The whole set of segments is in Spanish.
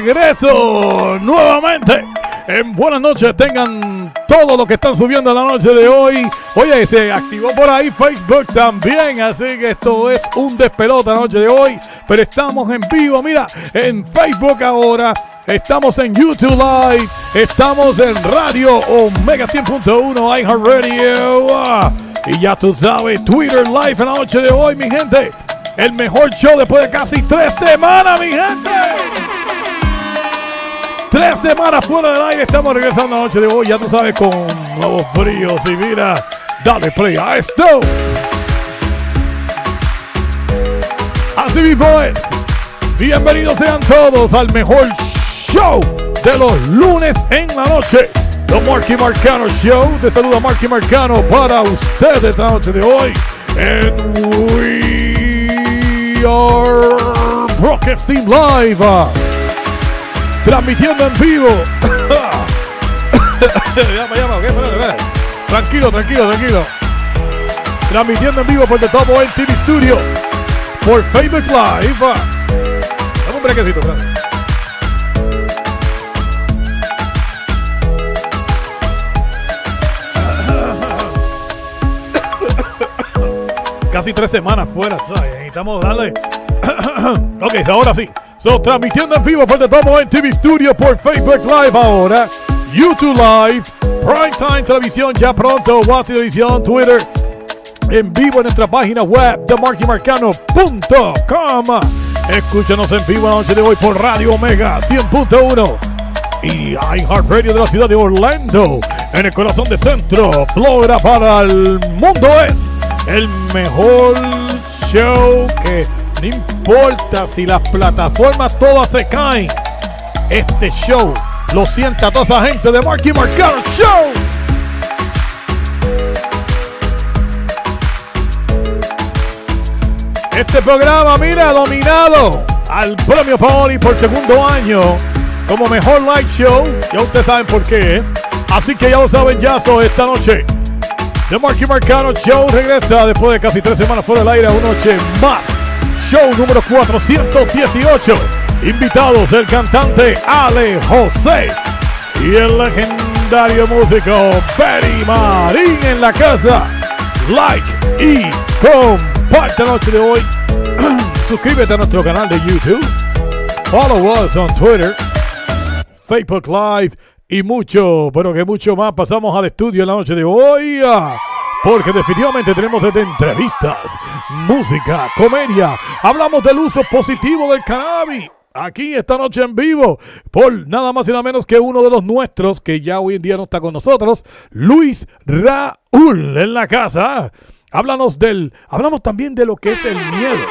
Regreso nuevamente. En buenas noches tengan todo lo que están subiendo en la noche de hoy. Oye, se activó por ahí Facebook también, así que esto es un despelote la noche de hoy. Pero estamos en vivo, mira, en Facebook ahora. Estamos en YouTube Live, estamos en Radio Omega 100.1 iHeartRadio. Y ya tú sabes, Twitter Live en la noche de hoy, mi gente. El mejor show después de casi tres semanas, mi gente. Tres semanas fuera del aire. Estamos regresando la noche de hoy. Ya tú sabes, con nuevos bríos. Y mira, dale play a esto. Así mismo es. Bienvenidos sean todos al mejor show de los lunes en la noche. The Marky Marcano Show. Te saluda Marky Marcano para ustedes la noche de hoy. And we are broadcasting live transmitiendo en vivo. llama, llama, ¿qué? Tranquilo, tranquilo, tranquilo. Transmitiendo en vivo por The Top en TV Studio. Por Facebook Live. Dame un brequecito, espérate. Casi tres semanas fuera, ¿sabes? Necesitamos darle. ok, ahora sí. So, transmitiendo en vivo por The en TV Studio por Facebook Live ahora. YouTube Live, Primetime Televisión ya pronto, WhatsApp Televisión, Twitter, en vivo en nuestra página web, themarkymarcano.com. Escúchanos en vivo la noche de hoy por Radio Omega 100.1 y iHeartRadio de la ciudad de Orlando, en el corazón de Centro, Florida para el mundo es el mejor show que no importa si las plataformas todas se caen. Este show lo sienta toda esa gente de Marky Marcano Show. Este programa, mira, dominado al premio Paoli por segundo año como mejor light show. Ya ustedes saben por qué es. Así que ya lo saben, ya esta noche. The Marky Marcano Show regresa después de casi tres semanas fuera del aire una noche más. Show número 418. Invitados el cantante Ale José y el legendario músico Betty Marín en la casa. Like y comparte la noche de hoy. Suscríbete a nuestro canal de YouTube. Follow us on Twitter, Facebook Live y mucho, pero que mucho más. Pasamos al estudio la noche de hoy. Porque definitivamente tenemos desde entrevistas, música, comedia. Hablamos del uso positivo del cannabis. Aquí esta noche en vivo, por nada más y nada menos que uno de los nuestros, que ya hoy en día no está con nosotros, Luis Raúl en la casa. Háblanos del, hablamos también de lo que es el miedo.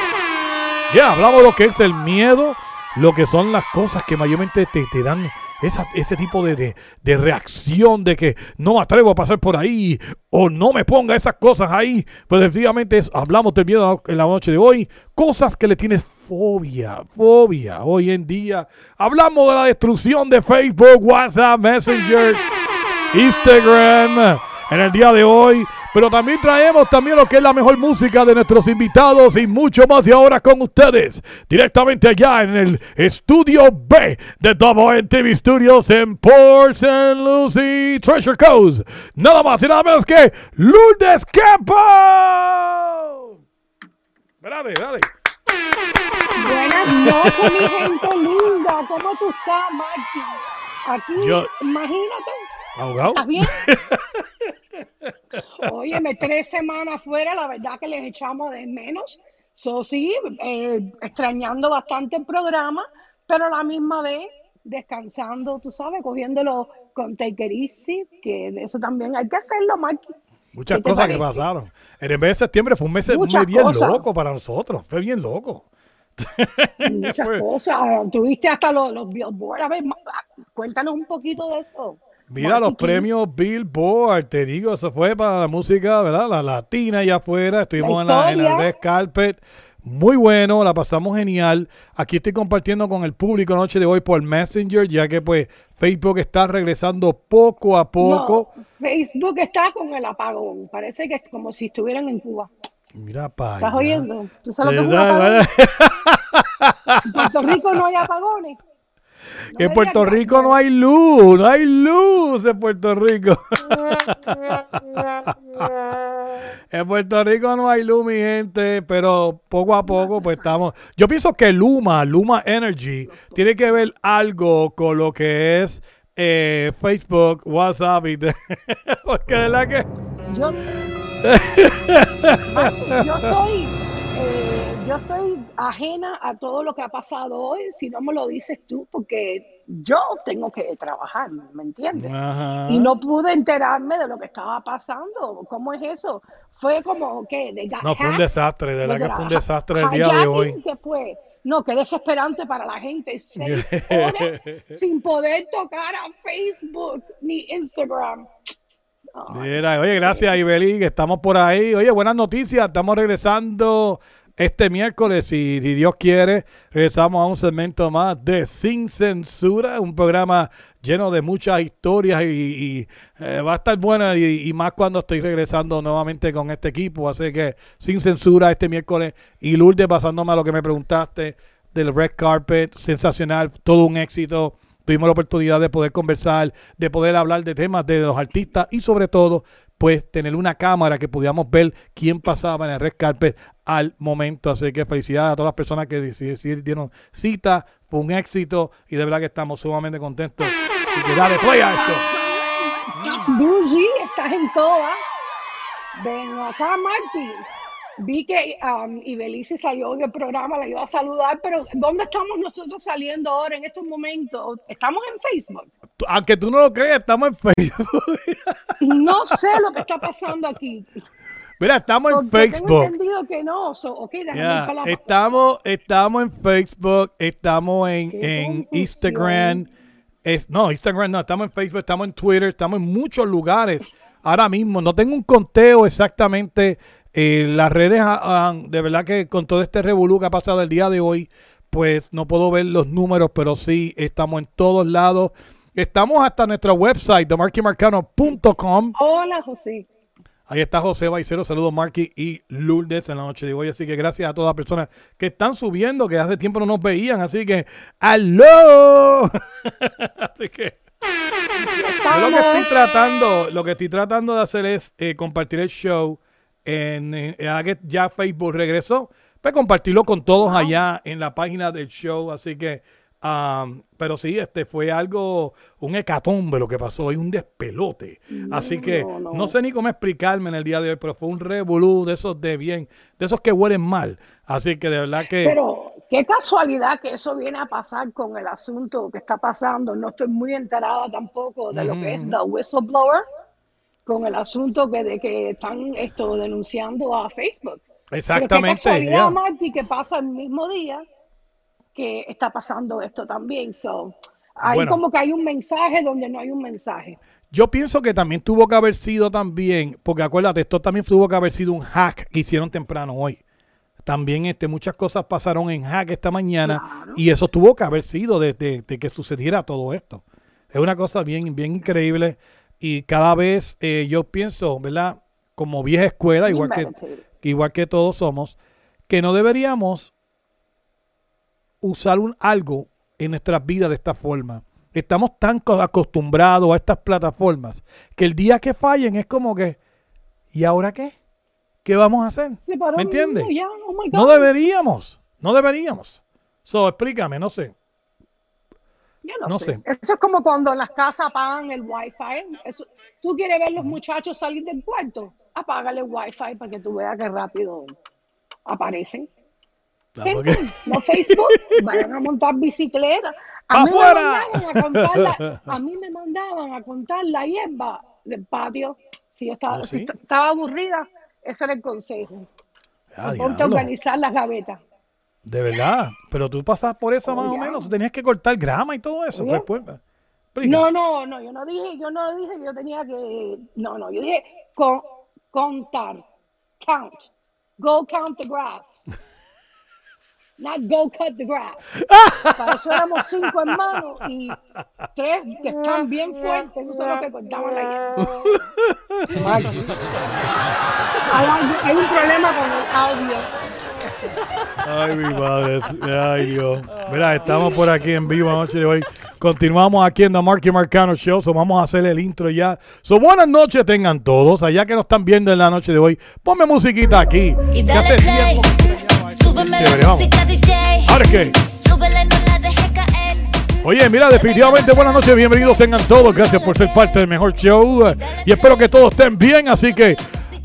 Ya, hablamos de lo que es el miedo, lo que son las cosas que mayormente te, te dan esa- ese tipo de, de- reacción de que no me atrevo a pasar por ahí o no me ponga esas cosas ahí. Pues definitivamente es- hablamos del miedo en la noche de hoy, cosas que le tienes fobia, fobia hoy en día. Hablamos de la destrucción de Facebook, WhatsApp, Messenger, Instagram en el día de hoy. Pero también traemos también lo que es la mejor música de nuestros invitados y mucho más. Y ahora con ustedes, directamente allá en el estudio B de WNTV Studios en Port St. Lucie, Treasure Coast. Nada más y nada menos que Lourdes Campo. Dale, dale. Buenas noches, mi gente linda. ¿Cómo tú estás? Aquí, Yo- imagínate, ¿Ahogado? ¿estás bien? Óyeme, tres semanas fuera, la verdad que les echamos de menos. So, sí, eh, extrañando bastante el programa, pero a la misma vez descansando, tú sabes, cogiéndolo con take it easy, que eso también hay que hacerlo, Marky. Muchas ¿Qué te cosas que pasaron. El mes de septiembre fue un mes, mes bien cosas. loco para nosotros. Fue bien loco. Muchas Fue- cosas. Tuviste hasta los, los Billboard. A ver, cuéntanos un poquito de eso. Mira los King. premios Billboard, te digo, eso fue para la música, ¿verdad? La latina allá afuera, estuvimos en la, en historia. red carpet, muy bueno, la pasamos genial. Aquí estoy compartiendo con el público noche de hoy por Messenger, ya que pues Facebook está regresando poco a poco. No, Facebook está con el apagón. Parece que es como si estuvieran en Cuba. Mira para ¿Estás oyendo? ¿Tú sabes lo que es un apagón? En Puerto Rico no hay apagones. No En Puerto Rico no. hay luz, no hay luz en Puerto Rico. En Puerto Rico no hay luz, mi gente, pero poco a poco pues estamos... Yo pienso que Luma, Luma Energy, tiene que ver algo con lo que es eh, Facebook, WhatsApp y... Porque de verdad que... Yo, yo estoy, eh, yo estoy ajena a todo lo que ha pasado hoy, si no me lo dices tú, porque yo tengo que trabajar, ¿me entiendes? Ajá. Y no pude enterarme de lo que estaba pasando. ¿Cómo es eso? Fue como que de No, fue un desastre, de verdad que fue un desastre el día de hoy. ¿Qué fue? No, qué desesperante para la gente. Seis horas sin poder tocar a Facebook ni Instagram. Mira, oye, gracias Ibeli, que estamos por ahí. Oye, buenas noticias, estamos regresando este miércoles, si, Dios quiere, regresamos a un segmento más de Sin Censura, un programa lleno de muchas historias y, y, eh, va a estar bueno y, y más cuando estoy regresando nuevamente con este equipo. Así que Sin Censura este miércoles y Lourdes, pasándome a lo que me preguntaste del Red Carpet, sensacional, todo un éxito. Tuvimos la oportunidad de poder conversar, de poder hablar de temas de los artistas y sobre todo pues tener una cámara que pudiéramos ver quién pasaba en el red carpet al momento. Así que felicidades a todas las personas que dieron cita, fue un éxito y de verdad que estamos sumamente contentos. Y que dale play a esto. Estás bougie, estás en todas. Ven acá, Martín. Vi que um, Ibelice salió del programa, la iba a saludar, pero ¿dónde estamos nosotros saliendo ahora en estos momentos? ¿Estamos en Facebook? Aunque tú no lo creas, estamos en Facebook. no sé lo que está pasando aquí. Mira, estamos en Facebook. Tengo entendido que no. okay, estamos, estamos en Facebook, estamos en, en Instagram. Es, no, Instagram no, estamos en Facebook, estamos en Twitter, estamos en muchos lugares ahora mismo. No tengo un conteo exactamente. Eh, las redes, ah, de verdad que con todo este revolú que ha pasado el día de hoy, pues no puedo ver los números, pero sí estamos en todos lados. Estamos hasta nuestra website, themarkymarcano.com. Hola, José. Ahí está José Baicero, saludos Marky y Lourdes en la noche de hoy. Así que gracias a todas las personas que están subiendo, que hace tiempo no nos veían. Así que, ¡aló! así que lo que estoy tratando, lo que estoy tratando de hacer es eh, compartir el show en, ya Facebook regresó, pues compartirlo con todos allá en la página del show, así que pero sí, este fue algo, un hecatombe lo que pasó, y un despelote. Así que no, sé ni cómo explicarme en el día de hoy, pero fue un revolú de esos de bien, de esos que huelen mal. Así que de verdad que... Pero qué casualidad que eso viene a pasar con el asunto que está pasando. No estoy muy enterada tampoco de lo que es the whistleblower, con el asunto que, de que están esto denunciando a Facebook. Exactamente. Pero qué casualidad, Marty, que pasa el mismo día que está pasando esto también. So, hay como que hay un mensaje donde no hay un mensaje. Yo pienso que también tuvo que haber sido también, porque acuérdate, esto también tuvo que haber sido un hack que hicieron temprano hoy. También este, muchas cosas pasaron en hack esta mañana y eso tuvo que haber sido desde de, que sucediera todo esto. Es una cosa bien, bien increíble y cada vez eh, yo pienso, ¿verdad? Como vieja escuela, igual que, igual que todos somos, que no deberíamos usar un, algo en nuestras vidas de esta forma. Estamos tan acostumbrados a estas plataformas que el día que fallen es como que, ¿y ahora qué? ¿Qué vamos a hacer? ¿Me entiendes? Oh no deberíamos, no deberíamos. So, explícame, no sé. Yo no, sé. Eso es como cuando en las casas apagan el wifi. Eso, tú quieres ver los muchachos salir del cuarto, apágale el wifi para que tú veas que rápido aparecen. No Facebook, vayan a montar bicicleta. A mí, me mandaban a contar la, a mí me mandaban a contar la hierba del patio. Si yo estaba, ¿Oh, estaba aburrida, ese era el consejo. Ponte a organizar las gavetas. De verdad, pero tú pasas por eso oh, más o menos, tú tenías que cortar grama y todo eso. Pues, pues, no, no, no, yo no dije, yo no dije que yo tenía que, no, no, yo dije contar, count, go count the grass. not go cut the grass. Para eso éramos cinco hermanos y tres que están bien fuertes, eso son los que cortaban la hierba. hay, un problema con el audio. Ay, mi madre. Ay, Dios. Mira, estamos por aquí en vivo noche de hoy. Continuamos aquí en The Marky Marcano Show. So vamos a hacer el intro ya. So buenas noches tengan todos. Allá que nos están viendo en la noche de hoy. Ponme musiquita aquí. Y dale play. Oye, mira, definitivamente buenas noches, bienvenidos tengan todos, gracias por ser parte del mejor show y espero que todos estén bien, así que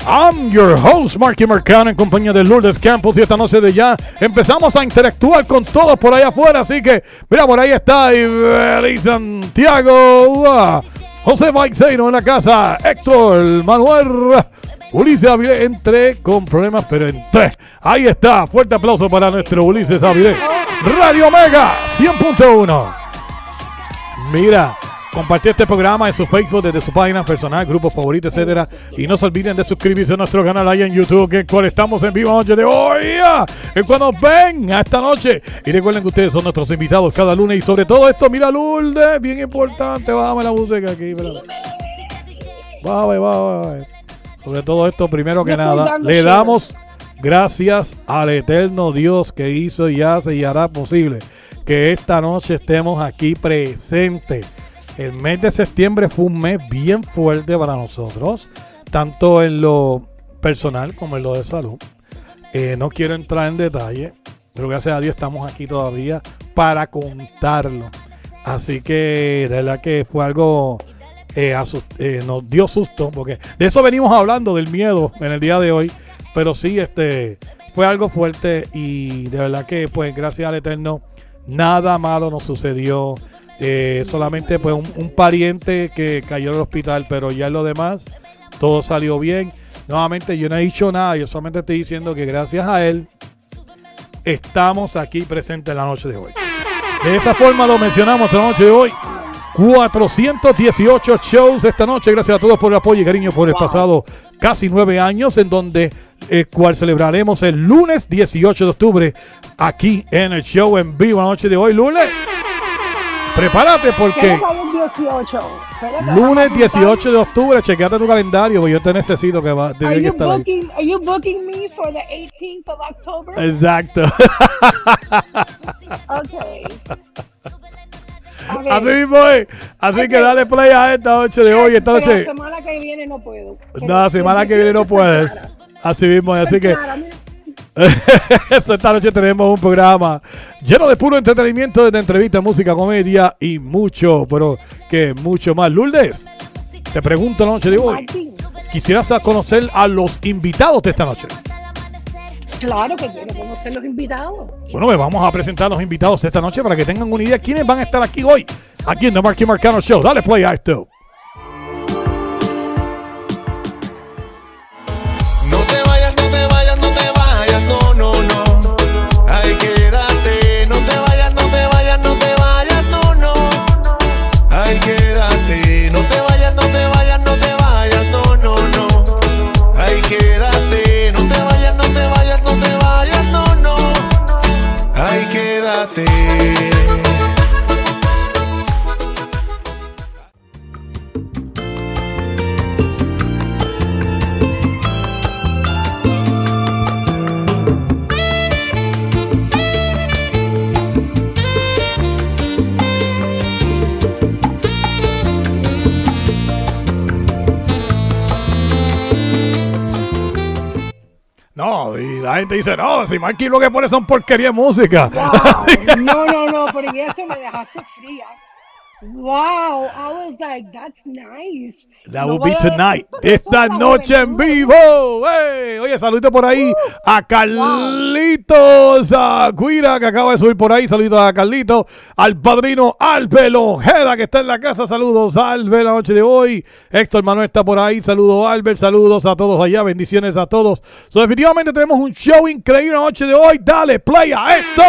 I'm your host, Marky Marcano, en compañía de Lourdes Campos. Y esta noche de ya empezamos a interactuar con todos por ahí afuera. Así que, mira, por ahí está Ibeli Santiago, José Baiceino en la casa, Héctor Manuel Ulises Avilés entré con problemas, pero entré. Ahí está. Fuerte aplauso para nuestro Ulises Avilés. Radio Mega 100.1. Mira, compartir este programa en su Facebook, desde su página personal, grupo favorito, etcétera. Y no se olviden de suscribirse a nuestro canal ahí en YouTube, que en cual estamos en vivo noche de hoy. En cuando ven a esta noche. Y recuerden que ustedes son nuestros invitados cada lunes. Y sobre todo esto, mira, Lourdes, bien importante. Bájame la música aquí. Bájame, bájame. Sobre todo esto, primero que nada, le damos gracias al eterno Dios que hizo y hace y hará posible que esta noche estemos aquí presentes. El mes de septiembre fue un mes bien fuerte para nosotros. tanto en lo personal como en lo de salud. Eh, no quiero entrar en detalle, pero gracias a Dios estamos aquí todavía para contarlo. Así que de verdad que fue algo, eh, eh, nos dio susto, porque de eso venimos hablando, del miedo en el día de hoy. Pero sí, este fue algo fuerte y de verdad que pues gracias al Eterno nada malo nos sucedió. Eh, solamente pues un, pariente que cayó en el hospital, pero ya en lo demás todo salió bien. Nuevamente yo no he dicho nada, yo solamente estoy diciendo que gracias a él estamos aquí presentes en la noche de hoy. De esa forma lo mencionamos la noche de hoy. 418 shows esta noche. Gracias a todos por el apoyo y cariño por el Wow. pasado casi nueve años, en donde el cual celebraremos el lunes 18 de octubre aquí en el show en vivo la noche de hoy. Lunes, prepárate porque ¿Qué es el 18? Espérate, lunes vamos a apuntar. 18 de octubre, chequeate tu calendario, porque yo te necesito que va, Are you, booking, are you booking me for the 18th of October? Exacto. Okay. Así mismo es. Así que dale play a esta noche de hoy. Esta noche. la semana que viene no puedo. No, la semana que viene no puedes. Así mismo, es. así que esta noche tenemos un programa lleno de puro entretenimiento, de entrevistas, música, comedia y mucho, pero que mucho más. Lourdes, te pregunto la noche de hoy, ¿quisieras conocer a los invitados de esta noche? Claro que quiero conocer los invitados. Bueno, pues vamos a presentar a los invitados esta noche para que tengan una idea quiénes van a estar aquí hoy, aquí en The Marky Marcano Show. Dale play a esto. No, y la gente dice, no, si Marky lo que pone son porquería de música. Wow. No, no, no, porque eso me dejaste fría. Wow, I was like, that's nice. That No will be tonight. Esta noche en vivo. ¡Ey! Oye, saludito por ahí a Carlitos Aguira, que acaba de subir por ahí. Saluditos a Carlitos. Al padrino Albel Ojeda, que está en la casa. Saludos, Albel, la noche de hoy. Héctor Manuel está por ahí. Saludos, Albert. Saludos a todos allá. Bendiciones a todos. So, definitivamente tenemos un show increíble la noche de hoy. Dale play a esto.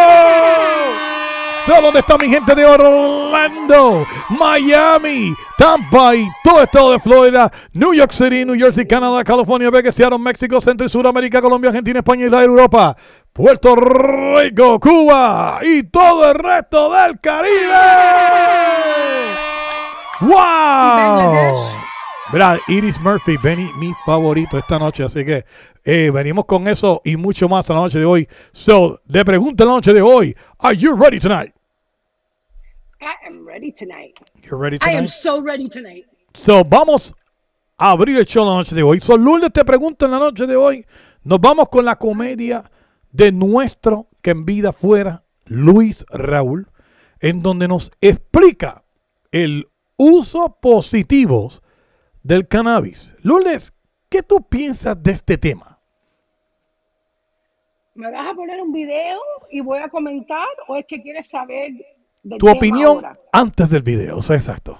¿Dónde está mi gente de Orlando, Miami, Tampa y todo el estado de Florida, New York City, New Jersey, Canadá, California, Vegas, Seattle, México, Centro y Sudamérica, Colombia, Argentina, España, Israel, Europa, Puerto Rico, Cuba y todo el resto del Caribe? ¡Wow! Mira, Iris Murphy, Benny, mi favorito esta noche. Así que eh, venimos con eso y mucho más la noche de hoy. So, le pregunto la noche de hoy, ¿Are you ready tonight? I am ready tonight. You ready I am tonight? so ready tonight. So, vamos a abrir el show la noche de hoy. So, Lourdes te pregunto en la noche de hoy. Nos vamos con la comedia de nuestro que en vida fuera Luis Raúl, en donde nos explica el uso positivo del cannabis. Lourdes, ¿qué tú piensas de este tema? ¿Me vas a poner un video y voy a comentar o es que quieres saber del Tu tema opinión ahora? antes del video, o sea, exacto.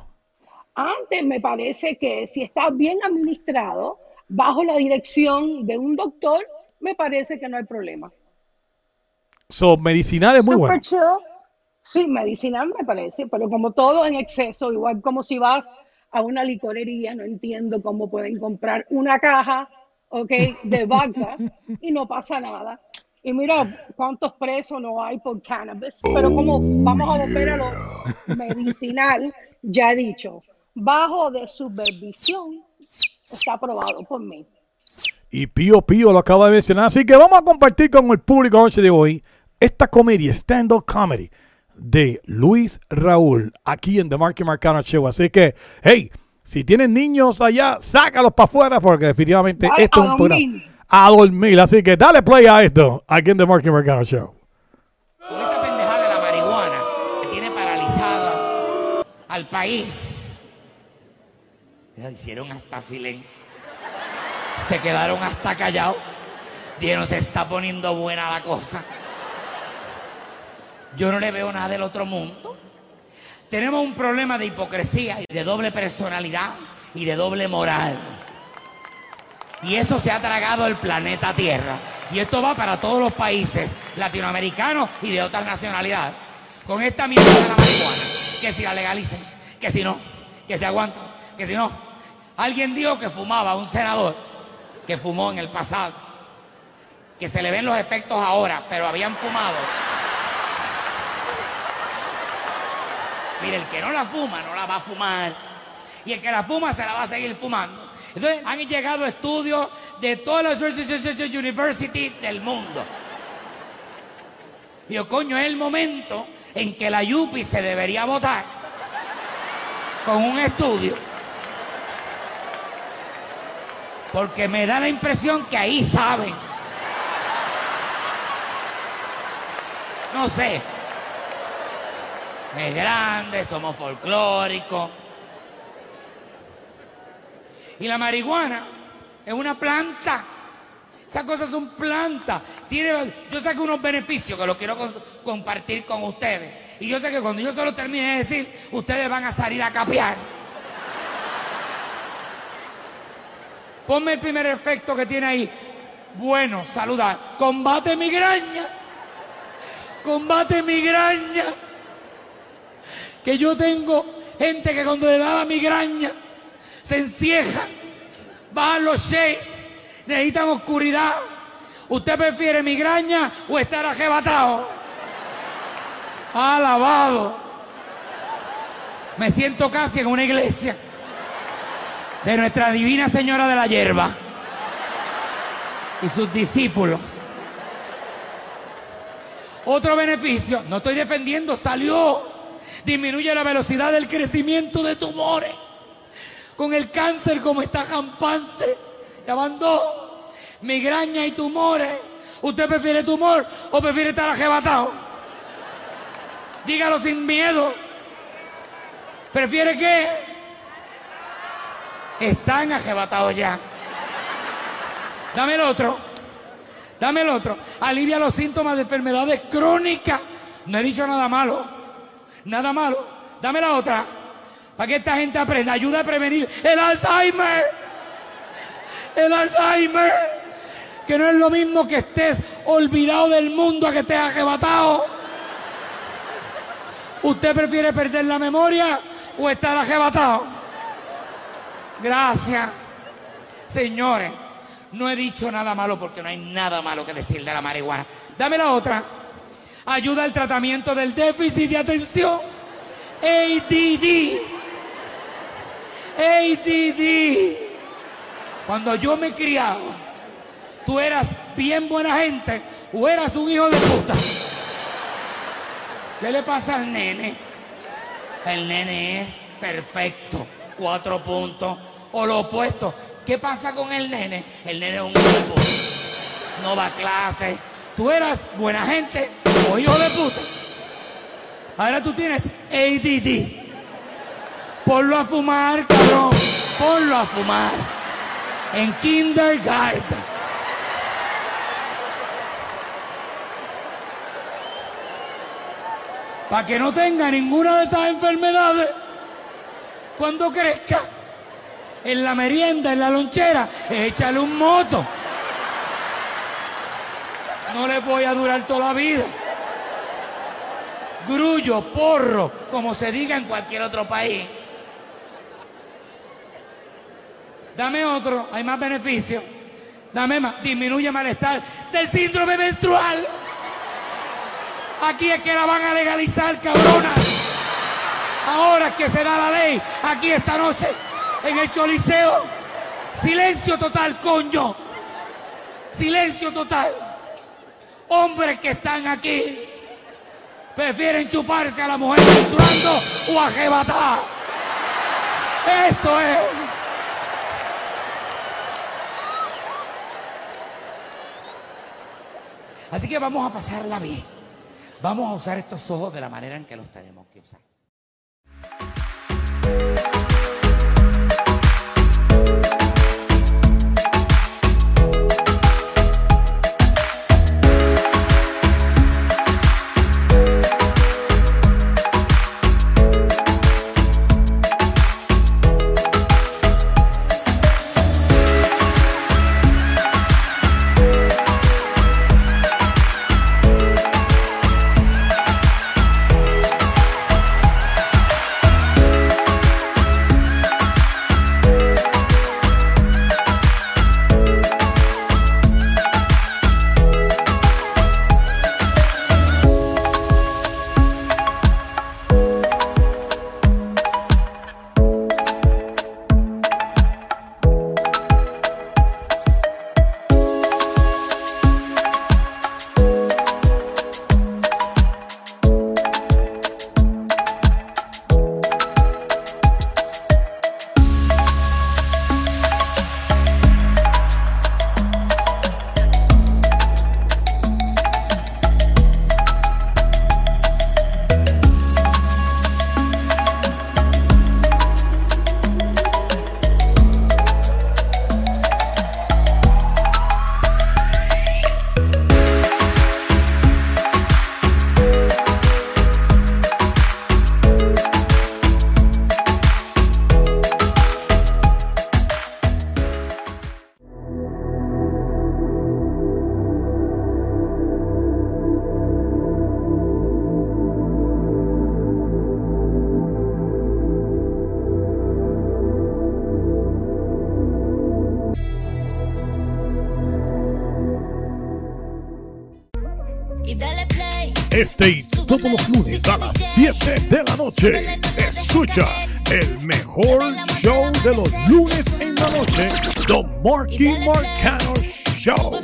Antes me parece que si está bien administrado, bajo la dirección de un doctor, me parece que no hay problema. So, medicinal es muy Super bueno. chill. Sí, medicinal me parece, pero como todo en exceso, igual como si vas a una licorería, no entiendo cómo pueden comprar una caja, ok, de vodka y no pasa nada. Y mira cuántos presos no hay por cannabis, pero como vamos a volver a lo medicinal, ya he dicho, bajo de supervisión, está aprobado por mí. Y Pío Pío lo acaba de mencionar. Así que vamos a compartir con el público noche de hoy esta comedia, stand-up comedy de Luis Raúl, aquí en The Marky Marcano Show. Así que, hey, Si tienen niños allá, sácalos para afuera porque definitivamente esto a es un programa dormir. a dormir. Así que dale play a esto aquí en The Marky Mercado Show. Con esta pendejada de la marihuana que tiene paralizada al país. Ya hicieron hasta silencio. Se quedaron hasta callados. Dijeron, se está poniendo buena la cosa. Yo no le veo nada del otro mundo. Tenemos un problema de hipocresía y de doble personalidad y de doble moral. Y eso se ha tragado el planeta Tierra. Y esto va para todos los países latinoamericanos y de otras nacionalidades. Con esta mierda de la marihuana, que si la legalicen, que si no, que se aguantan, que si no. Alguien dijo que fumaba, un senador, que fumó en el pasado, que se le ven los efectos ahora, pero habían fumado. Mire, el que no la fuma, no la va a fumar. Y el que la fuma, se la va a seguir fumando. Entonces, han llegado estudios de todas las universities del mundo. Y yo, coño, es el momento en que la Yupi se debería votar con un estudio. Porque me da la impresión que ahí saben. No sé. Es grande, somos folclóricos. Y la marihuana es una planta. Esas cosas son plantas. Tiene, yo sé que unos beneficios que los quiero compartir con ustedes. Y yo sé que cuando yo se lo termine de decir, ustedes van a salir a capear. Ponme el primer efecto que tiene ahí. Bueno, saludar. Combate migraña. Combate migraña. Que yo tengo gente que cuando le da la migraña se encieja, bajan los shades, necesitan oscuridad. ¿Usted prefiere migraña o estar arrebatado? Alabado. Me siento casi en una iglesia de Nuestra Divina Señora de la Hierba y sus discípulos. Otro beneficio, no estoy defendiendo, salió, disminuye la velocidad del crecimiento de tumores. Con el cáncer como está campante, ya migraña y tumores. ¿Usted prefiere tumor o prefiere estar arrebatado? Dígalo sin miedo. ¿Prefiere qué? Están arrebatados ya. Dame el otro. Dame el otro. Alivia los síntomas de enfermedades crónicas. No he dicho nada malo. Nada malo. Dame la otra. Para que esta gente aprenda. Ayuda a prevenir el Alzheimer. El Alzheimer. Que no es lo mismo que estés olvidado del mundo a que estés arrebatado. ¿Usted prefiere perder la memoria o estar arrebatado? Gracias. Señores, no he dicho nada malo porque no hay nada malo que decir de la marihuana. Dame la otra. Ayuda al tratamiento del déficit de atención. ADD. ADD. Cuando yo me criaba, tú eras bien buena gente o eras un hijo de puta. ¿Qué le pasa al nene? El nene es perfecto, cuatro puntos. O lo opuesto, ¿qué pasa con el nene? El nene es un hijo de puta. No va a clase. Tú eras buena gente o hijo de puta. Ahora tú tienes ADD. Ponlo a fumar, cabrón. Ponlo a fumar. En kindergarten. Para que no tenga ninguna de esas enfermedades cuando crezca. En la merienda, en la lonchera, échale un moto. No le voy a durar toda la vida. Grullo, porro, como se diga en cualquier otro país. Dame otro, hay más beneficios. Dame más, disminuye malestar del síndrome menstrual. Aquí es que la van a legalizar, cabrona. Ahora es que se da la ley. Aquí esta noche, en el Choliseo. Silencio total, coño. Silencio total. Hombres que están aquí prefieren chuparse a la mujer menstruando o arrebatar. Eso es. Así que vamos a pasarla bien. Vamos a usar estos ojos de la manera en que los tenemos que usar. Marky Marcano Show.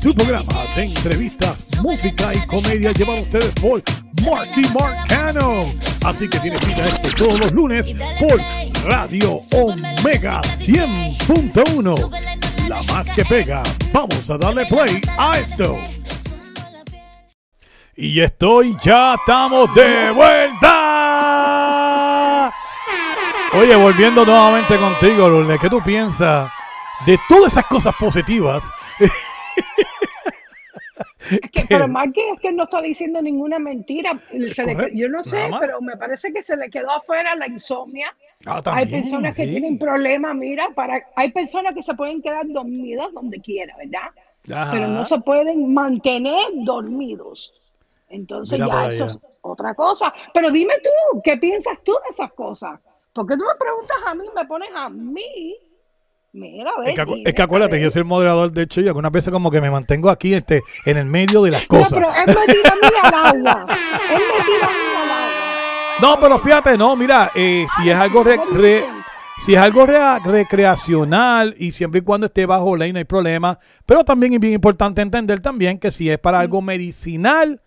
Tu programa de entrevistas, música y comedia llevado a ustedes por Marky Marcano. Así que tienes cita este todos los lunes por Radio Omega 100.1. La más que pega. Vamos a darle play a esto. Y estoy, ya estamos de vuelta. Oye, volviendo nuevamente contigo, Lourdes, ¿qué tú piensas de todas esas cosas positivas? Es que, pero Marky es que no está diciendo ninguna mentira. Se le- correcto, yo no sé, más. pero me parece que se le quedó afuera la insomnia. Ah, hay personas que sí. tienen problemas, mira, para, hay personas que se pueden quedar dormidas donde quiera, ¿verdad? Ajá. Pero no se pueden mantener dormidos. Entonces Mira ya allá. eso es otra cosa. Pero dime tú, ¿qué piensas tú de esas cosas? ¿Por qué tú me preguntas a mí, me pones a mí? Mira, Es que, es que acuérdate, yo soy el moderador, de hecho, y algunas veces como que me mantengo aquí este, en el medio de las No, cosas. pero él me tira a mí al agua. Él me tira a mí al agua. No, pero fíjate, no, mira, eh, si es algo re- re- si es algo rea- recreacional y siempre y cuando esté bajo ley no hay problema, pero también es bien importante entender también que si es para algo medicinal,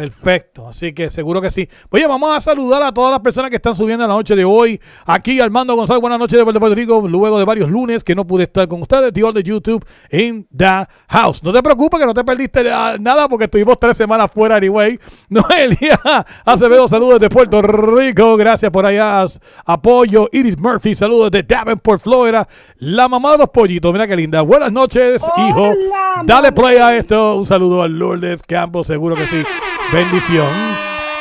perfecto, así que seguro que sí. Oye, vamos a saludar a todas las personas que están subiendo la noche de hoy. Aquí Armando González, buenas noches de Puerto Rico, luego de varios lunes que no pude estar con ustedes, tío de YouTube in the house. No te preocupes que no te perdiste nada porque estuvimos tres semanas fuera anyway. Noelia Acevedo, saludos desde Puerto Rico, gracias por allá, apoyo. Iris Murphy, saludos desde Davenport, Florida. La mamá de los pollitos, mira qué linda. Buenas noches, hijo. Dale play a esto. Un saludo a Lourdes Campos, seguro que sí. Bendición.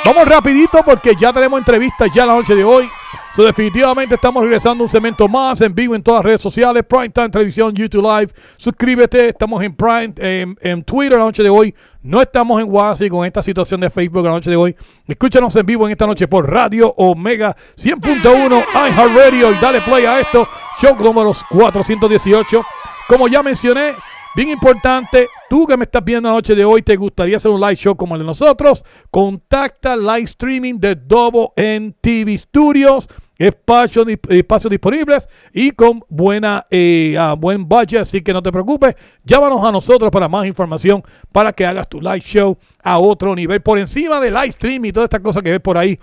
Vamos rapidito porque ya tenemos entrevistas ya la noche de hoy. So, definitivamente estamos regresando un segmento más en vivo en todas las redes sociales, Prime Time Televisión, YouTube Live. Suscríbete, estamos en Prime, en, en Twitter la noche de hoy. No estamos en WhatsApp con esta situación de Facebook la noche de hoy. Escúchanos en vivo en esta noche por Radio Omega 100.1 iHeartRadio y dale play a esto. Show número 418. Como ya mencioné, Bien importante, tú que me estás viendo la noche de hoy, te gustaría hacer un live show como el de nosotros, contacta live streaming de Double N TV Studios, espacios, dis- espacios disponibles y con buena eh, ah, buen budget, así que no te preocupes, llámanos a nosotros para más información para que hagas tu live show a otro nivel, por encima de live stream y todas estas cosas que ves por ahí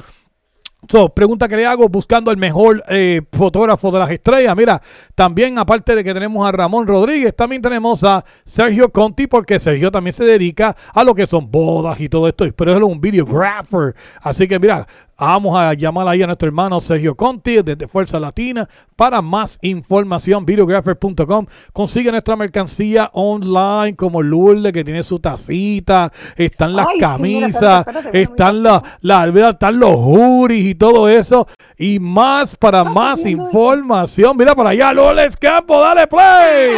So, pregunta que le hago buscando el mejor eh, fotógrafo de las estrellas. Mira, también aparte de que tenemos a Ramón Rodríguez, también tenemos a Sergio Conti, porque Sergio también se dedica a lo que son bodas y todo esto, pero es un videographer. Así que mira, vamos a llamar ahí a nuestro hermano Sergio Conti desde Fuerza Latina para más información, videographer.com. Consigue nuestra mercancía online como Lourdes, que tiene su tacita, están las Ay, sí, mira, camisas, espérate, están, la, la- mira, están los juris y todo eso. Y más para más información. Mira para allá, Lourdes Campo, dale play.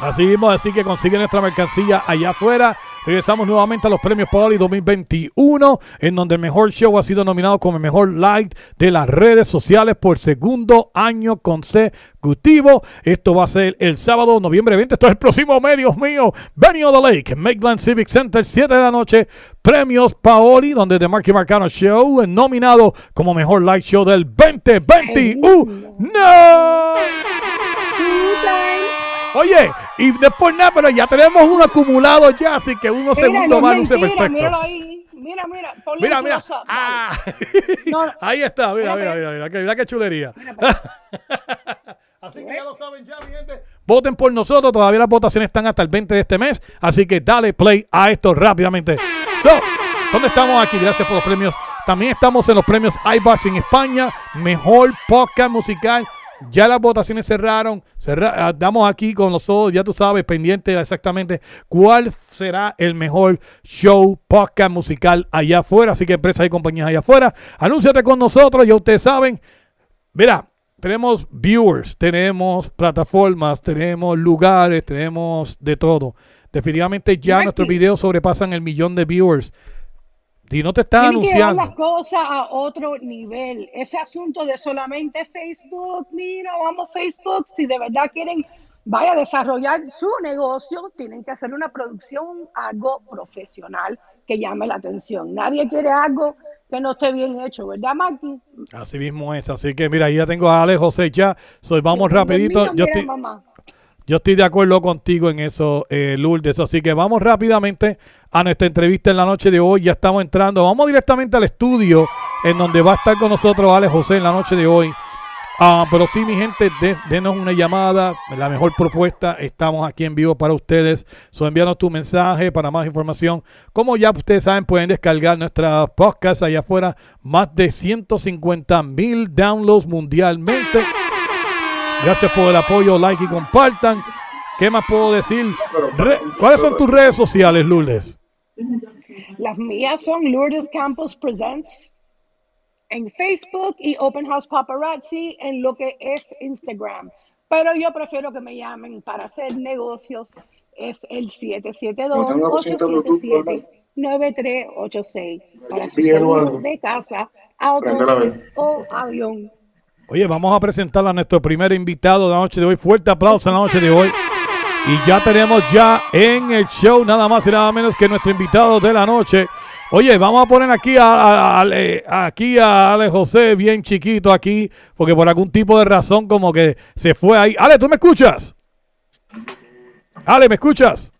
Así mismo, así que consigue nuestra mercancía allá afuera. Regresamos nuevamente a los premios Poli 2021, en donde el mejor show ha sido nominado como el mejor live de las redes sociales por segundo año consecutivo. Esto va a ser el sábado, noviembre 20. Esto es el próximo mes, Dios mío. Benny of the Lake, Maitland Civic Center, 7 de la noche. Premios Paoli, donde The Marky Marcano Show, eh, nominado como mejor live show del 2021. ¡No! Oye, y después nada, pero ya tenemos uno acumulado ya, así que unos Mira, segundos no más luce perfecto. míralo ahí. Mira, mira, ponle Mira, mira. Ah. No. Ahí está, mira, mira, mira, mira, que- mira qué chulería. Así que ya lo saben ya, mi gente. Voten por nosotros, todavía las votaciones están hasta el 20 de este mes, así que dale play a esto rápidamente. So, ¿Dónde estamos aquí? Gracias por los premios. También estamos en los premios iBox en España, mejor podcast musical. Ya las votaciones cerraron. Cerra- ah, damos aquí con nosotros, ya tú sabes, pendiente exactamente cuál será el mejor show podcast musical allá afuera. Así que empresas y compañías allá afuera, anúnciate con nosotros. Ya ustedes saben, Mira, tenemos viewers, tenemos plataformas, tenemos lugares, tenemos de todo. Definitivamente ya nuestros videos sobrepasan el millón de viewers. Y no te estás Tienen que llevar las anunciando. cosas a otro nivel. Ese asunto de solamente Facebook, mira, vamos Facebook, si de verdad quieren, vaya a desarrollar su negocio, tienen que hacer una producción, algo profesional que llame la atención. Nadie quiere algo que no esté bien hecho, ¿verdad, Maki? Así mismo es. Así que mira, ahí ya tengo a Ale José ya. Soy, vamos Dios rapidito. mío, Yo mira, estoy, mamá. Yo estoy de acuerdo contigo en eso, eh, Lourdes. Así que vamos rápidamente a nuestra entrevista en la noche de hoy. Ya estamos entrando. Vamos directamente al estudio en donde va a estar con nosotros Ale José en la noche de hoy. Ah, pero sí, mi gente, de- denos una llamada, la mejor propuesta. Estamos aquí en vivo para ustedes. So, envíanos tu mensaje para más información. Como ya ustedes saben, pueden descargar nuestra podcast allá afuera. Más de 150 mil downloads mundialmente. Gracias por el apoyo, like y compartan. ¿Qué más puedo decir? Re- ¿Cuáles son tus redes sociales, Lourdes? Las mías son Lourdes Campos Presents en Facebook y Open House Paparazzi en lo que es Instagram. Pero yo prefiero que me llamen para hacer negocios. Es el 772-877-9386 para su de casa, auto Prendela a ver. o avión. Oye, vamos a presentar a nuestro primer invitado de la noche de hoy. Fuerte aplauso en la noche de hoy. Y ya tenemos ya en el show nada más y nada menos que nuestro invitado de la noche. Oye, vamos a poner aquí a, a- a Ale- aquí a Ale José bien chiquito aquí, porque por algún tipo de razón como que se fue ahí. Ale, ¿tú me escuchas? Ale, ¿me escuchas?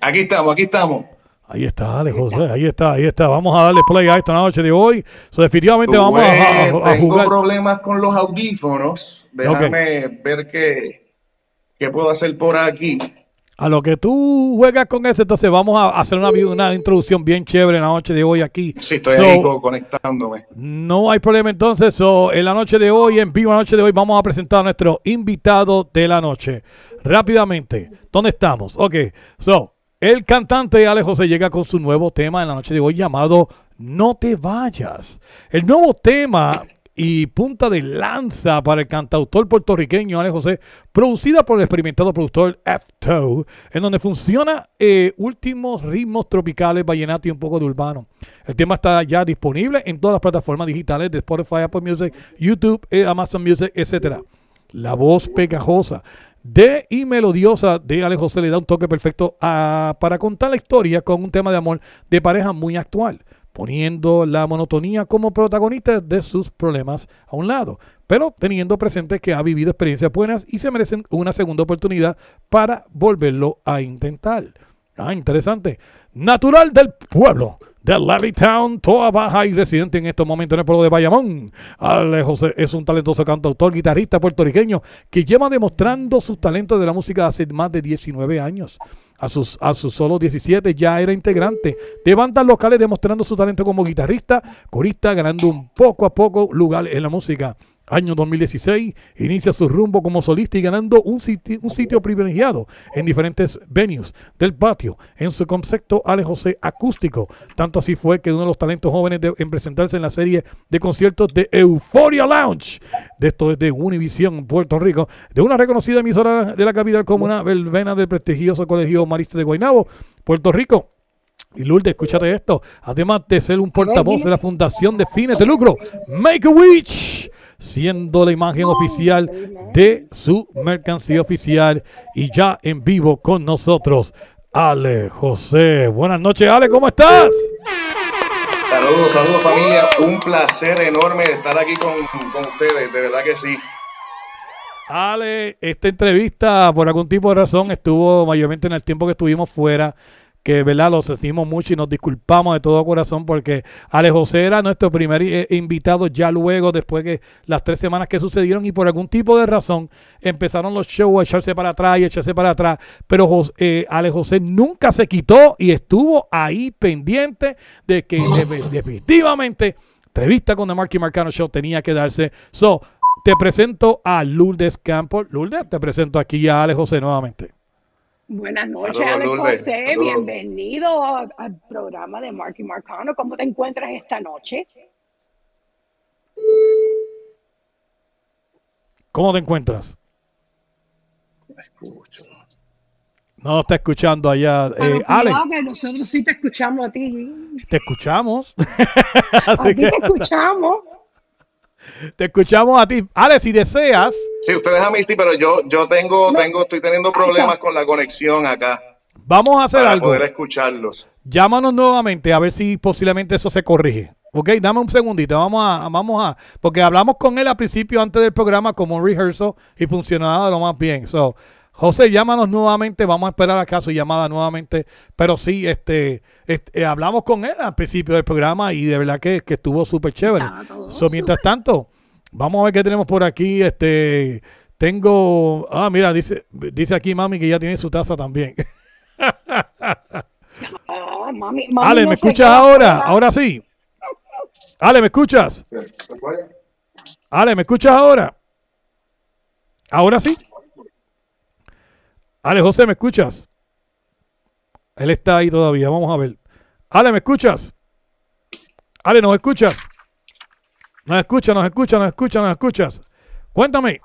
Aquí estamos, aquí estamos. Ahí está, Ale José, ahí está, ahí está. Vamos a darle play a esta noche de hoy. So, definitivamente vamos a, a- a Pues, tengo jugar. problemas con los audífonos. Déjame ver qué, qué puedo hacer por aquí. A lo que tú juegas con eso, entonces vamos a hacer una, una introducción bien chévere en la noche de hoy aquí. Sí, estoy So, ahí co- conectándome. No hay problema entonces. So, en la noche de hoy, en vivo la noche de hoy, vamos a presentar a nuestro invitado de la noche. Rápidamente, ¿dónde estamos? Ok, so, el cantante Ale José llega con su nuevo tema en la noche de hoy llamado No te vayas. El nuevo tema y punta de lanza para el cantautor puertorriqueño Ale José, producida por el experimentado productor F-Toe, en donde funciona eh, últimos ritmos tropicales, vallenato y un poco de urbano. El tema está ya disponible en todas las plataformas digitales de Spotify, Apple Music, YouTube, eh, Amazon Music, etcétera. La voz pegajosa de y melodiosa de Ale José le da un toque perfecto a- para contar la historia con un tema de amor de pareja muy actual, poniendo la monotonía como protagonista de sus problemas a un lado, pero teniendo presente que ha vivido experiencias buenas y se merecen una segunda oportunidad para volverlo a intentar. Ah, interesante. Natural del pueblo de Levittown, Toa Baja y residente en estos momentos en el pueblo de Bayamón. Ale José es un talentoso cantautor, guitarrista puertorriqueño que lleva demostrando sus talentos de la música hace más de 19 años. A sus, a sus solo 17 ya era integrante de bandas locales demostrando su talento como guitarrista, corista, ganando un poco a poco lugar en la música. Año 2016, inicia su rumbo como solista y ganando un sitio, un sitio privilegiado en diferentes venues del patio en su concepto Ale José acústico. Tanto así fue que uno de los talentos jóvenes de, en presentarse en la serie de conciertos de Euphoria Lounge, de esto es de Univision, Puerto Rico, de una reconocida emisora de la capital comuna verbena del prestigioso colegio Marista de Guaynabo, Puerto Rico. Y Lourdes, escúchate esto. Además de ser un portavoz de la Fundación de Fines de Lucro, Make a Witch, siendo la imagen oficial de su mercancía oficial y ya en vivo con nosotros, Ale José. Buenas noches, Ale, ¿cómo estás? Saludos, saludos familia. Un placer enorme estar aquí con, con ustedes, de verdad que sí. Ale, esta entrevista por algún tipo de razón estuvo mayormente en el tiempo que estuvimos fuera que verdad lo sentimos mucho y nos disculpamos de todo corazón porque Ale José era nuestro primer eh, invitado ya luego, después de las tres semanas que sucedieron y por algún tipo de razón empezaron los shows a echarse para atrás y echarse para atrás, pero Jos- eh, José nunca se quitó y estuvo ahí pendiente de que de- definitivamente entrevista con The Marky Marcano Show tenía que darse. So, te presento a Lourdes Campos. Lourdes, te presento aquí a Ale José nuevamente. Buenas noches, Saludos, Alex Lourdes. José. Saludos. Bienvenido al programa de Marky Marcano. ¿Cómo te encuentras esta noche? ¿Cómo te encuentras? Escucho. No está escuchando allá. Pero Eh, Ale, cuidado que nosotros sí te escuchamos a ti. te escuchamos. A ti que te escuchamos. Te escuchamos a ti. Ale, si deseas, Sí, ustedes a mí sí, pero yo, yo tengo, tengo, estoy teniendo problemas con la conexión acá vamos a hacer para algo. poder escucharlos. Llámanos nuevamente a ver si posiblemente eso se corrige. Ok, dame un segundito. Vamos a, vamos a, porque hablamos con él al principio antes del programa como un rehearsal y funcionaba lo más bien. So, José, llámanos nuevamente. Vamos a esperar acá su llamada nuevamente. Pero sí, este, este, hablamos con él al principio del programa y de verdad que, que estuvo súper chévere. So, mientras tanto, vamos a ver qué tenemos por aquí. Este, tengo, ah, mira, dice, dice aquí mami que ya tiene su taza también. Ah, mami, mami Ale, ¿me escuchas ahora? Ahora sí. Ale, ¿me escuchas? Ale, ¿me escuchas ahora? ¿Ahora sí? Ale, José, ¿me escuchas? Él está ahí todavía, vamos a ver. Ale, ¿me escuchas? Ale, ¿nos escuchas? Nos escuchas, nos escuchas, nos escuchas, nos escuchas. Cuéntame.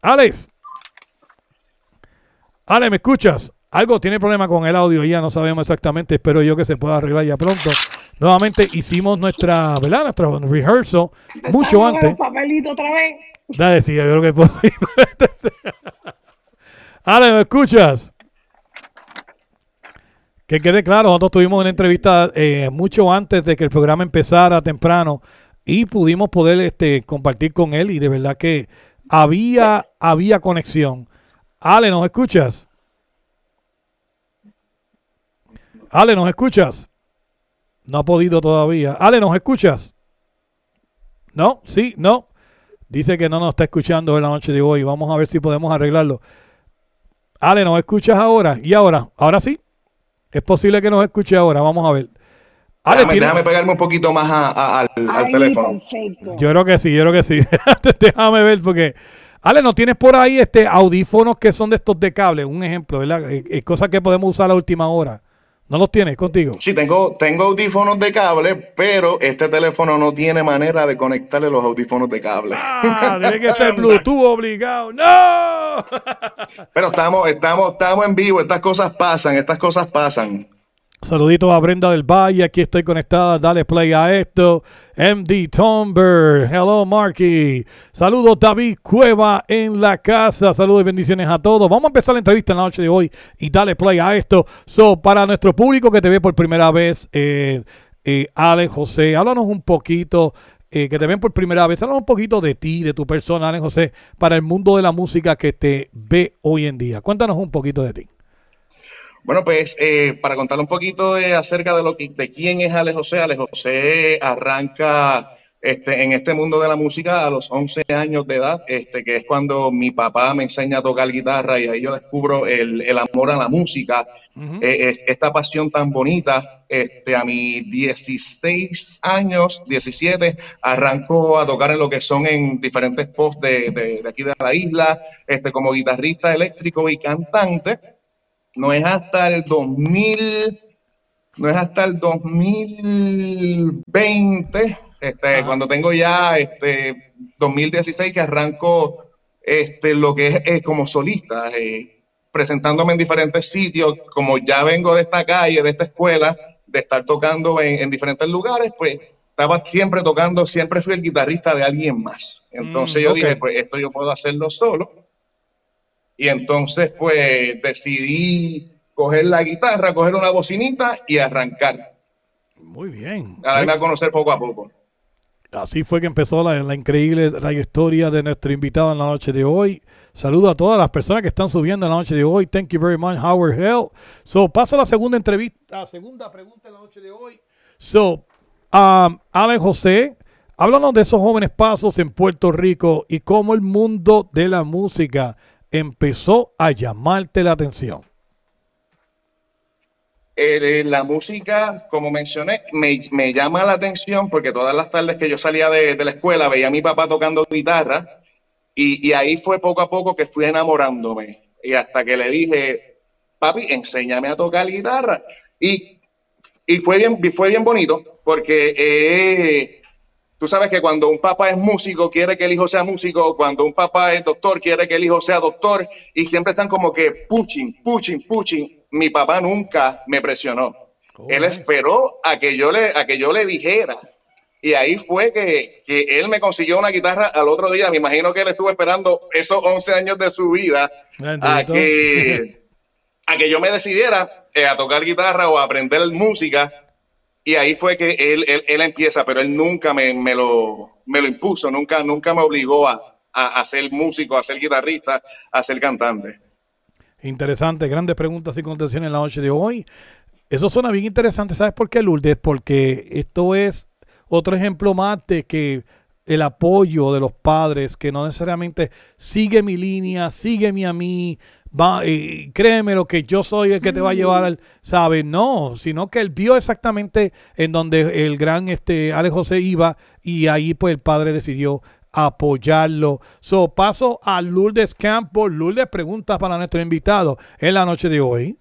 Alex. Ale, ¿me escuchas? Algo tiene problema con el audio, ya no sabemos exactamente, espero yo que se pueda arreglar ya pronto. Nuevamente hicimos nuestra, ¿verdad? Nuestra rehearsal mucho antes. el papelito otra vez. Dale, sí, yo creo que es posible. Ale, ¿me escuchas? Que quede claro, nosotros tuvimos una entrevista eh, mucho antes de que el programa empezara temprano y pudimos poder este, compartir con él y de verdad que había, había conexión. Ale, ¿nos escuchas? Ale, ¿nos escuchas? No ha podido todavía. Ale, ¿nos escuchas? No, sí, no. Dice que no nos está escuchando en la noche de hoy. Vamos a ver si podemos arreglarlo. Ale, ¿nos escuchas ahora? ¿Y ahora? ¿Ahora sí? Es posible que nos escuche ahora. Vamos a ver. Ale, Déjame, ¿tiene- déjame pegarme un poquito más a- a- al, teléfono. perfecto. Yo creo que sí, yo creo que sí. Déjame ver porque... Ale, ¿no tienes por ahí este audífonos que son de estos de cable? Un ejemplo, ¿verdad? Eh, eh, cosas que podemos usar a la última hora. ¿No los tienes contigo? Sí, tengo, tengo audífonos de cable, pero este teléfono no tiene manera de conectarle los audífonos de cable. Ah, tiene que ser Bluetooth obligado. ¡No! Pero estamos, estamos, estamos en vivo, estas cosas pasan, estas cosas pasan. Saluditos a Brenda del Valle, aquí estoy conectada, dale play a esto. MD Tomber, hello Marky. Saludos David Cueva en la casa, saludos y bendiciones a todos. Vamos a empezar la entrevista en la noche de hoy y dale play a esto. So, para nuestro público que te ve por primera vez, eh, eh, Ale, José, háblanos un poquito, eh, que te ven por primera vez, háblanos un poquito de ti, de tu persona, Ale, José, para el mundo de la música que te ve hoy en día. Cuéntanos un poquito de ti. Bueno, pues eh, para contar un poquito de, acerca de, lo que, de quién es Alex José, Alex José arranca este, en este mundo de la música a los 11 años de edad, este, que es cuando mi papá me enseña a tocar guitarra y ahí yo descubro el, el amor a la música, eh, esta pasión tan bonita. Este, a mis 16 años, 17, arranco a tocar en lo que son en diferentes posts de, de, de aquí de la isla, este, como guitarrista eléctrico y cantante. No es hasta el 2000, no es hasta el 2020 este, cuando tengo ya este 2016 que arranco este, lo que es, como solista, eh, presentándome en diferentes sitios, como ya vengo de esta calle, de esta escuela, de estar tocando en, diferentes lugares, pues estaba siempre tocando, siempre fui el guitarrista de alguien más. Entonces Mm, yo ok. dije, pues esto yo puedo hacerlo solo. Y entonces pues decidí coger la guitarra, coger una bocinita y arrancar, Muy bien. a darme a conocer poco a poco. Así fue que empezó la, increíble trayectoria de nuestro invitado en la noche de hoy. Saludo a todas las personas que están subiendo en la noche de hoy. Thank you very much, Howard Hell. So, paso a la segunda entrevista, la segunda pregunta en la noche de hoy. So, um, Alex José, háblanos de esos jóvenes pasos en Puerto Rico y cómo el mundo de la música empezó a llamarte la atención. La música, como mencioné, me, me llama la atención porque todas las tardes que yo salía de, de la escuela veía a mi papá tocando guitarra y, y ahí fue poco a poco que fui enamorándome. Y hasta que le dije, papi, enséñame a tocar guitarra. Y, y fue, bien, fue bien bonito porque eh, tú sabes que cuando un papá es músico, quiere que el hijo sea músico, cuando un papá es doctor, quiere que el hijo sea doctor y siempre están como que pushing, pushing, pushing. Mi papá nunca me presionó. Él esperó a que yo le, a que yo le dijera. Y ahí fue que, que él me consiguió una guitarra al otro día. Me imagino que él estuvo esperando esos 11 años de su vida a que, a que yo me decidiera eh, a tocar guitarra o a aprender música. Y ahí fue que él, él, él empieza, pero él nunca me, me, lo, me lo impuso, nunca, nunca me obligó a, a, a ser músico, a ser guitarrista, a ser cantante. Interesante, grandes preguntas y contenciones en la noche de hoy. Eso suena bien interesante. ¿Sabes por qué, Lourdes? Porque esto es otro ejemplo más de que el apoyo de los padres, que no necesariamente sigue mi línea, sígueme a mí, va, eh, créeme lo que yo soy el que te va a llevar al, ¿sabes? No, sino que él vio exactamente en donde el gran este, Alex José iba y ahí pues el padre decidió apoyarlo. So, paso a Lourdes Campo. Lourdes, preguntas para nuestro invitado en la noche de hoy.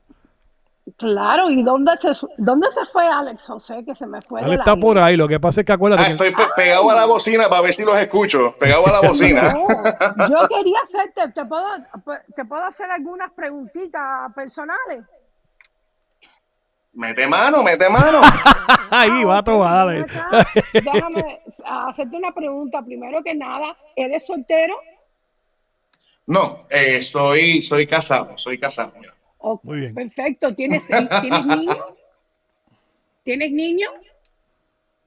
Claro, ¿y dónde se, dónde se fue Alex José? Que se me fue. Él del está por ahí. Lo que pasa es que acuérdate Ah, que estoy pe- pegado a la bocina para ver si los escucho. Pegado a la bocina. No, yo quería hacerte, te puedo, te puedo hacer algunas preguntitas personales. Mete mano, mete mano. ahí va a ok, tomar. ven dale. Déjame hacerte una pregunta. Primero que nada, ¿eres soltero? No, eh, soy, soy casado, soy casado. Muy bien. Perfecto. ¿Tienes, ¿tienes niños? ¿Tienes niños?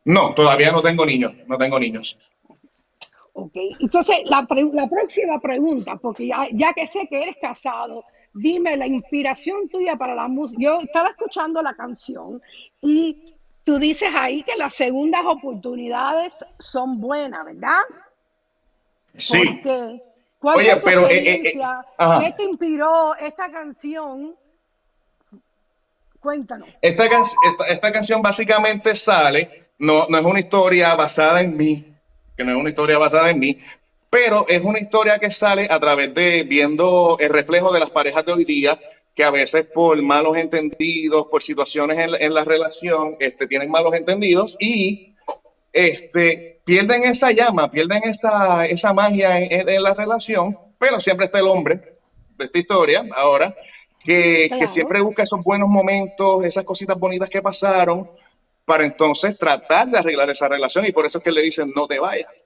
No, todavía no tengo niños, no tengo niños. Ok, entonces la, pre- la próxima pregunta, porque ya, ya que sé que eres casado, dime la inspiración tuya para la música. Yo estaba escuchando la canción y tú dices ahí que las segundas oportunidades son buenas, ¿verdad? Sí. ¿Cuál Oye, tu pero, eh, eh, eh. ¿Qué te inspiró esta canción? Cuéntanos. Esta, can- esta, esta canción básicamente sale, no, no es una historia basada en mí, que no es una historia basada en mí, pero es una historia que sale a través de viendo el reflejo de las parejas de hoy día, que a veces por malos entendidos, por situaciones en, la- en la relación, este, tienen malos entendidos y este, pierden esa llama, pierden esa, esa magia en, en- en la relación, pero siempre está el hombre de esta historia ahora, que, siempre busca esos buenos momentos, esas cositas bonitas que pasaron, para entonces tratar de arreglar esa relación y por eso es que le dicen no te vayas.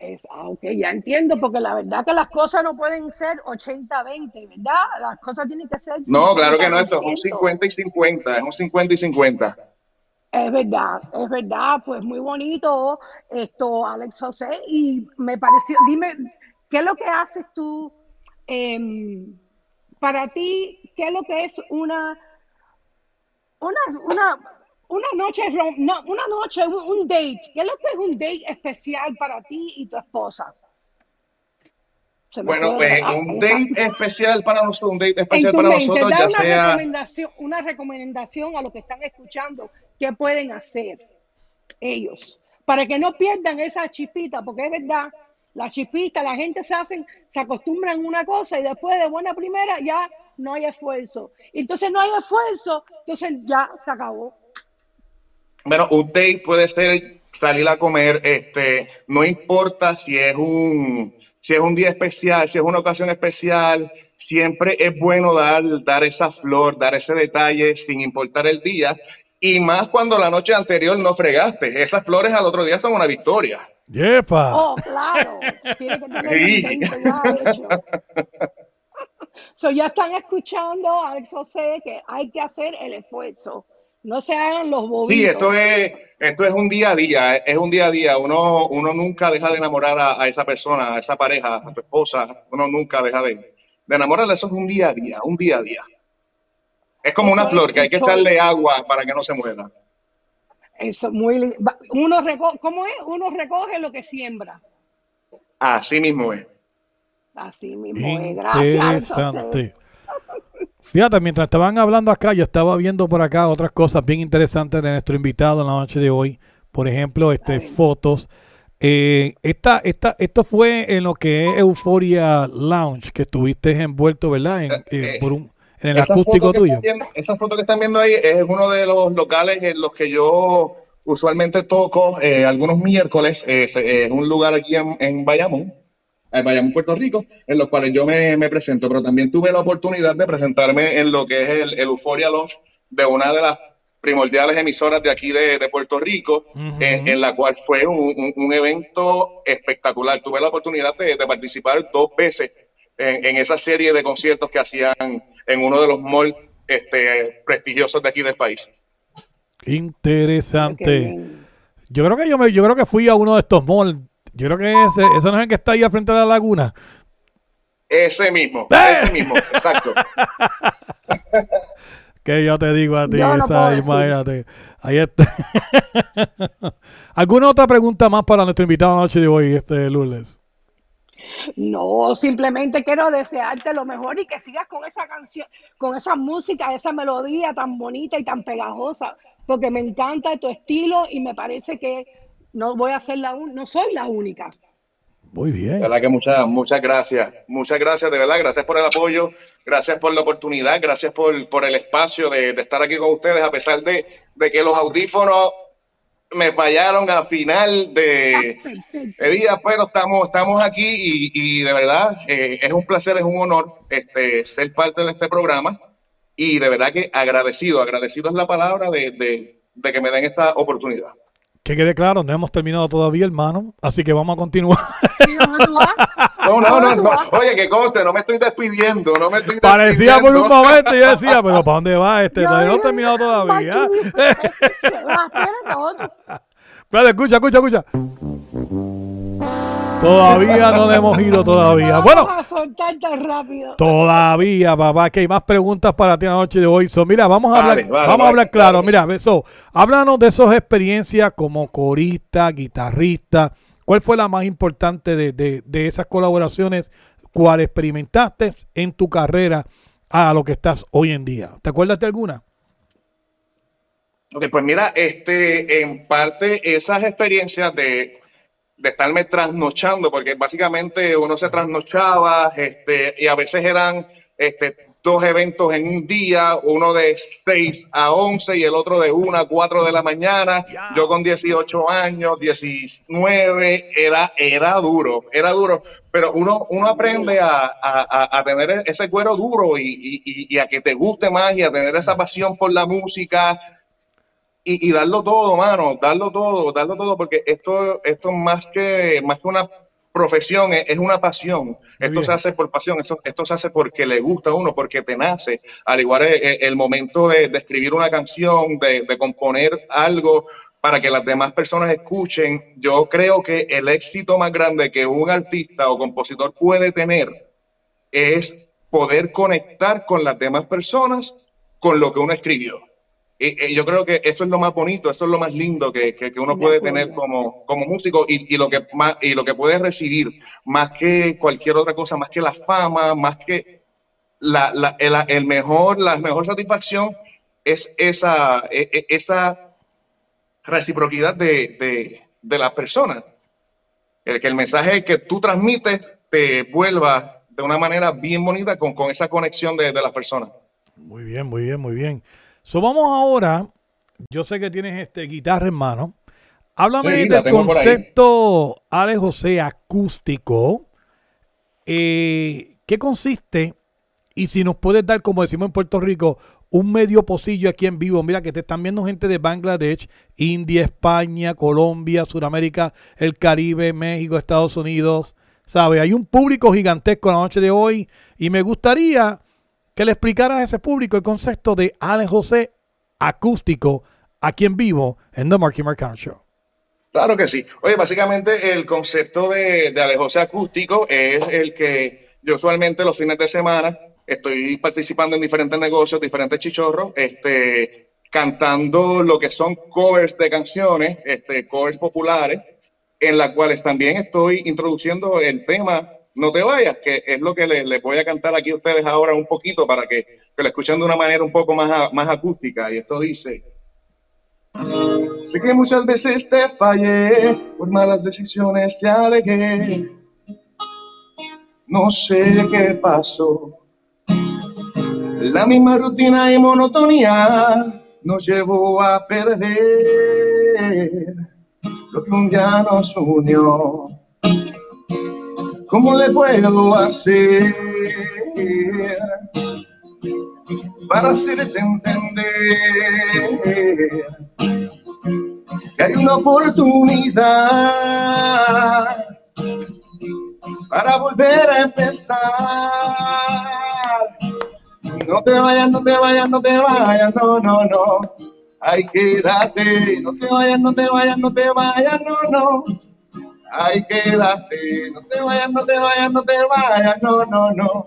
Es, ah, ok, ya entiendo, porque la verdad que las cosas no pueden ser 80-20, ¿verdad? Las cosas tienen que ser. No, claro que no, esto es un 50%. 50 y 50, es un 50 y 50. Es verdad, es verdad, pues muy bonito esto, Alex José, y me pareció, dime, ¿qué es lo que haces tú em, para ti, ¿qué es lo que es una, una, una, una noche, no, una noche, un, un date? ¿Qué es lo que es un date especial para ti y tu esposa? Bueno, pues la- un date especial para nosotros, un date especial para mente, nosotros, ya una sea recomendación, una recomendación a los que están escuchando, ¿qué pueden hacer ellos? Para que no pierdan esa chispita, porque es verdad, la chispita, la gente se hacen, se acostumbran a una cosa y después de buena primera ya no hay esfuerzo. Entonces no hay esfuerzo, entonces ya se acabó. Bueno, un date puede ser salir a comer, este, no importa si es un, si es un día especial, si es una ocasión especial, siempre es bueno dar, dar esa flor, dar ese detalle sin importar el día, y más cuando la noche anterior no fregaste. Esas flores al otro día son una victoria. ¡Yepa! Oh, claro, tiene que tener Sí. el 20 ya hecho. So, ya están escuchando, Alex José, que hay que hacer el esfuerzo. No se hagan los bobitos. Sí, esto es, esto es un día a día, es un día a día. Uno, uno nunca deja de enamorar a, a esa persona, a esa pareja, a tu esposa. Uno nunca deja de, de enamorarla. Eso es un día a día, un día a día. Es como Eso una flor es que hay que echarle agua para que no se muera. Eso, muy uno recoge, ¿cómo es? Uno recoge lo que siembra. Así mismo es. Así mismo es. Gracias. Interesante. Fíjate, mientras estaban hablando acá, yo estaba viendo por acá otras cosas bien interesantes de nuestro invitado en la noche de hoy. Por ejemplo, este, fotos. Eh, esta, esta, esto fue en lo que es Euphoria Lounge, que estuviste envuelto, ¿verdad? En, Eh, eh, por un, en el acústico tuyo. viendo- esa foto que están viendo ahí es uno de los locales en los que yo usualmente toco eh, algunos miércoles. Es, es un lugar aquí en, en Bayamón, en Bayamón, Puerto Rico, en los cuales yo me, me presento. Pero también tuve la oportunidad de presentarme en lo que es el, el Euphoria Lounge de una de las primordiales emisoras de aquí de, de Puerto Rico, en, en la cual fue un, un- un evento espectacular. Tuve la oportunidad de, de participar dos veces en, en esa serie de conciertos que hacían en uno de los malls este, prestigiosos de aquí del país. Interesante. Yo creo que yo me, yo creo que fui a uno de estos malls. Yo creo que ese, ese no es el que está ahí al frente de la laguna. Ese mismo, ¡Eh! ese mismo, exacto. Que yo te digo a ti, no esa, imagínate. Ahí está. ¿Alguna otra pregunta más para nuestro invitado noche de hoy, este Lourdes? No, simplemente quiero desearte lo mejor y que sigas con esa canción, con esa música, esa melodía tan bonita y tan pegajosa, porque me encanta tu estilo y me parece que no voy a ser la un- no soy la única. Muy bien. De verdad que muchas, muchas gracias. Muchas gracias, de verdad. Gracias por el apoyo, gracias por la oportunidad, gracias por, por el espacio de, de estar aquí con ustedes, a pesar de, de que los audífonos me fallaron al final de, de día, pero estamos, estamos aquí y, y de verdad eh, es un placer, es un honor este, ser parte de este programa y de verdad que agradecido, agradecido es la palabra de, de, de que me den esta oportunidad. Que quede claro, no hemos terminado todavía, hermano. Así que vamos a continuar. No, no, no, ¿Dónde tú no. Oye, que conste, no me estoy despidiendo, no me estoy Parecía por un despidiendo. momento y yo decía, pero ¿para dónde va este? Yo no he terminado todavía. Espérate, escucha, escucha, escucha. Todavía no le hemos ido todavía. No Bueno, vas a soltar tan rápido. Todavía, papá, que hay más preguntas para ti la noche de hoy. So, mira, vamos a Vale, hablar, vale, vamos a hablar claro. Mira, so, háblanos de esas experiencias como corista, guitarrista. ¿Cuál fue la más importante de, de- de esas colaboraciones? ¿Cuál experimentaste en tu carrera a lo que estás hoy en día? ¿Te acuerdas de alguna? Ok, pues mira, este, en parte esas experiencias de, de estarme trasnochando, porque básicamente uno se trasnochaba, este, y a veces eran este, dos eventos en un día, uno de 6 a 11 y el otro de 1 a 4 de la mañana. Yo con 18 años, 19, era, era duro, era duro. Pero uno, uno aprende a, a- a- a tener ese cuero duro y, y- y- y a que te guste más y a tener esa pasión por la música y, y darlo todo, mano, darlo todo, darlo todo, porque esto, esto más que, más que una profesión, es, es una pasión. esto bien. se hace por pasión, esto, esto se hace porque le gusta a uno, porque te nace. Al igual el, el- el momento de, de escribir una canción, de, de componer algo para que las demás personas escuchen, yo creo que el éxito más grande que un artista o compositor puede tener es poder conectar con las demás personas con lo que uno escribió. Y, y yo creo que eso es lo más bonito, eso es lo más lindo que, que, que uno De puede tener como, como músico y, y lo que más, y lo que puede recibir más que cualquier otra cosa, más que la fama, más que la, la, el, el mejor, la mejor satisfacción es esa, e- e- esa reciprocidad de, de, de las personas. El que el mensaje que tú transmites te vuelva de una manera bien bonita con, con esa conexión de, de las personas. Muy bien, muy bien, muy bien. So, vamos ahora. Yo sé que tienes este guitarra en mano. Háblame Sí, del concepto Ale José acústico. Eh, ¿Qué consiste? Y si nos puedes dar, como decimos en Puerto Rico, un medio pocillo aquí en vivo. Mira que te están viendo gente de Bangladesh, India, España, Colombia, Sudamérica, el Caribe, México, Estados Unidos. ¿Sabe? Hay un público gigantesco la noche de hoy y me gustaría que le explicaras a ese público el concepto de Ale José acústico aquí en vivo en The Marky Marcano Show. Claro que sí. Oye, básicamente el concepto de, de Alejose Acústico es el que yo usualmente los fines de semana estoy participando en diferentes negocios, diferentes chichorros, este, cantando lo que son covers de canciones, este, covers populares, en las cuales también estoy introduciendo el tema No te vayas, que es lo que les le voy a cantar aquí a ustedes ahora un poquito para que, que lo escuchen de una manera un poco más, a- más acústica. Y esto dice... Sé que muchas veces te fallé, por malas decisiones te alegué. No sé qué pasó. La misma rutina y monotonía nos llevó a perder lo que un día nos unió. ¿Cómo le puedo hacer para hacerte entender? que hay una oportunidad para volver a empezar. No te vayas, no te vayas, no te vayas, no, no, no. Ay, quédate, no te vayas, no te vayas, no te vayas, no, no. Ay, quédate, no te vayas, no te vayas, no te vayas, no, no, no.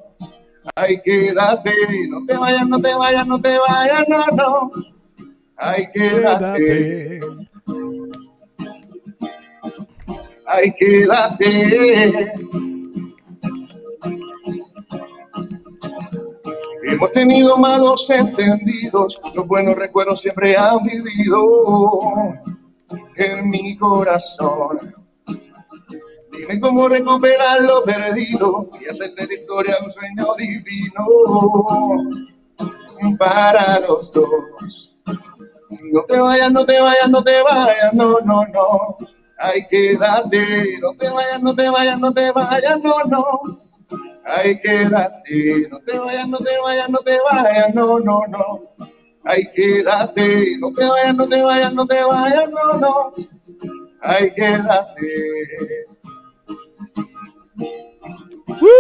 Ay, quédate, no te vayas, no te vayas, no te vayas, no, no. Ay, quédate. Ay, quédate. Hemos tenido malos entendidos, los buenos recuerdos siempre han vivido en mi corazón. Dime cómo recuperar lo perdido y hacer de la historia un sueño divino para los dos. No te vayas, no te vayas, no te vayas, no, no, no. Ay, quédate, no te vayas, no te vayas, no te vayas, no, no. Ay, quédate, no te vayas, no te vayas, no te vayas, no, no, no. Ay, quédate, no te vayas, no te vayas, no te vayas, no, no. Ay, quédate.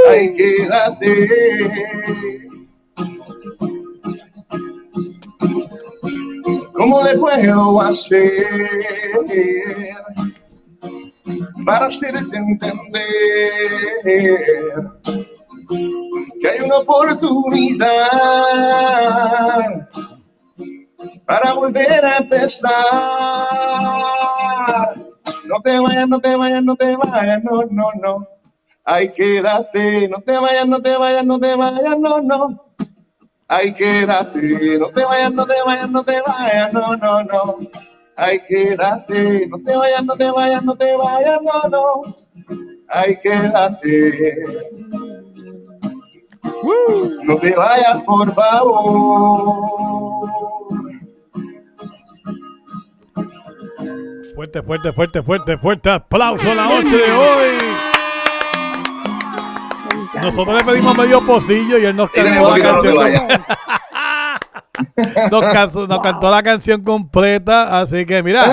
Ay, quédate. ¿Cómo le puedo hacer para hacerte entender que hay una oportunidad para volver a empezar? No te vayas, no te vayas, no te vayas, no, no, no. Ay, quédate, no te vayas, no te vayas, no te vayas, no, no. Ay, quédate, no te vayas, no te vayas, no te vayas, no, no, no. Ay, quédate, no te vayas, no te vayas, no te vayas, no, no. Ay, quédate. No te vayas, por favor. Fuerte, fuerte, fuerte, fuerte, fuerte aplauso en la noche de hoy. Nosotros le pedimos medio pocillo y él nos cantó la te canción. Nos, cantó- nos cantó la canción completa, así que mira,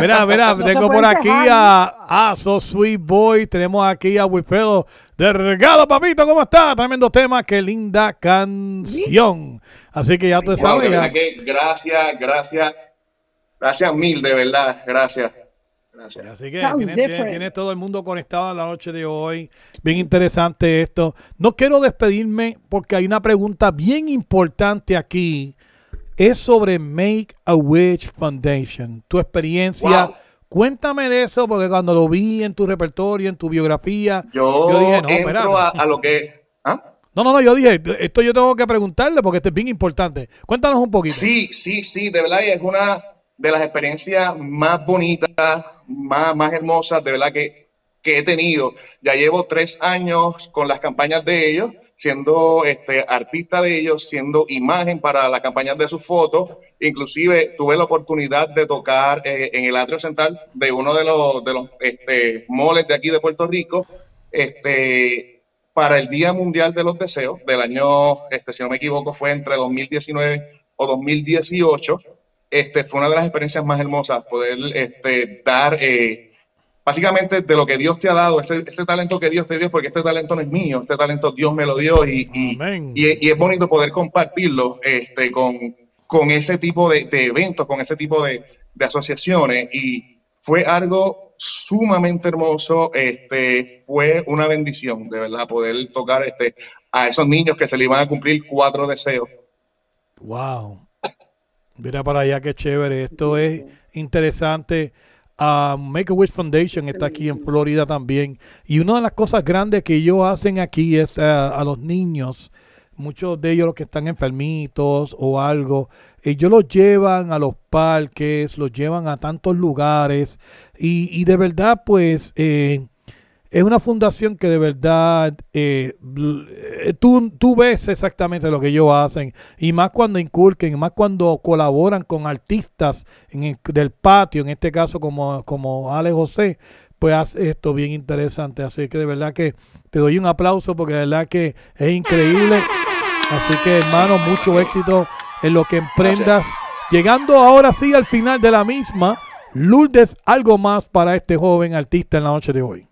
mira, mira, No tengo por aquí a, a So Sweet Boy, tenemos aquí a Wilfredo de Regalo, papito, ¿cómo está? Tremendo tema, qué linda canción. Así que ya tú Wow, sabes, que gracias, gracias, gracias mil, de verdad, gracias. Gracias. Así que tiene, tiene- tiene todo el mundo conectado en la noche de hoy. Bien interesante esto. No quiero despedirme porque hay una pregunta bien importante aquí. Es sobre Make a Wish Foundation. Tu experiencia. Wow. Cuéntame de eso porque cuando lo vi en tu repertorio, en tu biografía, Yo, Yo dije, no, entro a, a lo que... ¿Ah? No, no, no, yo dije, esto yo tengo que preguntarle porque esto es bien importante. Cuéntanos un poquito. Sí, sí, sí, de verdad y es una de las experiencias más bonitas, más, más hermosas, de verdad que, que he tenido. Ya llevo tres años con las campañas de ellos, siendo este, artista de ellos, siendo imagen para las campañas de sus fotos. Inclusive tuve la oportunidad de tocar eh, en el atrio central de uno de los, de los este, moles de aquí de Puerto Rico. Este, para el Día Mundial de los Deseos del año, este, si no me equivoco, fue entre 2019 o 2018. Este, fue una de las experiencias más hermosas poder este, dar, eh, básicamente, de lo que Dios te ha dado, ese, ese talento que Dios te dio, porque este talento no es mío, este talento Dios me lo dio y, y, y- y es bonito poder compartirlo este, con, con ese tipo de, de eventos, con ese tipo de, de asociaciones. Y fue algo sumamente hermoso, este, fue una bendición, de verdad, poder tocar este, a esos niños que se le iban a cumplir cuatro deseos. Wow. Mira para allá qué chévere. Esto es interesante. Ah, Make a Wish Foundation está aquí en Florida también. Y una de las cosas grandes que ellos hacen aquí es ah, a los niños, muchos de ellos los que están enfermitos o algo, ellos los llevan a los parques, los llevan a tantos lugares. Y, y de verdad, pues, eh, es una fundación que de verdad eh, eh, tú, tú ves exactamente lo que ellos hacen y más cuando inculquen, más cuando colaboran con artistas en el- del patio, en este caso como, como Ale José, pues hace esto bien interesante. Así que de verdad que te doy un aplauso porque de verdad que es increíble. Así que hermano, mucho éxito en lo que emprendas. Llegando ahora sí al final de la misma, Lourdes, algo más para este joven artista en la noche de hoy.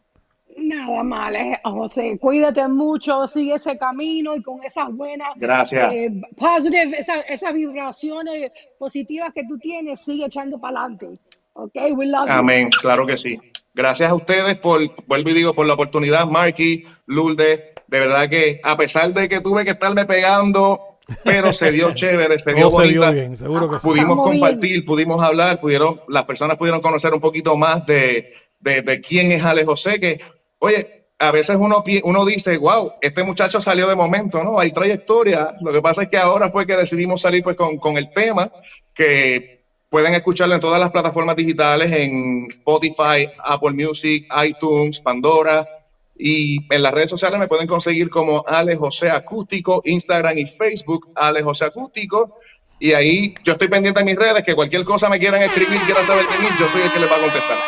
Nada mal, eh, José. Cuídate mucho, sigue ese camino y con esas buenas, Gracias. eh, positive, esas, esas vibraciones positivas que tú tienes, sigue echando para adelante. Ok, we love you. Amén, claro que sí. Gracias a ustedes por, vuelvo y digo, por la oportunidad, Marky, Lourdes. De verdad que a pesar de que tuve que estarme pegando, pero se dio chévere, se dio Todo se dio bonita. bien, seguro que sí. Pudimos bien. compartir, pudimos hablar, pudieron, las personas pudieron conocer un poquito más de, de, de quién es Ale José, que, oye, a veces uno, uno dice, wow, este muchacho salió de momento, ¿no? Hay trayectoria. Lo que pasa es que ahora fue que decidimos salir pues con, con el tema, que pueden escucharlo en todas las plataformas digitales, en Spotify, Apple Music, iTunes, Pandora. Y en las redes sociales me pueden conseguir como Ale José Acústico, Instagram y Facebook, Ale José Acústico. Y ahí yo estoy pendiente de mis redes, que cualquier cosa me quieran escribir, quieran saber de mí, yo soy el que les va a contestar.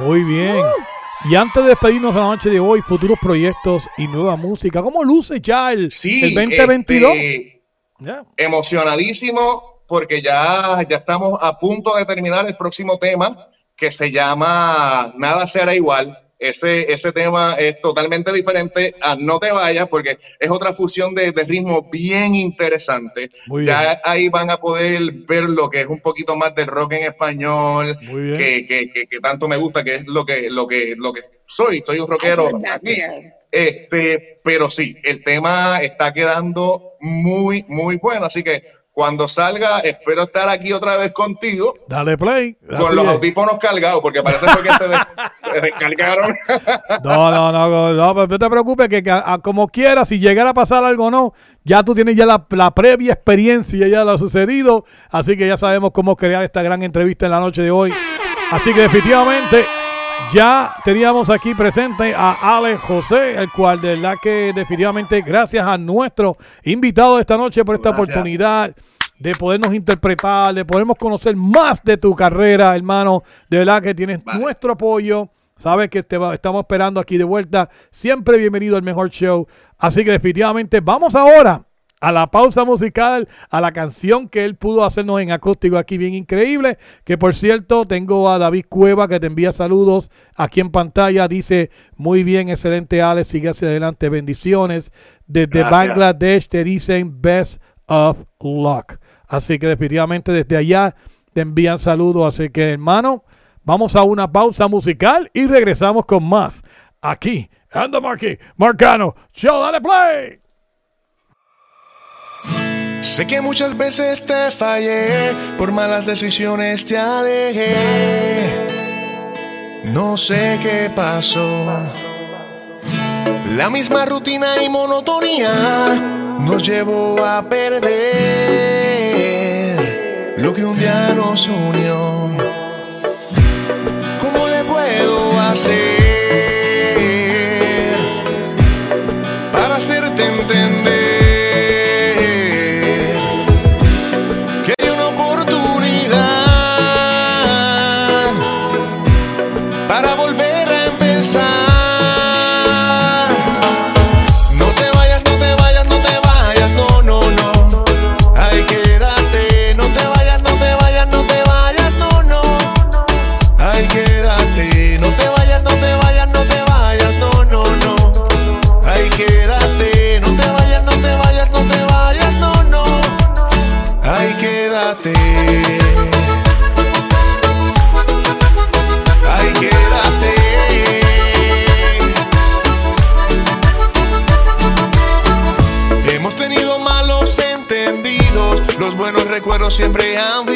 Muy bien. Y antes de despedirnos a la noche de hoy, futuros proyectos y nueva música. ¿Cómo luce ya el, Sí, el 2022? este, Ya. emocionadísimo porque ya, ya estamos a punto de terminar el próximo tema que se llama Nada será igual. Ese, ese tema es totalmente diferente a No te vayas porque es otra fusión de, de ritmo bien interesante. Muy bien. Ya ahí van a poder ver lo que es un poquito más del rock en español, Muy bien. que, que, que, que tanto me gusta, que es lo que, lo que, lo que soy. Soy un rockero. That, yeah. Este, pero sí, el tema está quedando muy, muy bueno. Así que cuando salga, espero estar aquí otra vez contigo Dale play. con los es. audífonos cargados, porque parece que se, des- se descargaron. No, no, no, no, no, pero no te preocupes que, que a- a como quiera, si llegara a pasar algo o no, ya tú tienes ya la, la previa experiencia, ya lo ha sucedido, así que ya sabemos cómo crear esta gran entrevista en la noche de hoy. Así que definitivamente ya teníamos aquí presente a Ale José, el cual de verdad que definitivamente gracias a nuestro invitado de esta noche por esta Gracias. oportunidad de podernos interpretar, de podernos conocer más de tu carrera, hermano. De verdad que tienes Vale. nuestro apoyo. Sabes que te va- estamos esperando aquí de vuelta. Siempre bienvenido al mejor show. Así que definitivamente vamos ahora a la pausa musical, a la canción que él pudo hacernos en acústico aquí, bien increíble. Que por cierto, tengo a David Cueva que te envía saludos aquí en pantalla. Dice, muy bien, excelente Alex, sigue hacia adelante, bendiciones. Desde Bangladesh te dicen best of luck. Así que definitivamente desde allá te envían saludos. Así que hermano, vamos a una pausa musical y regresamos con más aquí. Anda Marquis, Marcano, show, dale play. Sé que muchas veces te fallé, por malas decisiones te alejé. No sé qué pasó. La misma rutina y monotonía nos llevó a perder lo que un día nos unió. ¿Cómo le puedo hacer? siempre han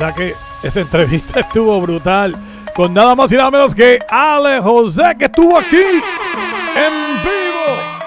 verdad que esa entrevista estuvo brutal. Con nada más y nada menos que Ale José, que estuvo aquí en vivo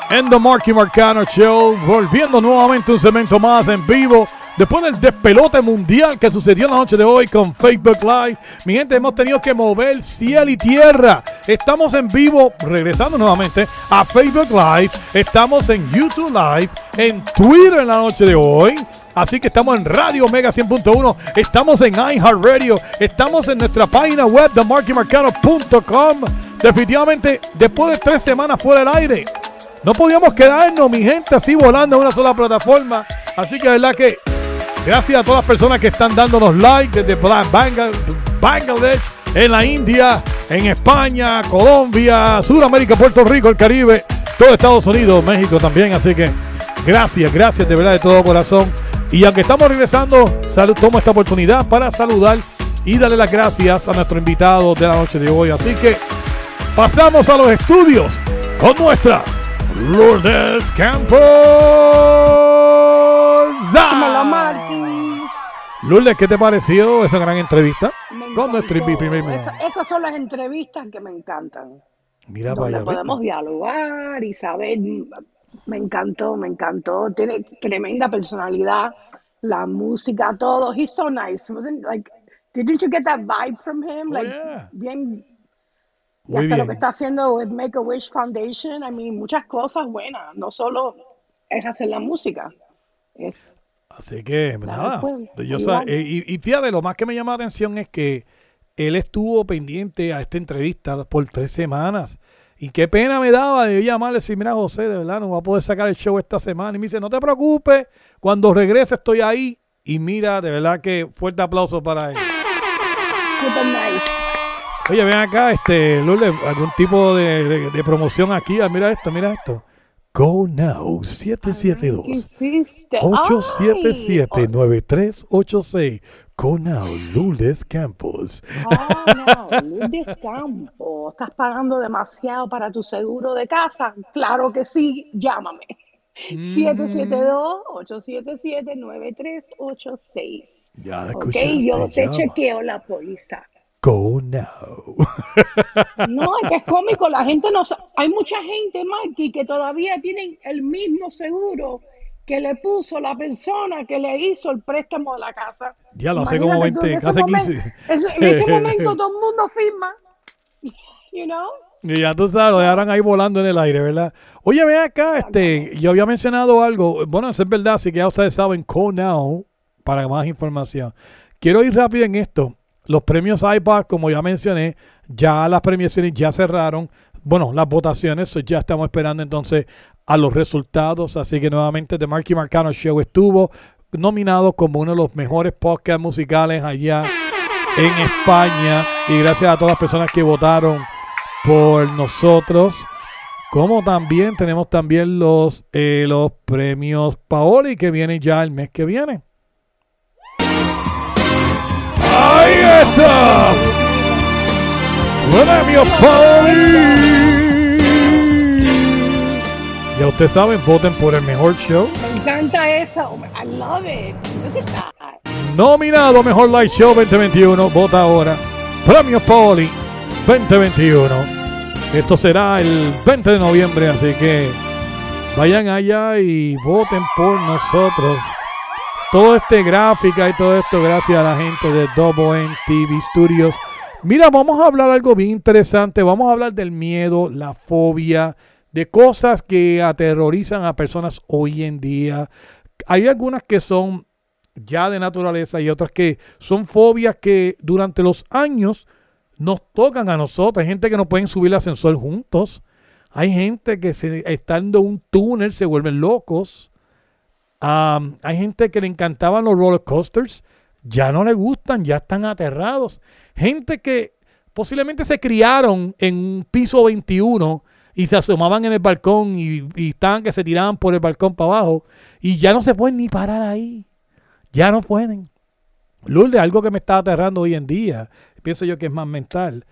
en The Marky Marcano Show, volviendo nuevamente un segmento más en vivo. Después del despelote mundial que sucedió la noche de hoy con Facebook Live, mi gente, hemos tenido que mover cielo y tierra. Estamos en vivo, regresando nuevamente a Facebook Live. Estamos en YouTube Live, en Twitter en la noche de hoy. Así que estamos en Radio Mega 100.1, estamos en iHeartRadio, estamos en nuestra página web, themarkymarcano.com. Definitivamente, después de tres semanas fuera del aire, no podíamos quedarnos, mi gente, así volando en una sola plataforma. Así que, verdad que, gracias a todas las personas que están dándonos like desde Bangladesh, en la India, en España, Colombia, Sudamérica, Puerto Rico, el Caribe, todo Estados Unidos, México también. Así que, gracias, gracias de verdad de todo corazón. Y aunque estamos regresando, salud, tomo esta oportunidad para saludar y darle las gracias a nuestro invitado de la noche de hoy. Así que pasamos a los estudios con nuestra Lourdes Campos. Lourdes, ¿qué te pareció esa gran entrevista? Con nuestro primer. Esa- esas son las entrevistas que me encantan. Mira para donde allá. podemos dialogar y saber. Me encantó, me encantó. Tiene tremenda personalidad, la música, todo. He's so nice. Wasn't like, didn't you get that vibe from him? Oh, like, yeah. bien. Y hasta lo bien. que está haciendo with Make a Wish Foundation, I mean, muchas cosas buenas. No solo es hacer la música. Es Así que, Claro, nada. pues, yo eh, y, y fíjate, lo más que me llama la atención es que él estuvo pendiente a esta entrevista por tres semanas. Y qué pena me daba de llamarle y decir, mira José, de verdad no va a poder sacar el show esta semana. Y me dice, no te preocupes, cuando regrese estoy ahí. Y mira, de verdad que fuerte aplauso para él. Oye, ven acá, este, Lourdes, algún tipo de, promoción aquí. Ah, mira esto, mira esto. Go Now 772 877 9386 Cona o Lourdes Campos. Cona o Lourdes Campos. ¿Estás pagando demasiado para tu seguro de casa? Claro que sí, llámame. Mm. 772-877-9386. Ya, ok, yo te chequeo la póliza. Go now. no, es que es cómico, la gente no. Hay mucha gente, Marky, que todavía tienen el mismo seguro que le puso la persona que le hizo el préstamo de la casa. Ya lo hace como Imagínate tú, 20, en ese hace momento- 15. ese- en ese momento todo el mundo firma. You know? Y ya tú sabes, lo dejaron ahí volando en el aire, ¿verdad? Oye, ven acá, este, yo había mencionado algo, bueno, eso es verdad, así que ya ustedes saben, Call Now, para más información. Quiero ir rápido en esto. Los premios iPad, como ya mencioné, ya las premiaciones ya cerraron. Bueno, las votaciones, ya estamos esperando entonces a los resultados. Así que nuevamente The Marky Marcano Show estuvo nominado como uno de los mejores podcasts musicales allá en España. Y gracias a todas las personas que votaron por nosotros. Como también tenemos también los, eh, los premios Paoli que vienen ya el mes que viene. ¡Ahí está! ¡Premios Paoli! Ya ustedes saben, voten por el mejor show. Me encanta eso. I love it. Look at that. Nominado a Mejor Live Show 2021. Vota ahora. Premios Paoli 2021. Esto será el 20 de noviembre, así que vayan allá y voten por nosotros. Todo este gráfica y todo esto gracias a la gente de Double N TV Studios. Mira, vamos a hablar algo bien interesante. Vamos a hablar del miedo, la fobia, de cosas que aterrorizan a personas hoy en día. Hay algunas que son ya de naturaleza y otras que son fobias que durante los años nos tocan a nosotros. Hay gente que no pueden subir el ascensor juntos. Hay gente que se, estando en un túnel se vuelven locos. Hay gente que le encantaban los roller coasters. Ya no le gustan, ya están aterrados. Gente que posiblemente se criaron en un piso 21 y se asomaban en el balcón y, y estaban que se tiraban por el balcón para abajo y ya no se pueden ni parar ahí. Ya no pueden. Lourdes, algo que me está aterrando hoy en día, pienso yo que es más mental,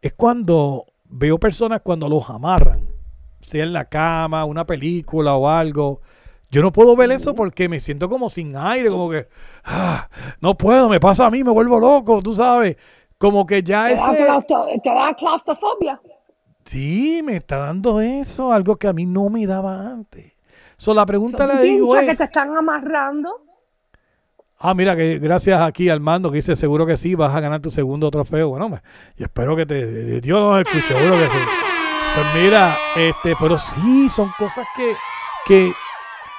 es cuando veo personas cuando los amarran, sea en la cama, una película o algo. Yo no puedo ver eso porque me siento como sin aire, como que ah, no puedo, me pasa a mí, me vuelvo loco, tú sabes. Como que ya claustro- te da claustrofobia. Sí, me está dando eso, algo que a mí no me daba antes. So, la pregunta So, ¿tú le digo piensas que es... te están amarrando? Ah, mira, que gracias aquí al mando que dice seguro que sí, vas a ganar tu segundo trofeo. Bueno, me- y espero que te. Dios nos escuche, seguro que sí. Pues mira, este, pero sí, son cosas que, que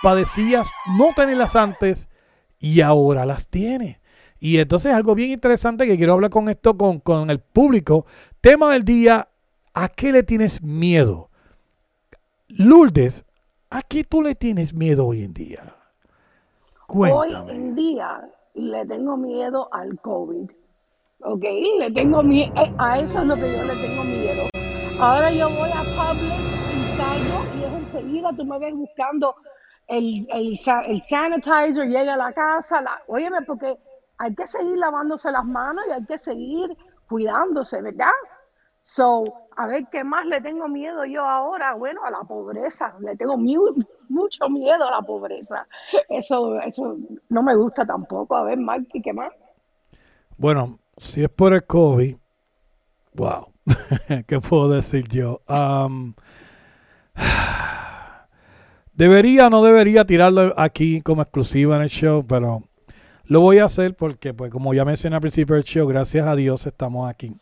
padecías no tenerlas antes y ahora las tienes. Y entonces algo bien interesante que quiero hablar con esto con, con el público. Tema del día, ¿a qué le tienes miedo? Lourdes, ¿a qué tú le tienes miedo hoy en día? Hoy en día le tengo miedo al COVID. ¿Ok? Le tengo miedo. A eso es lo que yo le tengo miedo. Ahora yo voy a Publix y salgo y es enseguida tú me ves buscando el, el, el sanitizer, llega a la casa. La, óyeme, porque hay que seguir lavándose las manos y hay que seguir cuidándose, ¿verdad? So, a ver qué más le tengo miedo yo ahora. Bueno, a la pobreza. Le tengo mu- mucho miedo a la pobreza. Eso, eso no me gusta tampoco. A ver, Marky, ¿qué más? Bueno, si es por el COVID, wow, ¿qué puedo decir yo? Am, debería o no debería tirarlo aquí como exclusiva en el show, pero lo voy a hacer porque, pues, como ya mencioné al principio del show, gracias a Dios estamos aquí.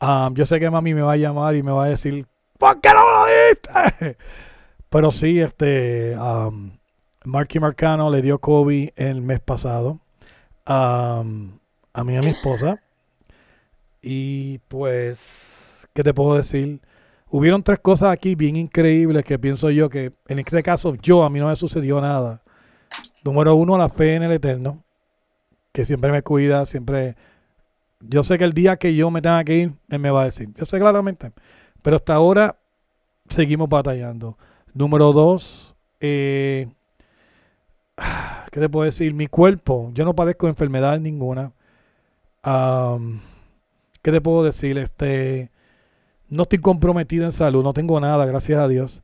Yo sé que mami me va a llamar y me va a decir, ¿por qué no me lo diste? Pero sí, este, am, Marky Marcano le dio COVID el mes pasado. Am, a mí y a mi esposa. Y pues, ¿qué te puedo decir? Hubieron tres cosas aquí bien increíbles que pienso yo que en este caso yo a mí no me sucedió nada. Número uno, la fe en el Eterno, que siempre me cuida, siempre... Yo sé que el día que yo me tenga que ir, Él me va a decir. Yo sé claramente. Pero hasta ahora seguimos batallando. Número dos, eh, ¿qué te puedo decir? Mi cuerpo, yo no padezco de enfermedad ninguna. ¿Qué te puedo decir? Este, no estoy comprometido en salud, no tengo nada, gracias a Dios.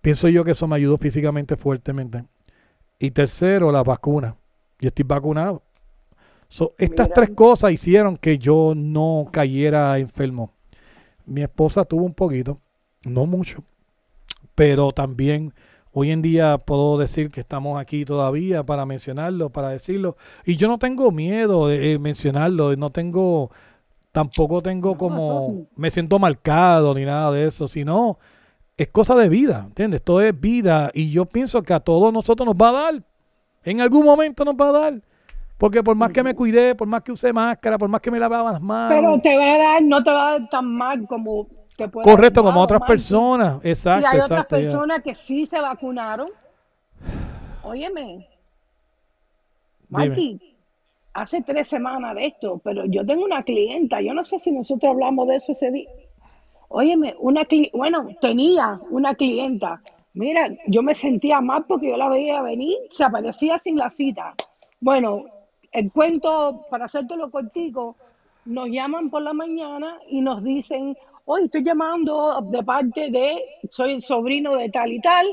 Pienso yo que eso me ayudó físicamente fuertemente. Y tercero, la vacuna. Yo estoy vacunado. So, estas Mira. tres cosas hicieron que yo no cayera enfermo. Mi esposa tuvo un poquito, no mucho, pero también hoy en día puedo decir que estamos aquí todavía para mencionarlo, para decirlo. Y yo no tengo miedo de eh, mencionarlo, no tengo, tampoco tengo como, me siento marcado ni nada de eso, sino es cosa de vida, ¿entiendes? Esto es vida y yo pienso que a todos nosotros nos va a dar. En algún momento nos va a dar. Porque por más que me cuidé, por más que usé máscara, por más que me lavaba las manos. Pero te va a dar, no te va a dar tan mal como te puede correcto, como otras personas. Exacto, Y hay otras ya. personas que sí se vacunaron. Óyeme. Marky, hace tres semanas de esto, pero yo tengo una clienta, yo no sé si nosotros hablamos de eso ese día. Óyeme, una cli- bueno, tenía una clienta. Mira, yo me sentía mal porque yo la veía venir, se aparecía sin la cita. Bueno, el cuento, para hacértelo cortico, nos llaman por la mañana y nos dicen, hoy estoy llamando de parte de, soy el sobrino de tal y tal.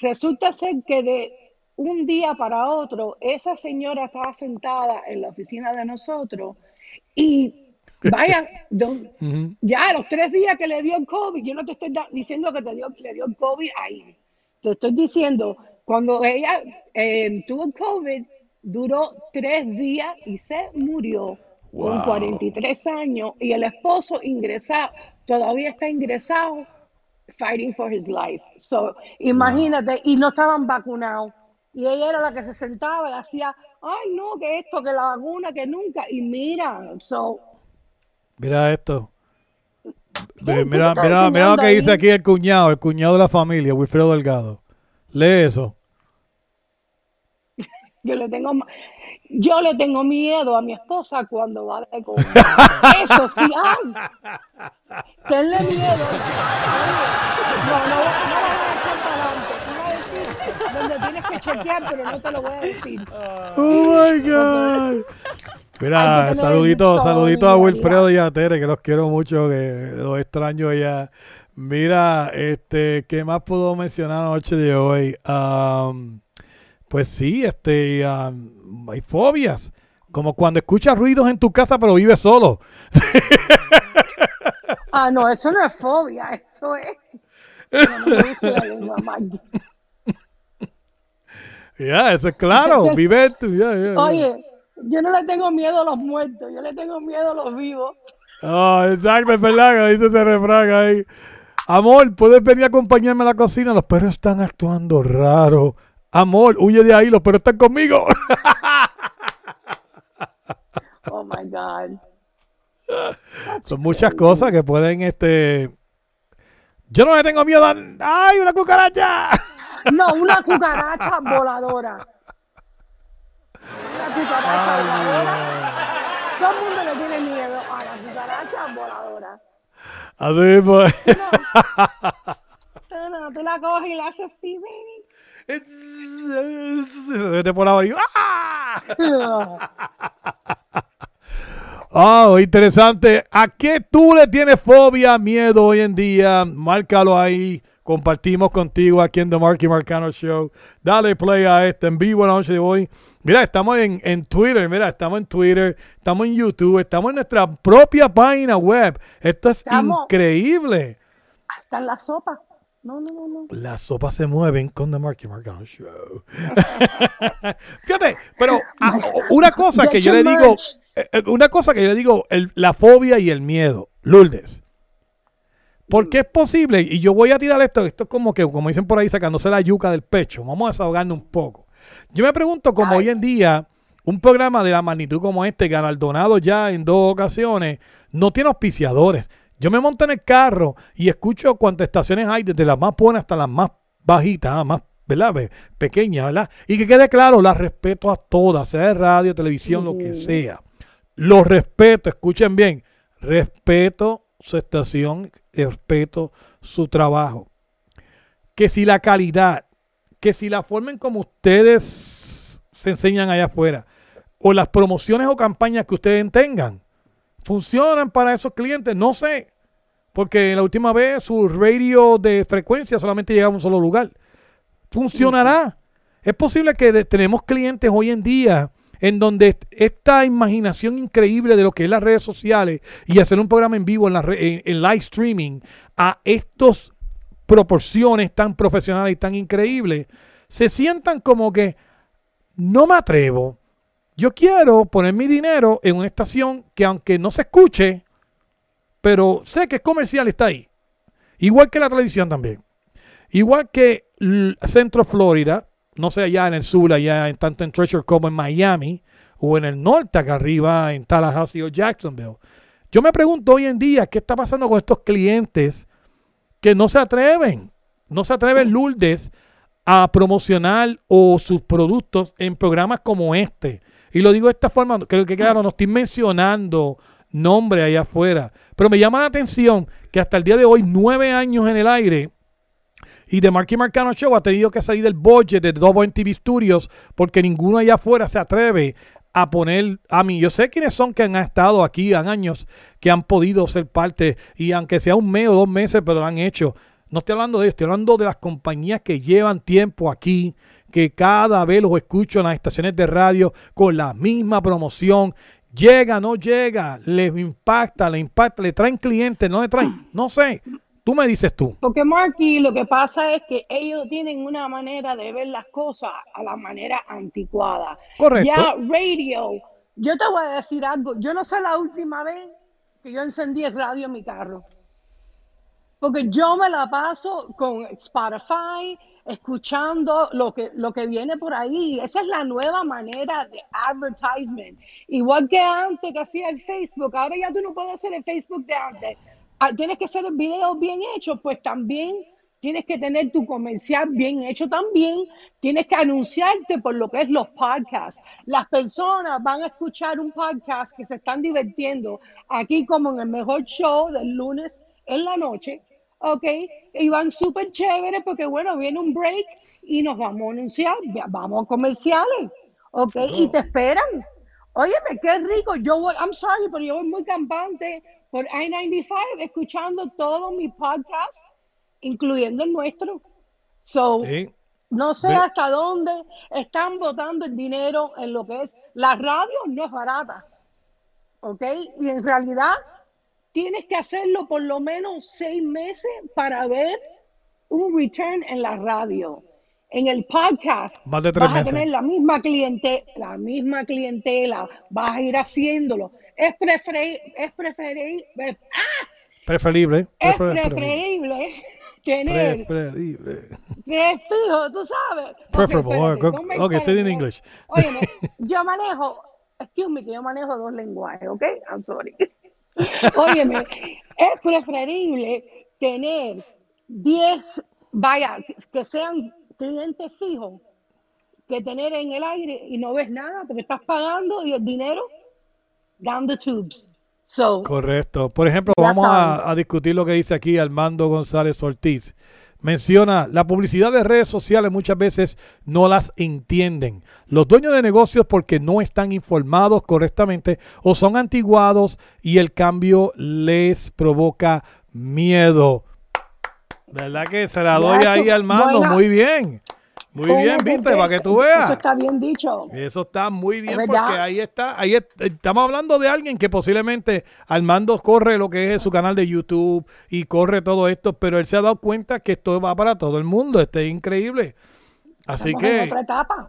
Resulta ser que de un día para otro, esa señora estaba sentada en la oficina de nosotros y vaya, don- ya a los tres días que le dio el COVID, yo no te estoy diciendo que te dio, le dio el COVID ahí. Te estoy diciendo, cuando ella eh, tuvo el COVID, duró tres días y se murió con Wow. 43 años y el esposo ingresado, todavía está ingresado, fighting for his life. So, imagínate, y no estaban vacunados. Y ella era la que se sentaba y hacía, ay no, que esto, que la vacuna, que nunca. Y mira, so, Mira esto. ¿Qué? Ve- ¿Tú Mira, mira, mira lo que dice aquí el cuñado, el cuñado de la familia, Wilfredo Delgado. Lee eso. Yo le tengo yo le tengo miedo a mi esposa cuando va de compra. Eso sí, ay. Tenle miedo. No, no, no vas a echar para adelante. Te voy a decir donde tienes que chequear, pero no te lo voy a decir. Oh my God. Mira, saludito, saludito a. Wilfredo y a Tere, que los quiero mucho, que los extraño ya. Mira, este, ¿qué más puedo mencionar la noche de hoy? Am, pues sí, este, hay fobias. Como cuando escuchas ruidos en tu casa pero vives solo. Ah, no, eso no es fobia, eso es. Ya, eso es claro. Vive tú. Oye, yo no le tengo miedo a los muertos, yo le tengo miedo a los vivos. Ah, exacto, es verdad que dice ese refrán ahí. Amor, ¿puedes venir a acompañarme a la cocina? Los perros están actuando raro. Amor, huye de ahí, los perros están conmigo. Oh my God. Son muchas cosas que pueden, este... Yo no le tengo miedo a... ¡Ay, una cucaracha! No, una cucaracha voladora. Una cucaracha voladora. Todo el mundo le tiene miedo a la cucaracha voladora. Así pues. No, no, tú la coges y la haces así, Se por. ¡Ah! Ah, interesante. ¿A qué tú le tienes fobia, miedo hoy en día? Márcalo ahí. Compartimos contigo aquí en The Marky Marcano Show. Dale play a este en vivo la noche de hoy. Mira, estamos en, en Twitter, mira, estamos en Twitter, estamos en YouTube, estamos en nuestra propia página web. Esto es Estamos- increíble. Hasta en la sopa. No, no, no, no. Las sopas se mueven con The Marky Marcano Show. Fíjate, pero ah, una cosa que yo le digo, eh, eh, una cosa que yo le digo, el- la fobia y el miedo, Lourdes. Porque es posible, y yo voy a tirar esto, esto es como que, como dicen por ahí, sacándose la yuca del pecho, vamos a desahogarnos un poco. Yo me pregunto, como Ay. hoy en día, un programa de la magnitud como este, galardonado ya en dos ocasiones, no tiene auspiciadores. Yo me monto en el carro y escucho cuántas estaciones hay, desde las más buenas hasta las más bajitas, ah, más, ¿verdad? Pe- Pequeñas, ¿verdad? Y que quede claro, las respeto a todas, sea de radio, televisión, lo que sea. Los respeto, escuchen bien, respeto su estación, respeto su trabajo. Que si la calidad, que si la forma en como ustedes se enseñan allá afuera, o las promociones o campañas que ustedes tengan, funcionan para esos clientes, no sé. Porque la última vez su radio de frecuencia solamente llegaba a un solo lugar. Funcionará. Es posible que de- tenemos clientes hoy en día en donde est- esta imaginación increíble de lo que es las redes sociales y hacer un programa en vivo en, la re- en- en live streaming a estos proporciones tan profesionales y tan increíbles, se sientan como que no me atrevo. Yo quiero poner mi dinero en una estación que aunque no se escuche, pero sé que es comercial, está ahí. Igual que la televisión también. Igual que l- Centro Florida, no sé allá en el sur, allá en tanto en Treasure como en Miami, o en el norte acá arriba en Tallahassee o Jacksonville. Yo me pregunto hoy en día qué está pasando con estos clientes que no se atreven, no se atreven Lourdes a promocionar o sus productos en programas como este. Y lo digo de esta forma, creo que claro, no estoy mencionando nombre allá afuera, pero me llama la atención que hasta el día de hoy, nueve años en el aire, y The Marky Marcano Show ha tenido que salir del budget de Double TV Studios porque ninguno allá afuera se atreve a poner a mí. Yo sé quiénes son que han estado aquí han años que han podido ser parte y aunque sea un mes o dos meses, pero lo han hecho. No estoy hablando de ellos, estoy hablando de las compañías que llevan tiempo aquí, que cada vez los escucho en las estaciones de radio con la misma promoción. Llega, no llega, les impacta, le impacta, le traen clientes, no le traen, no sé. Tú me dices tú. Porque Marky, lo que pasa es que ellos tienen una manera de ver las cosas a la manera anticuada. Correcto. Ya radio, yo te voy a decir algo, yo no sé la última vez que yo encendí el radio en mi carro. Porque yo me la paso con Spotify, escuchando lo que, lo que viene por ahí. Esa es la nueva manera de advertisement. Igual que antes que hacía el Facebook, ahora ya tú no puedes hacer el Facebook de antes. Ah, Tienes que hacer el video bien hecho, pues también tienes que tener tu comercial bien hecho también. Tienes que anunciarte por lo que es los podcasts. Las personas van a escuchar un podcast que se están divirtiendo aquí como en el mejor show del lunes en la noche, ¿ok? Y van súper chéveres porque, bueno, viene un break y nos vamos a anunciar, vamos a comerciales, ¿ok? Y te esperan. Óyeme, qué rico. Yo voy, I'm sorry, pero yo voy muy campante por I-95 escuchando todos mis podcasts, incluyendo el nuestro. So, Sí. no sé Ve- hasta dónde están botando el dinero en lo que es la radio, no es barata. ¿Ok? Y en realidad tienes que hacerlo por lo menos seis meses para ver un return en la radio. En el podcast Más de tres vas meses. a tener la misma cliente, la misma clientela, vas a ir haciéndolo. Es preferible, es preferible, ¡ah! Preferible. es prefer- preferible tener Preferible. tres fijos, tú sabes. Preferable, espérate, ok, ponme- ok, say it in. English. Óyeme, yo manejo, excuse me, que yo manejo dos lenguajes, ¿ok? I'm sorry. Óyeme, es preferible tener 10, vaya, que sean clientes fijos, que tener en el aire y no ves nada porque estás pagando y el dinero down the tubes. So, Correcto. Por ejemplo, vamos a, a discutir lo que dice aquí Armando González Ortiz. Menciona, la publicidad de redes sociales muchas veces no las entienden. Los dueños de negocios porque no están informados correctamente o son antiguados y el cambio les provoca miedo. ¿Verdad que se la doy ahí Armando? buena. Muy bien. Muy bien, viste, para que tú Eso veas. está bien dicho. Eso está muy bien porque ahí está, ahí es- estamos hablando de alguien que posiblemente Armando corre lo que es su canal de YouTube y corre todo esto, pero él se ha dado cuenta que esto va para todo el mundo, este es increíble. Así Estamos en que otra etapa.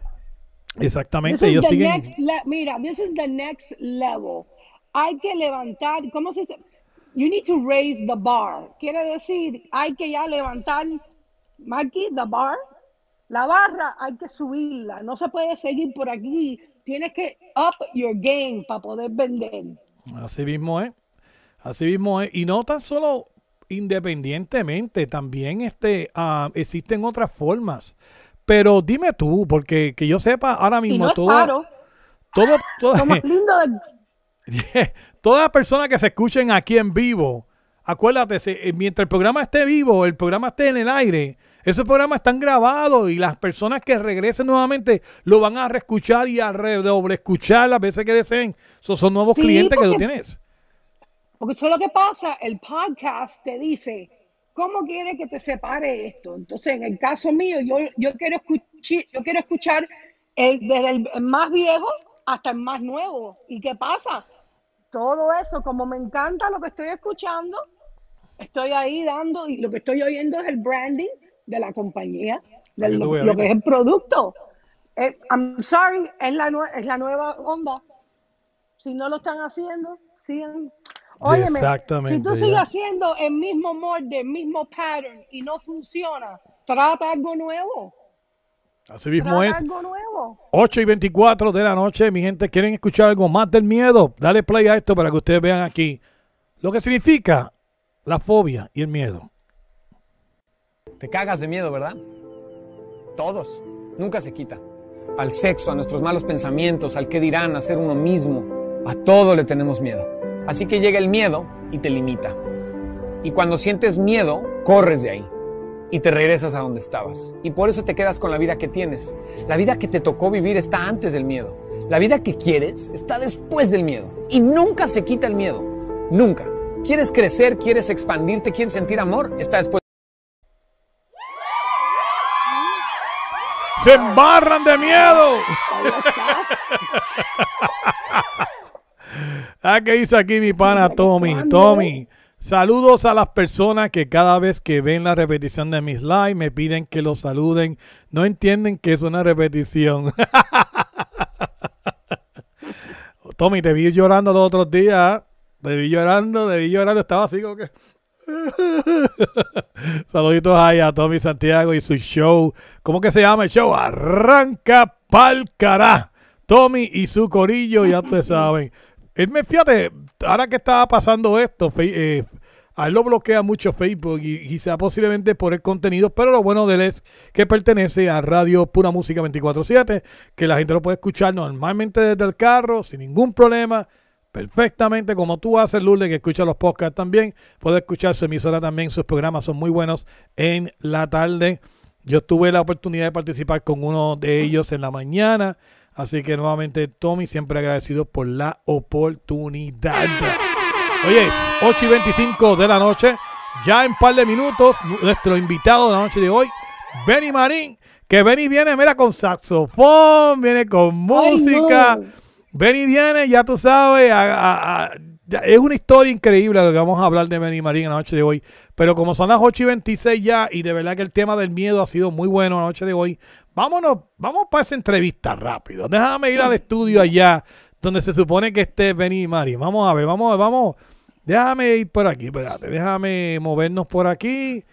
Exactamente, ellos siguen next le- mira, this is the next level. Hay que levantar, ¿cómo se dice? You need to raise the bar. Quiere decir, hay que ya levantar, Mikey, the bar. La barra hay que subirla. No se puede seguir por aquí. Tienes que up your game para poder vender. Así mismo es. Así mismo es. Y no tan solo independientemente, también este, ah, existen otras formas. Pero dime tú, porque que yo sepa ahora mismo no todo, todo, todo- más lindo de, las personas que se escuchen aquí en vivo, acuérdate, eh, mientras el programa esté vivo, el programa esté en el aire, esos programas están grabados y las personas que regresen nuevamente lo van a reescuchar y a redoble escuchar las veces que deseen. Esos son nuevos Sí, clientes que tú tienes. Porque eso es lo que pasa, el podcast te dice, ¿cómo quieres que te separe esto? Entonces, en el caso mío, yo, yo, quiero, escuchar, yo quiero escuchar el, desde el más viejo hasta el más nuevo. ¿Y qué pasa? Todo eso, como me encanta lo que estoy escuchando, estoy ahí dando y lo que estoy oyendo es el branding de la compañía, de lo, que es el producto. Eh, I'm sorry, es la, es la nueva onda. Si no lo están haciendo, sigan. Óyeme, si tú ya. sigues haciendo el mismo molde, el mismo pattern y no funciona, trata algo nuevo. Así mismo es. algo nuevo. 8 y 24 de la noche, mi gente, ¿quieren escuchar algo más del miedo? Dale play a esto para que ustedes vean aquí lo que significa la fobia y el miedo. Te cagas de miedo, ¿verdad? Todos. Nunca se quita. Al sexo, a nuestros malos pensamientos, al qué dirán, a ser uno mismo. A todo le tenemos miedo. Así que llega el miedo y te limita. Y cuando sientes miedo, corres de ahí. Y te regresas a donde estabas. Y por eso te quedas con la vida que tienes. La vida que te tocó vivir está antes del miedo. La vida que quieres está después del miedo. Y nunca se quita el miedo. Nunca. ¿Quieres crecer? ¿Quieres expandirte? ¿Quieres sentir amor? Está después. ¡Se embarran de miedo! Ah, ¿qué dice aquí mi pana Tommy? Tommy, saludos a las personas que cada vez que ven la repetición de mis lives me piden que los saluden. No entienden que es una repetición. Tommy, te vi llorando los otros días. Te vi llorando, te vi llorando. Estaba así como que... Saluditos ahí a Tommy Santiago y su show. ¿Cómo que se llama el show? Arranca pa'l cará. Tommy y su corillo, ya ustedes saben. Él me fíjate, ahora que estaba pasando esto, eh, a él lo bloquea mucho Facebook y quizá posiblemente por el contenido, pero lo bueno de él es que pertenece a Radio Pura Música 24-7, que la gente lo puede escuchar normalmente desde el carro, sin ningún problema, perfectamente como tú haces, Lourdes, que escucha los podcasts también, puede escuchar su emisora también, sus programas son muy buenos en la tarde. Yo tuve la oportunidad de participar con uno de ellos en la mañana. Así que nuevamente, Tommy, siempre agradecido por la oportunidad. Oye, 8 y 25 de la noche. Ya en par de minutos, nuestro invitado de la noche de hoy, Benny Marín. Que Benny viene, mira, con saxofón, viene con Ay, música. no. Benny viene, ya tú sabes, a- es una historia increíble lo que vamos a hablar de Benny Marín en la noche de hoy. Pero como son las 8 y 26 ya, y de verdad que el tema del miedo ha sido muy bueno la noche de hoy, vámonos, vamos para esa entrevista rápido. Déjame ir al estudio allá, donde se supone que esté Benny Marín. Vamos a ver, vamos vamos. Déjame ir por aquí, espérate, déjame movernos por aquí.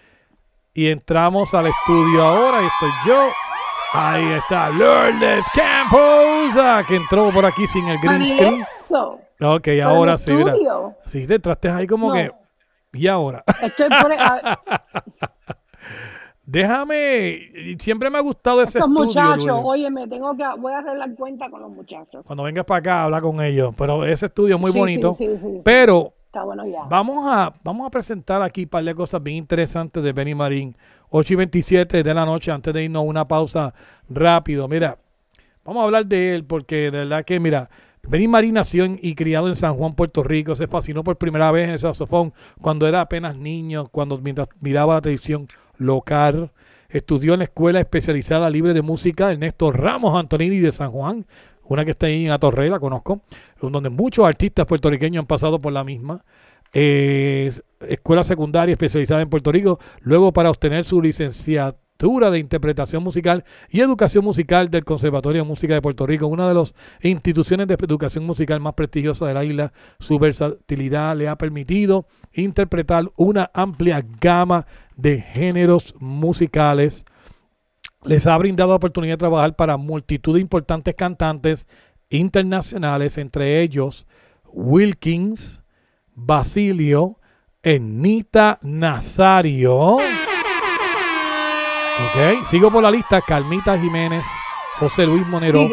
Y entramos al estudio ahora, y estoy yo. Ahí está Lourdes Campos, ah, que entró por aquí sin el green screen. Eso. Ok, ahora sí, mira. Sí, te entraste ahí como No. que. ¿Y ahora? Estoy por Déjame. Siempre me ha gustado ese estos estudio. muchachos, Lourdes. oye, me tengo que voy a arreglar cuenta con los muchachos. Cuando vengas para acá, habla con ellos. Pero ese estudio es muy Sí, sí, bonito. sí, sí, sí. Pero Está bueno ya. Vamos a, vamos a presentar aquí un par de cosas bien interesantes de Benny Marín. 8 y 27 de la noche, antes de irnos a una pausa rápido. Mira, vamos a hablar de él porque de verdad que, mira, Benny Marín nació y criado en San Juan, Puerto Rico. Se fascinó por primera vez en el saxofón cuando era apenas niño, cuando mientras miraba la televisión local. Estudió en la Escuela Especializada Libre de Música Ernesto Ramos Antonini de San Juan, una que está ahí en Atorrey, la conozco, donde muchos artistas puertorriqueños han pasado por la misma. Eh, escuela secundaria especializada en Puerto Rico, luego para obtener su licenciatura de interpretación musical y educación musical del Conservatorio de Música de Puerto Rico, una de las instituciones de educación musical más prestigiosas de la isla. Su versatilidad le ha permitido interpretar una amplia gama de géneros musicales les ha brindado la oportunidad de trabajar para multitud de importantes cantantes internacionales, entre ellos Wilkins, Basilio, Enita Nazario. Ok, sigo por la lista, Calmita Jiménez, José Luis Monero.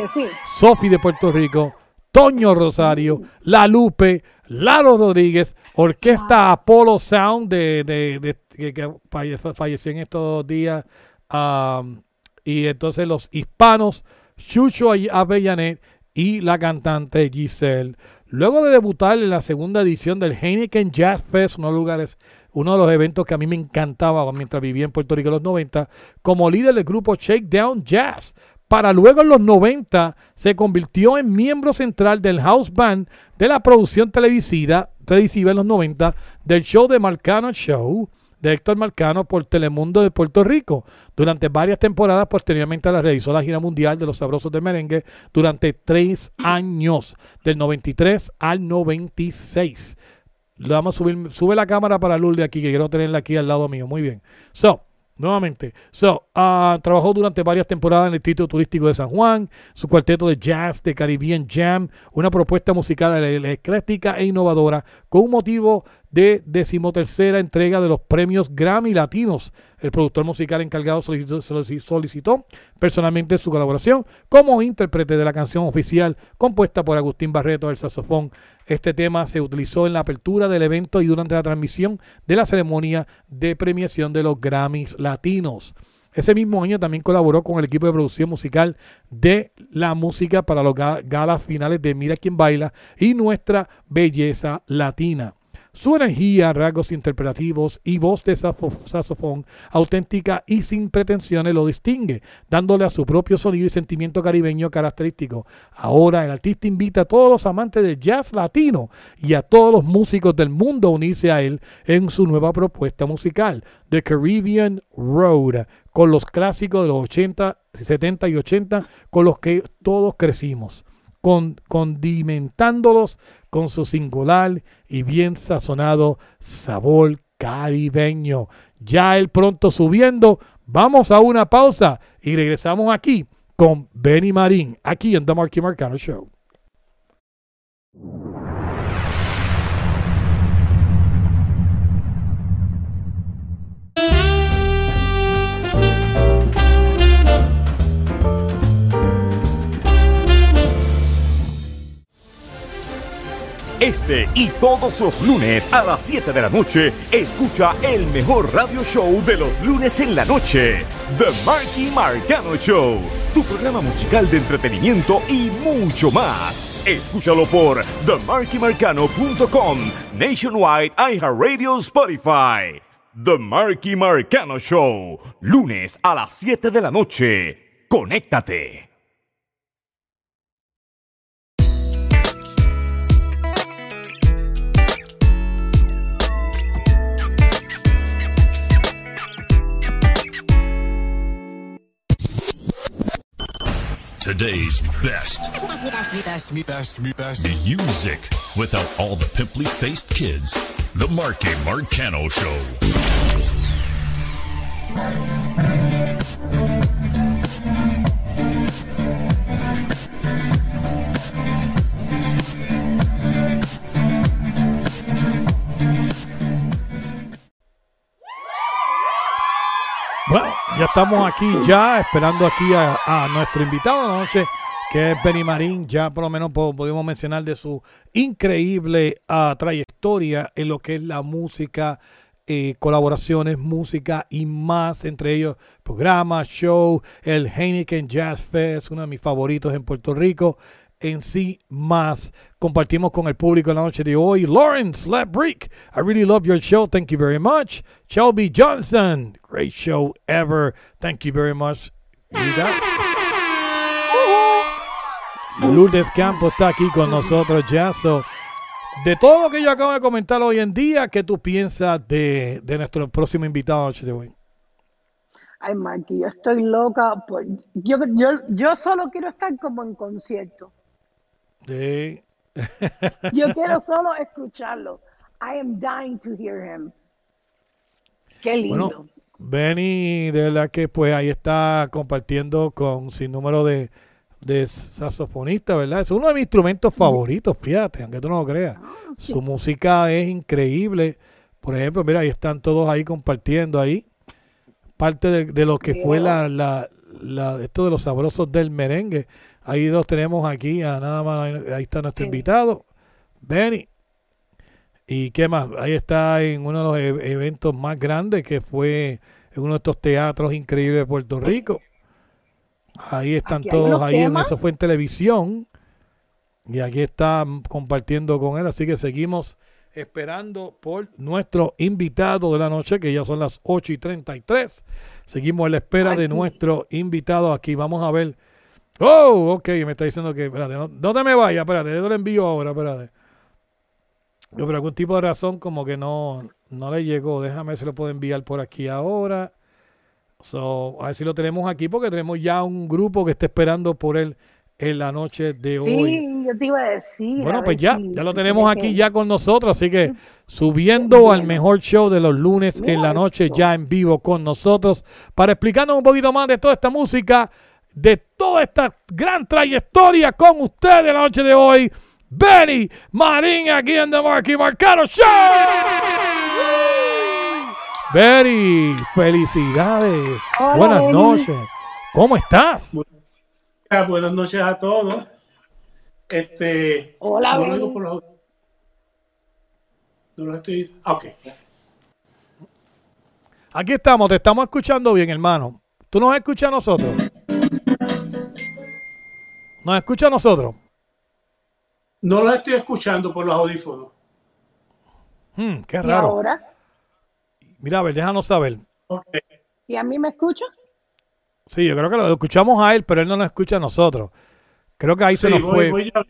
Sofi de Puerto Rico, Toño Rosario, La Lupe, Lalo Rodríguez, Orquesta Apollo Sound de, de- de- que, que falle- falleció en estos días, am, y entonces los hispanos, Chucho Avellanet y la cantante Giselle. Luego de debutar en la segunda edición del Heineken Jazz Fest, uno de los eventos que a mí me encantaba mientras vivía en Puerto Rico en los 90, como líder del grupo Shakedown Jazz. Para luego en los 90 se convirtió en miembro central del house band de la producción televisiva, televisiva en los 90 del show de Marcano Show de Héctor Marcano por Telemundo de Puerto Rico. Durante varias temporadas, posteriormente la realizó la gira mundial de los sabrosos de merengue durante tres años, del 93 al 96. Le vamos subir, sube la cámara para Lourdes aquí, que quiero tenerla aquí al lado mío. Muy bien. So, nuevamente. So, ah, trabajó durante varias temporadas en el título turístico de San Juan, su cuarteto de jazz de Caribbean Jam, una propuesta musical ecléctica e innovadora con un motivo de decimotercera entrega de los premios Grammy Latinos. El productor musical encargado solicitó, solici- solicitó personalmente su colaboración como intérprete de la canción oficial compuesta por Agustín Barreto del saxofón. Este tema se utilizó en la apertura del evento y durante la transmisión de la ceremonia de premiación de los Grammys Latinos. Ese mismo año también colaboró con el equipo de producción musical de la música para los ga- galas finales de Mira quién baila y Nuestra Belleza Latina. Su energía, rasgos interpretativos y voz de saxofón auténtica y sin pretensiones lo distingue, dándole a su propio sonido y sentimiento caribeño característico. Ahora el artista invita a todos los amantes del jazz latino y a todos los músicos del mundo a unirse a él en su nueva propuesta musical, The Caribbean Road, con los clásicos de los 80, 70 y 80 con los que todos crecimos con, condimentándolos con su singular y bien sazonado sabor caribeño. Ya el pronto subiendo, vamos a una pausa y regresamos aquí con Benny Marín, aquí en The Marky Marcano Show. Este y todos los lunes a las 7 de la noche, escucha el mejor radio show de los lunes en la noche, The Marky Marcano Show, tu programa musical de entretenimiento y mucho más. Escúchalo por themarkymarcano.com, Nationwide iHeartRadio Spotify. The Marky Marcano Show, lunes a las 7 de la noche. Conéctate. Today's best. Best, me, best, me, best. Music without all the pimply faced kids. The Marky Marcano Show. Ya estamos aquí ya, esperando aquí a, nuestro invitado de la noche, que es Benny Marín. Ya por lo menos po- podemos mencionar de su increíble ah, trayectoria en lo que es la música, eh, colaboraciones, música y más, entre ellos programas, show, el Heineken Jazz Fest, uno de mis favoritos en Puerto Rico. En sí, más compartimos con el público la noche de hoy. Lawrence Lebrick, I really love your show. Thank you very much. Shelby Johnson, great show ever. Thank you very much. Lourdes Campos está aquí con nosotros ya. So, de todo lo que yo acabo de comentar hoy en día, ¿qué tú piensas de, de nuestro próximo invitado noche de hoy? Ay, Marky, yo estoy loca. Por... Yo, yo, yo solo quiero estar como en concierto. Sí. Yo quiero solo escucharlo. I am dying to hear him. Qué lindo. Bueno, Benny, de verdad que pues ahí está compartiendo con sin número de, de saxofonistas, ¿verdad? Es uno de mis instrumentos favoritos, fíjate, aunque tú no lo creas. Su música es increíble. Por ejemplo, mira, ahí están todos ahí compartiendo ahí. Parte de, de lo que fue la, la, la- esto de los sabrosos del merengue. Ahí los tenemos aquí, a nada más, ahí, está nuestro invitado, Benny. ¿Y qué más? Ahí está en uno de los e- eventos más grandes que fue en uno de estos teatros increíbles de Puerto Rico. Ahí están todos ahí, en, eso fue en televisión. Y aquí está mm, compartiendo con él. Así que seguimos esperando por nuestro invitado de la noche, que ya son las 8 y 33. Seguimos en la espera de nuestro invitado aquí. Vamos a ver. Oh, ok, me está diciendo que, espérate, no, no te me vayas, espérate, yo te lo envío ahora, espérate. Yo por algún tipo de razón como que no, no le llegó. Déjame si lo puedo enviar por aquí ahora. So, a ver si lo tenemos aquí porque tenemos ya un grupo que está esperando por él en la noche de hoy. Sí, yo te iba a decir. a Bueno, ver pues ya, si- ya lo tenemos aquí que- ya con nosotros, así que subiendo al mejor show de los lunes en la Mira noche esto. ya en vivo con nosotros para explicarnos un poquito más de toda esta música, de toda esta gran trayectoria con ustedes la noche de hoy. Benny Marín aquí en The Marky Marcano Show. Benny, felicidades. Hola, Buenas Benny. noches. ¿Cómo estás? Buenas noches a todos. Este, Hola, no lo por los- no lo estoy. ah, Ok. Aquí estamos, te estamos escuchando bien, hermano. ¿Tú nos escuchas a nosotros? ¿Nos escucha a nosotros? No los estoy escuchando por los audífonos. Hmm, qué ¿Y raro. ahora? Mira, a ver, déjanos saber. ¿Y a mí me escucha? Sí, yo creo que lo escuchamos a él, pero él no nos escucha a nosotros. Creo que ahí se nos voy, fue. voy a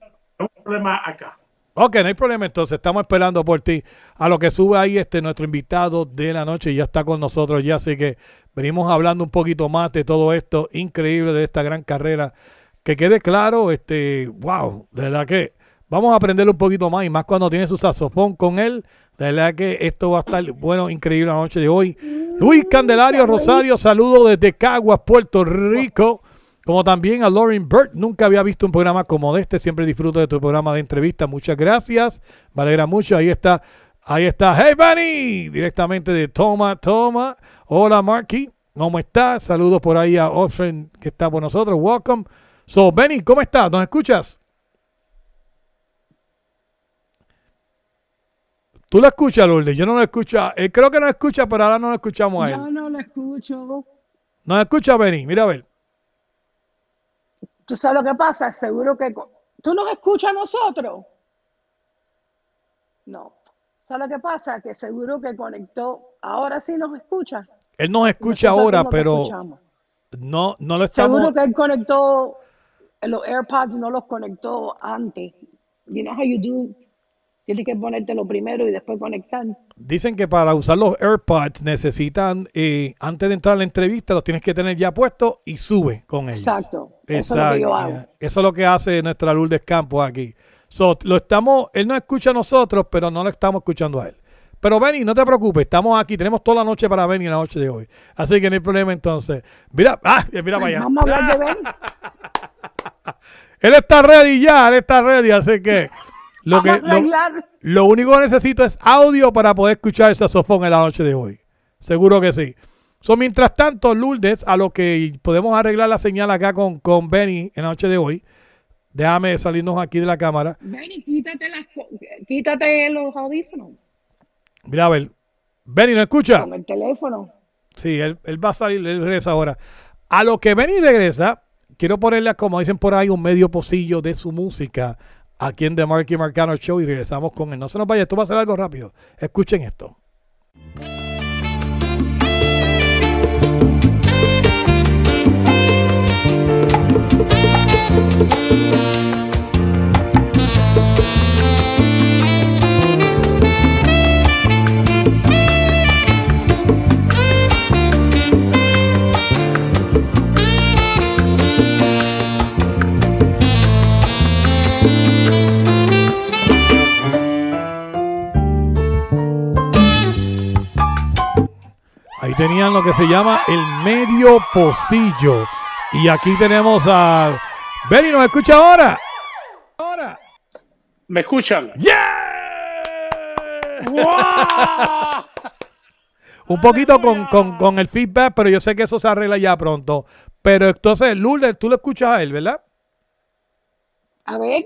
un problema acá. Ok, no hay problema entonces, estamos esperando por ti. A lo que sube ahí este nuestro invitado de la noche ya está con nosotros ya, así que venimos hablando un poquito más de todo esto increíble de esta gran carrera. Que quede claro, este, wow, de verdad que vamos a aprender un poquito más y más cuando tiene su saxofón con él. De verdad que esto va a estar bueno, increíble la noche de hoy. Luis Candelario Rosario, saludo desde Caguas, Puerto Rico. Como también a Lauren Burt, nunca había visto un programa como este, siempre disfruto de tu programa de entrevista, muchas gracias, me alegra mucho, ahí está, ahí está, hey Benny, directamente de Toma, Toma, hola Marky, ¿cómo estás? Saludos por ahí a Austin que está por nosotros, welcome. So Benny, ¿cómo estás? ¿Nos escuchas? ¿Tú lo escuchas, Lourdes? Yo no lo escucho, eh, creo que no escucha, pero ahora no lo escuchamos a él. Yo no lo escucho. ¿Nos escucha Benny? Mira a ver. ¿Tú sabes lo que pasa? Seguro que... ¿Tú nos escuchas a nosotros? No. ¿Sabes lo que pasa? Que seguro que conectó... Ahora sí nos escucha. Él nos escucha Nosotros ahora, pero escuchamos. no, no lo estamos. Seguro que él conectó... Los AirPods no los conectó antes. You know how you do... Tienes que ponértelo primero y después conectar. Dicen que para usar los AirPods necesitan, eh, antes de entrar a la entrevista, los tienes que tener ya puestos y sube con ellos. Exacto. Eso es lo que yo hago. Eso es lo que hace nuestra Lourdes Campos aquí. So, lo estamos, él no escucha a nosotros, pero no lo estamos escuchando a él. Pero Benny, no te preocupes, estamos aquí, tenemos toda la noche para Benny la noche de hoy. Así que no hay problema entonces. Mira, ah, mira para allá. Vamos a hablar de Ben. Él está ready ya, él está ready, así que lo, que, lo, lo único que necesito es audio para poder escuchar el saxofón en la noche de hoy. Seguro que sí. So, mientras tanto, Lourdes, a lo que podemos arreglar la señal acá con, con Benny en la noche de hoy, déjame salirnos aquí de la cámara. Benny, quítate, las, quítate los audífonos Mira, a ver. Benny, ¿no escucha? con el teléfono. Sí, él, él va a salir, él regresa ahora. A lo que Benny regresa, quiero ponerle, como dicen por ahí, un medio pocillo de su música aquí en The Marky Marcano Show y regresamos con él. No se nos vaya, esto va a ser algo rápido. Escuchen esto. Ahí tenían lo que se llama el medio pocillo. Y aquí tenemos a Benny, ¿nos escucha ahora? Ahora. ¿Me escuchan? ¡Wow! Un poquito con, con- con el feedback, pero yo sé que eso se arregla ya pronto. Pero entonces, Lourdes, tú lo escuchas a él, ¿verdad? A ver.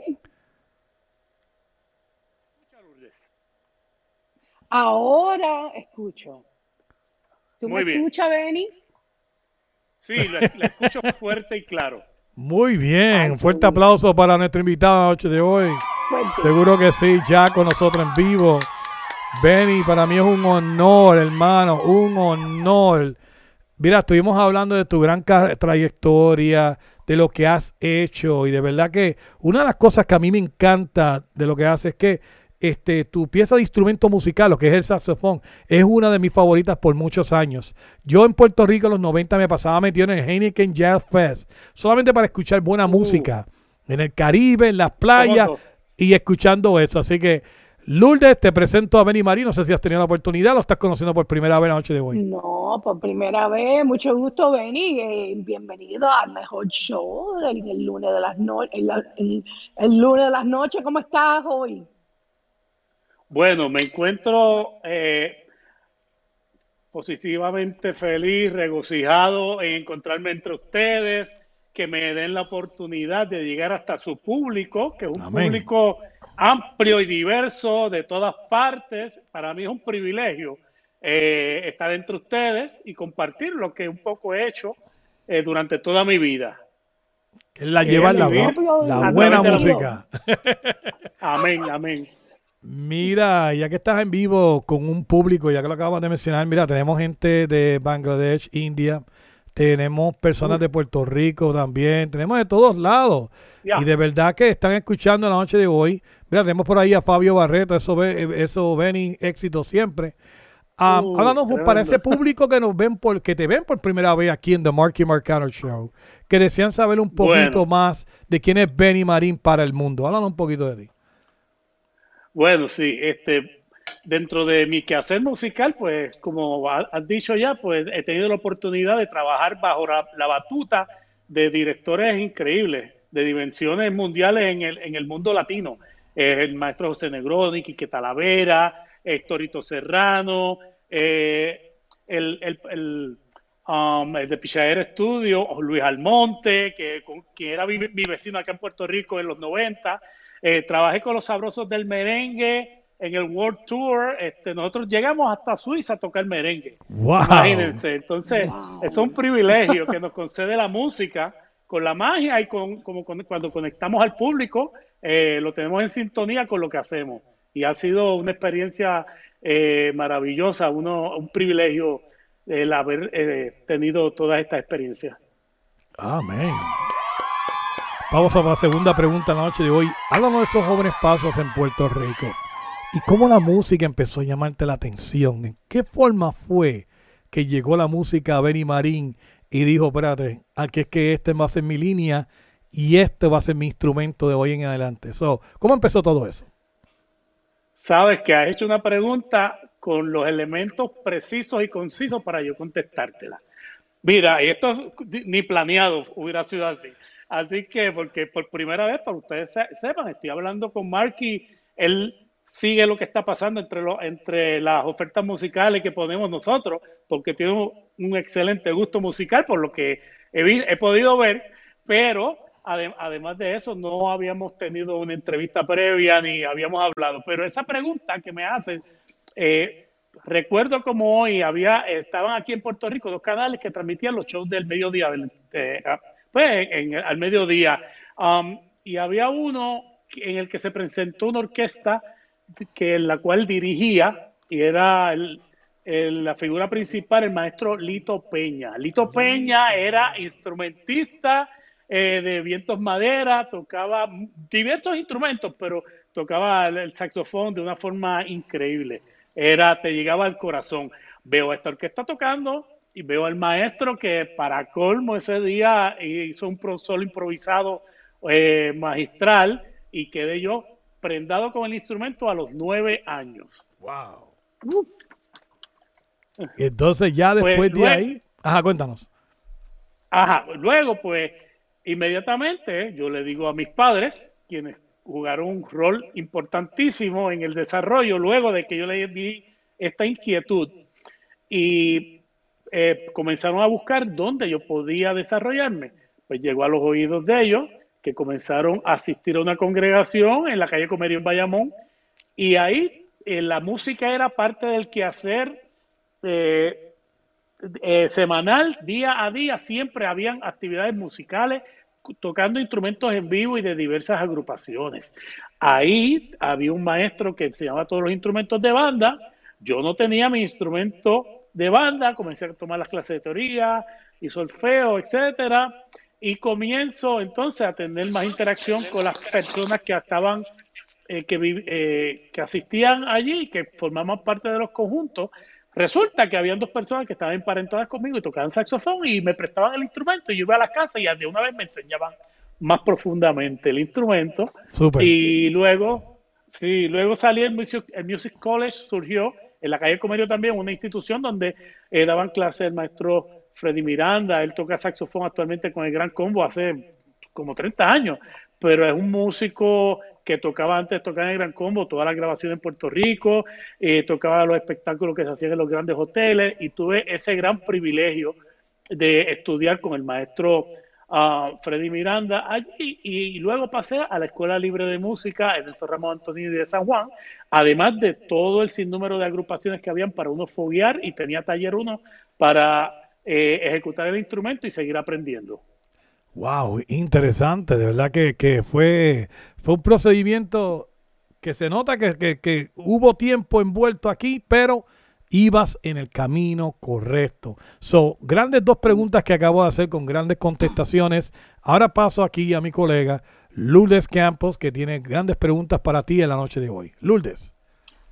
Ahora escucho. ¿Tú Muy me bien. escuchas, Benny? Sí, la, la escucho fuerte y claro. Muy bien. Ay, fuerte aplauso para nuestro invitado la noche de hoy. Fuerte. Seguro que sí, ya con nosotros en vivo. Benny, para mí es un honor, hermano, un honor. Mira, estuvimos hablando de tu gran trayectoria, de lo que has hecho y de verdad que una de las cosas que a mí me encanta de lo que haces es que este, tu pieza de instrumento musical, lo que es el saxofón, es una de mis favoritas por muchos años. Yo en Puerto Rico en los 90 me pasaba metido en el Heineken Jazz Fest, solamente para escuchar buena música. En el Caribe, en las playas y escuchando esto. Así que, Lourdes, te presento a Benny Marí. No sé si has tenido la oportunidad, lo estás conociendo por primera vez la noche de hoy. No, por primera vez, mucho gusto, Benny. eh, bienvenido al mejor show del el lunes de las noches. El, el- el lunes de las noches, ¿cómo estás hoy? Bueno, me encuentro eh, positivamente feliz, regocijado en encontrarme entre ustedes, que me den la oportunidad de llegar hasta su público, que es un Amén. público amplio y diverso de todas partes. Para mí es un privilegio eh, estar entre ustedes y compartir lo que un poco he hecho eh, durante toda mi vida. Él la Que lleva es la, la buena música. Amén, amén. Mira, ya que estás en vivo con un público, ya que lo acabas de mencionar, mira, tenemos gente de Bangladesh, India, tenemos personas de Puerto Rico también, tenemos de todos lados. Y de verdad que están escuchando la noche de hoy. Mira, tenemos por ahí a Fabio Barreto, eso, eso Benny, éxito siempre. Uh, háblanos para tremendo. ese público que nos ven por, que te ven por primera vez aquí en The Marky Marcano Show, que desean saber un poquito Bueno. más de quién es Benny Marín para el mundo. Háblanos un poquito de ti. Bueno, sí, este, dentro de mi quehacer musical, pues como ha- has dicho ya, pues he tenido la oportunidad de trabajar bajo la, batuta de directores increíbles, de dimensiones mundiales en el, en el mundo latino. El maestro José Negroni, Quique Talavera, Héctorito Serrano, eh, el, el, el, um, de Pichadera Studio, Luis Almonte, que, con- que era mi, mi vecino acá en Puerto Rico en los 90. Eh, trabajé con los sabrosos del merengue en el World Tour. Este, nosotros llegamos hasta Suiza a tocar merengue. ¡Wow! Imagínense. Entonces, Wow. es un privilegio que nos concede la música con la magia y con, como con- cuando conectamos al público, eh, lo tenemos en sintonía con lo que hacemos. Y ha sido una experiencia eh, maravillosa, uno, un privilegio el haber eh, tenido toda esta experiencia. Amén. Vamos a la segunda pregunta la noche de hoy. Háblanos de esos jóvenes pasos en Puerto Rico. ¿Y cómo la música empezó a llamarte la atención? ¿En qué forma fue que llegó la música a Benny Marín y dijo, espérate, aquí es que este va a ser mi línea y este va a ser mi instrumento de hoy en adelante? ¿Cómo empezó todo eso? Sabes que has hecho una pregunta con los elementos precisos y concisos para yo contestártela. Mira, y esto ni planeado hubiera sido así. Así que, porque por primera vez, para ustedes sepan, estoy hablando con Marky, él sigue lo que está pasando entre, entre las ofertas musicales que ponemos nosotros, porque tiene un, excelente gusto musical, por lo que he, podido ver, pero además de eso no habíamos tenido una entrevista previa ni habíamos hablado. Pero esa pregunta que me hacen, eh, recuerdo como hoy había, estaban aquí en Puerto Rico dos canales que transmitían los shows del mediodía, pues al mediodía, um, y había uno en el que se presentó una orquesta que la cual dirigía y era la figura principal, el maestro Lito Peña. Lito Peña era instrumentista eh, de vientos madera, tocaba diversos instrumentos, pero tocaba el, saxofón de una forma increíble. Era, te llegaba al corazón. Veo a esta orquesta tocando y veo al maestro que para colmo ese día hizo un solo improvisado eh, magistral y quedé yo prendado con el instrumento a los nueve años. ¡Wow! Entonces ya pues, después de ahí, ajá, cuéntanos. Ajá, luego pues inmediatamente yo le digo a mis padres, quienes jugaron un rol importantísimo en el desarrollo, luego de que yo le di esta inquietud y eh, comenzaron a buscar dónde yo podía desarrollarme. Pues llegó a los oídos de ellos que comenzaron a asistir a una congregación en la calle Comerio en Bayamón y ahí eh, la música era parte del quehacer eh, eh, semanal, día a día, siempre habían actividades musicales tocando instrumentos en vivo y de diversas agrupaciones. Ahí había un maestro que enseñaba todos los instrumentos de banda. Yo no tenía mi instrumento de banda, comencé a tomar las clases de teoría y solfeo, etcétera y comienzo entonces a tener más interacción con las personas que estaban, eh, que, eh, que asistían allí, que formaban parte de los conjuntos. Resulta que habían dos personas que estaban emparentadas conmigo y tocaban saxofón y me prestaban el instrumento y yo iba a la casa y de una vez me enseñaban más profundamente el instrumento. Y luego, sí, luego salí el Music, el Music College, surgió en la calle Comerio también, una institución donde eh, daban clases el maestro Freddy Miranda, él toca saxofón actualmente con el Gran Combo hace como 30 años, pero es un músico que tocaba antes tocar en el Gran Combo, todas las grabaciones en Puerto Rico, eh, tocaba los espectáculos que se hacían en los grandes hoteles y tuve ese gran privilegio de estudiar con el maestro uh, Freddy Miranda allí y, luego pasé a la Escuela Libre de Música el Ramón Antonio de San Juan, además de todo el sinnúmero de agrupaciones que habían para uno foguear y tenía taller uno para eh, ejecutar el instrumento y seguir aprendiendo. Wow, interesante, de verdad que, fue, fue un procedimiento que se nota que, hubo tiempo envuelto aquí, pero ibas en el camino correcto. Son grandes dos preguntas que acabo de hacer con grandes contestaciones. Ahora paso aquí a mi colega Lourdes Campos, que tiene grandes preguntas para ti en la noche de hoy. Lourdes.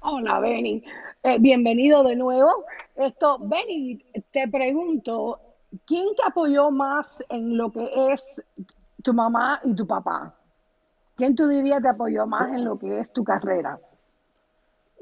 Hola, Benny. Eh, bienvenido de nuevo. Esto, Benny, te pregunto, ¿quién te apoyó más en lo que es tu mamá y tu papá? ¿Quién tú dirías te apoyó más en lo que es tu carrera?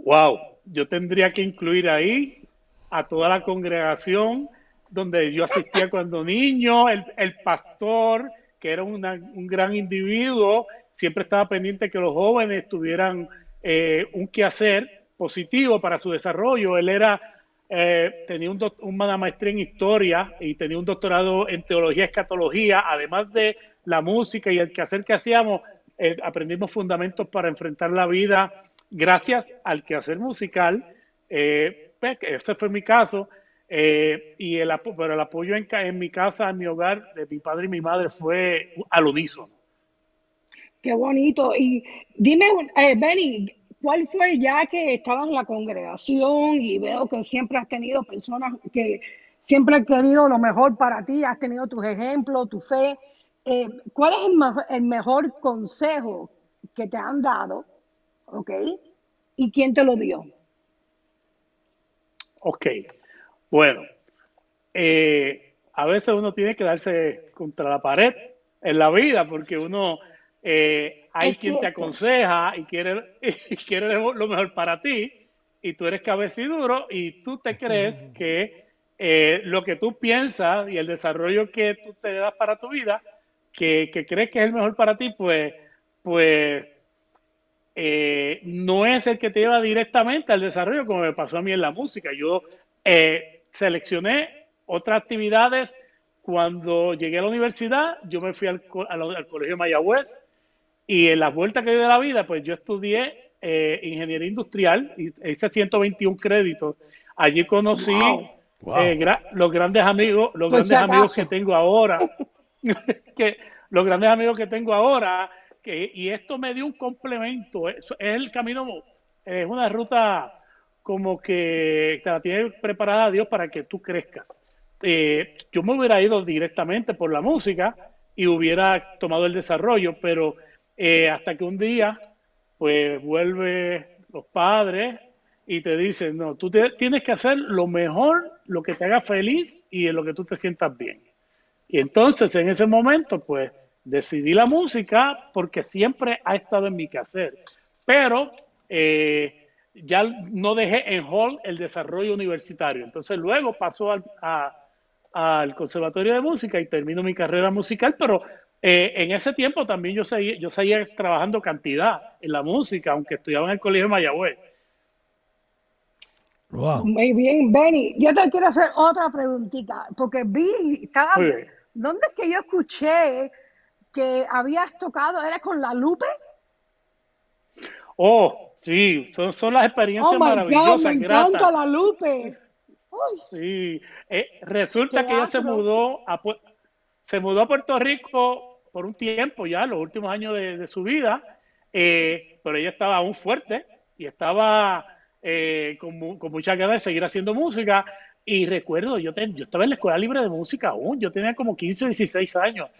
Wow, yo tendría que incluir ahí a toda la congregación donde yo asistía cuando niño, el, pastor, que era un gran individuo, siempre estaba pendiente que los jóvenes tuvieran eh, un quehacer positivo para su desarrollo. Él era, eh, tenía un una maestría en historia y tenía un doctorado en teología y escatología, además de la música y el quehacer que hacíamos, eh, aprendimos fundamentos para enfrentar la vida gracias al quehacer musical. Pues, ese fue mi caso. y el, pero el apoyo en, en, mi casa, en mi hogar, de mi padre y mi madre fue al unísono. Qué bonito. Y dime, eh, Benny, ¿cuál fue ya que estabas en la congregación y veo que siempre has tenido personas que siempre han querido lo mejor para ti, has tenido tus ejemplos, tu fe? Eh, ¿Cuál es el, mejor consejo que te han dado, ok? y quién te lo dio. Ok, bueno, eh, a veces uno tiene que darse contra la pared en la vida porque uno, eh, hay Es quien te aconseja y quiere, y quiere lo mejor para ti y tú eres cabeciluro y tú te crees que eh, lo que tú piensas y el desarrollo que tú te das para tu vida, que, que crees que es el mejor para ti, pues, pues eh, no es el que te lleva directamente al desarrollo como me pasó a mí en la música. Yo eh, seleccioné otras actividades cuando llegué a la universidad, yo me fui al, al Colegio Mayagüez y en las vueltas que dio de la vida, pues yo estudié eh, ingeniería industrial y hice 121 créditos. Allí conocí Wow. eh, gra- los grandes amigos, los Por si grandes amigos que tengo ahora, que los grandes amigos que tengo ahora, y esto me dio un complemento. Es, es el camino, es una ruta como que te la tiene preparada Dios para que tú crezcas. Eh, yo me hubiera ido directamente por la música y hubiera tomado el desarrollo, pero eh, hasta que un día, pues vuelve los padres y te dicen, no, tú te- tienes que hacer lo mejor, lo que te haga feliz y en lo que tú te sientas bien. Y entonces en ese momento, pues decidí la música porque siempre ha estado en mi quehacer. Pero eh, ya no dejé en hold el desarrollo universitario. Entonces luego pasó al, a- al Conservatorio de Música y termino mi carrera musical, pero eh, en ese tiempo también yo seguía, yo seguía trabajando cantidad en la música, aunque estudiaba en el Colegio de Mayagüez. Wow. Muy bien, Benny. Yo te quiero hacer otra preguntita, porque vi, estaba. ¿dónde es que yo escuché que habías tocado? ¿Era con la Lupe? Oh, sí, son, son las experiencias Oh my God, maravillosas, me gratas. encanta la Lupe. Uy, Sí, Eh, resulta que ella se mudó a se mudó a Puerto Rico por un tiempo ya, los últimos años de, de su vida, eh, pero ella estaba aún fuerte y estaba eh, con, con muchas ganas de seguir haciendo música. Y recuerdo, yo, ten- yo estaba en la escuela libre de música aún, yo tenía como 15 o 16 años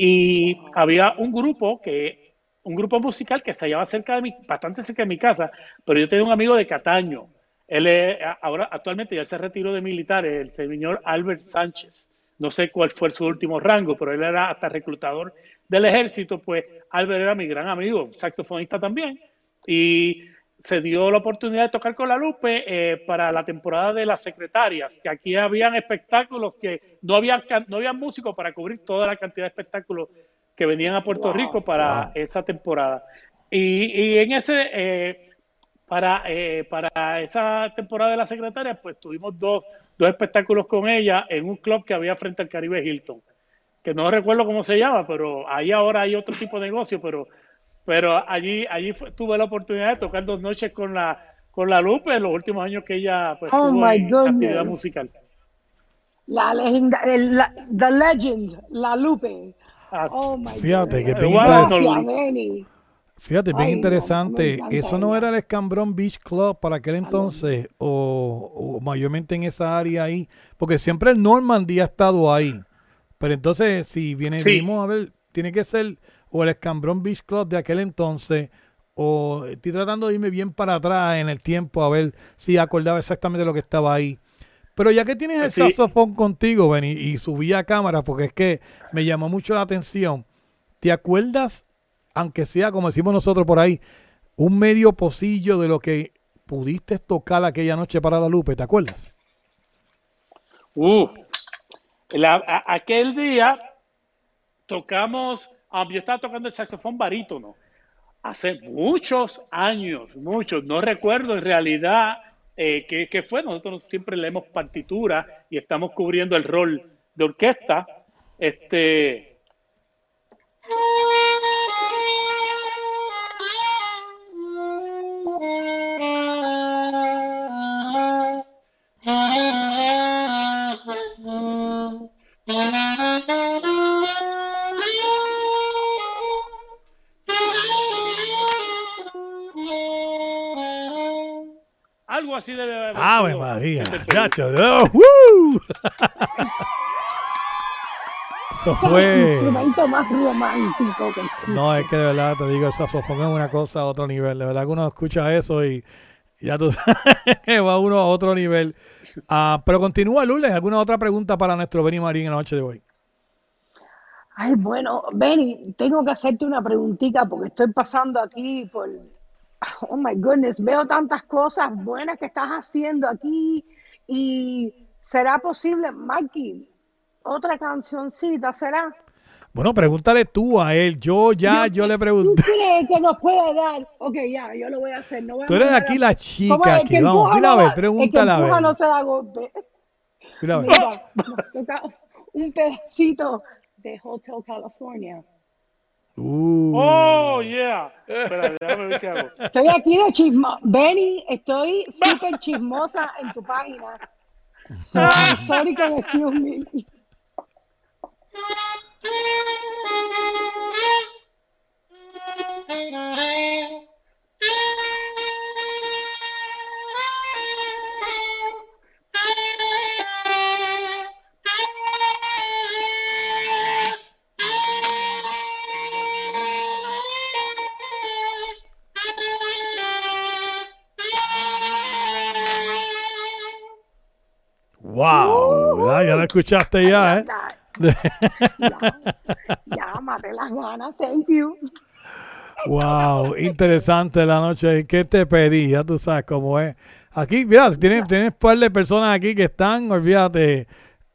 y había un grupo que un grupo musical que se hallaba cerca de mi, bastante cerca de mi casa, pero yo tenía un amigo de Cataño. Él es, ahora actualmente ya se retiró de militar, el señor Albert Sánchez. No sé cuál fue su último rango, pero él era hasta reclutador del ejército, pues Albert era mi gran amigo, saxofonista también. Y se dio la oportunidad de tocar con la Lupe eh, para la temporada de las secretarias, que aquí habían espectáculos que no había, no había músicos para cubrir toda la cantidad de espectáculos que venían a Puerto Rico para Wow. esa temporada. Y, y en ese, eh, para, eh, para esa temporada de la secretaria, pues tuvimos dos, dos espectáculos con ella en un club que había frente al Caribe Hilton, que no recuerdo cómo se llama, pero ahí ahora hay otro tipo de negocio, pero, pero allí, allí fue- tuve la oportunidad de tocar dos noches con la, con la Lupe en los últimos años que ella pues, Oh, estuvo my en actividad musical. La leyenda, la- The Legend, la Lupe. Ah, Oh my Fíjate que bien Gracias. Fíjate, bien Ay, interesante. Eso no era el Escambrón Beach Club para aquel entonces, o, o mayormente en esa área ahí, porque siempre el Normandy ha estado ahí. Pero entonces, si viene, Sí. venimos a ver, tiene que ser o el Escambrón Beach Club de aquel entonces, o estoy tratando de irme bien para atrás en el tiempo a ver si acordaba exactamente lo que estaba ahí. Pero ya que tienes el Sí. saxofón contigo, Benny, y subí a cámara, porque es que me llamó mucho la atención, ¿te acuerdas, aunque sea como decimos nosotros por ahí, un medio pocillo de lo que pudiste tocar aquella noche para la Lupe? ¿Te acuerdas? Uh, la- a- aquel día tocamos, ah, yo estaba tocando el saxofón barítono hace muchos años, muchos, no recuerdo en realidad eh, qué, qué fue, nosotros siempre leemos partitura y estamos cubriendo el rol de orquesta. Este, así debe haber ¡Ave sido María! ¡Chacho! ¡Oh, ¡woo! Eso Es el fue. instrumento más romántico que existe. No, es que de verdad te digo, el saxofón es una cosa a otro nivel. De verdad que uno escucha eso y ya tú sabes que va uno a otro nivel. Ah, pero continúa, Lourdes. ¿Alguna otra pregunta para nuestro Benny Marín en la noche de hoy? Ay, bueno, Benny, tengo que hacerte una preguntita porque estoy pasando aquí por, oh my goodness, veo tantas cosas buenas que estás haciendo aquí y será posible, Mikey, otra cancioncita, ¿será? Bueno, pregúntale tú a él. Yo ya, yo, le ¿Tú pregunté. crees que nos puede dar? Ok, ya, yo lo voy a hacer. No voy Tú eres a- aquí la ¿Cómo chica. es? Aquí. El que Vamos, mira a ver, a ver. no se da golpe. Mira a ver. Mira, nos toca un pedacito de Hotel California. Uh. Oh, yeah. Espera, déjame ver qué hago. Estoy aquí de chismo. Benny, estoy súper chismosa en tu página. So, I'm sorry con excuse me. Wow. Ya, ya lo escuchaste ya, ¿eh? Ya, maté las ganas. Thank you. Wow, interesante la noche. ¿Qué te pedí? Ya tú sabes cómo es. Aquí, mira, tienes, tienes un par de personas aquí que están, olvídate.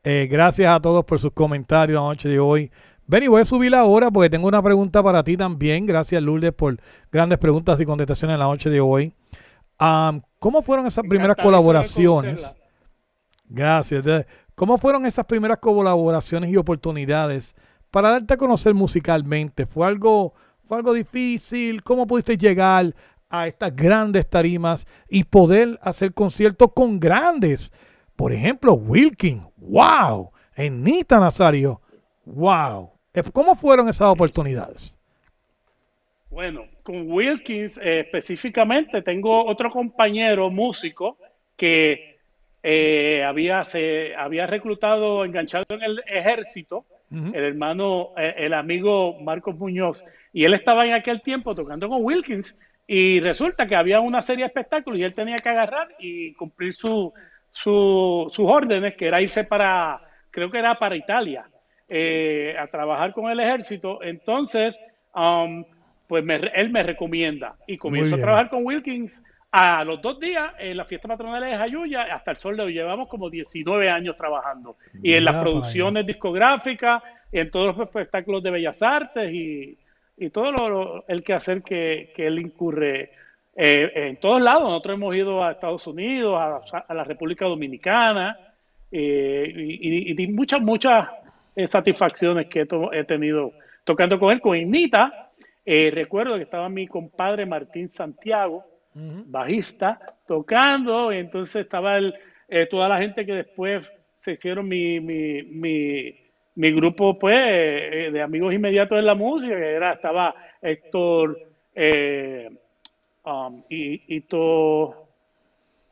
Eh, gracias a todos por sus comentarios la noche de hoy. Benny, voy a subir ahora porque tengo una pregunta para ti también. Gracias, Lourdes, por grandes preguntas y contestaciones en la noche de hoy. Am, ¿Cómo fueron esas Me primeras colaboraciones? Gracias. ¿Cómo fueron esas primeras colaboraciones y oportunidades para darte a conocer musicalmente? ¿Fue algo, fue algo difícil? ¿Cómo pudiste llegar a estas grandes tarimas y poder hacer conciertos con grandes? Por ejemplo, Wilkin. ¡Wow! Enita Nazario. ¡Wow! Eh, ¿Cómo fueron esas oportunidades? Bueno, con Wilkins eh, específicamente tengo otro compañero músico que eh, había, se, había reclutado, enganchado en el ejército, el hermano, eh, el amigo Marcos Muñoz, y él estaba en aquel tiempo tocando con Wilkins, y resulta que había una serie de espectáculos y él tenía que agarrar y cumplir su, su- sus órdenes, que era irse para, creo que era para Italia, eh, a trabajar con el ejército. Entonces, um, pues me- él me recomienda. Y comienzo a trabajar con Wilkins a los dos días en la fiesta patronal de Jayuya hasta el sol de hoy. Llevamos como 19 años trabajando y en las Mira producciones discográficas, en todos los espectáculos de bellas artes y, y todo lo, lo- el quehacer que, que él incurre eh, en todos lados. Nosotros hemos ido a Estados Unidos, a, a la República Dominicana eh, y, y- y muchas, muchas eh, satisfacciones que he, to- he tenido tocando con él, con Ignita. Eh, recuerdo que estaba mi compadre Martín Santiago, bajista, tocando, y entonces estaba el, eh, toda la gente que después se hicieron mi, mi, mi, mi grupo pues eh, de amigos inmediatos de la música, que era, estaba Héctor, eh, um, y, Ito,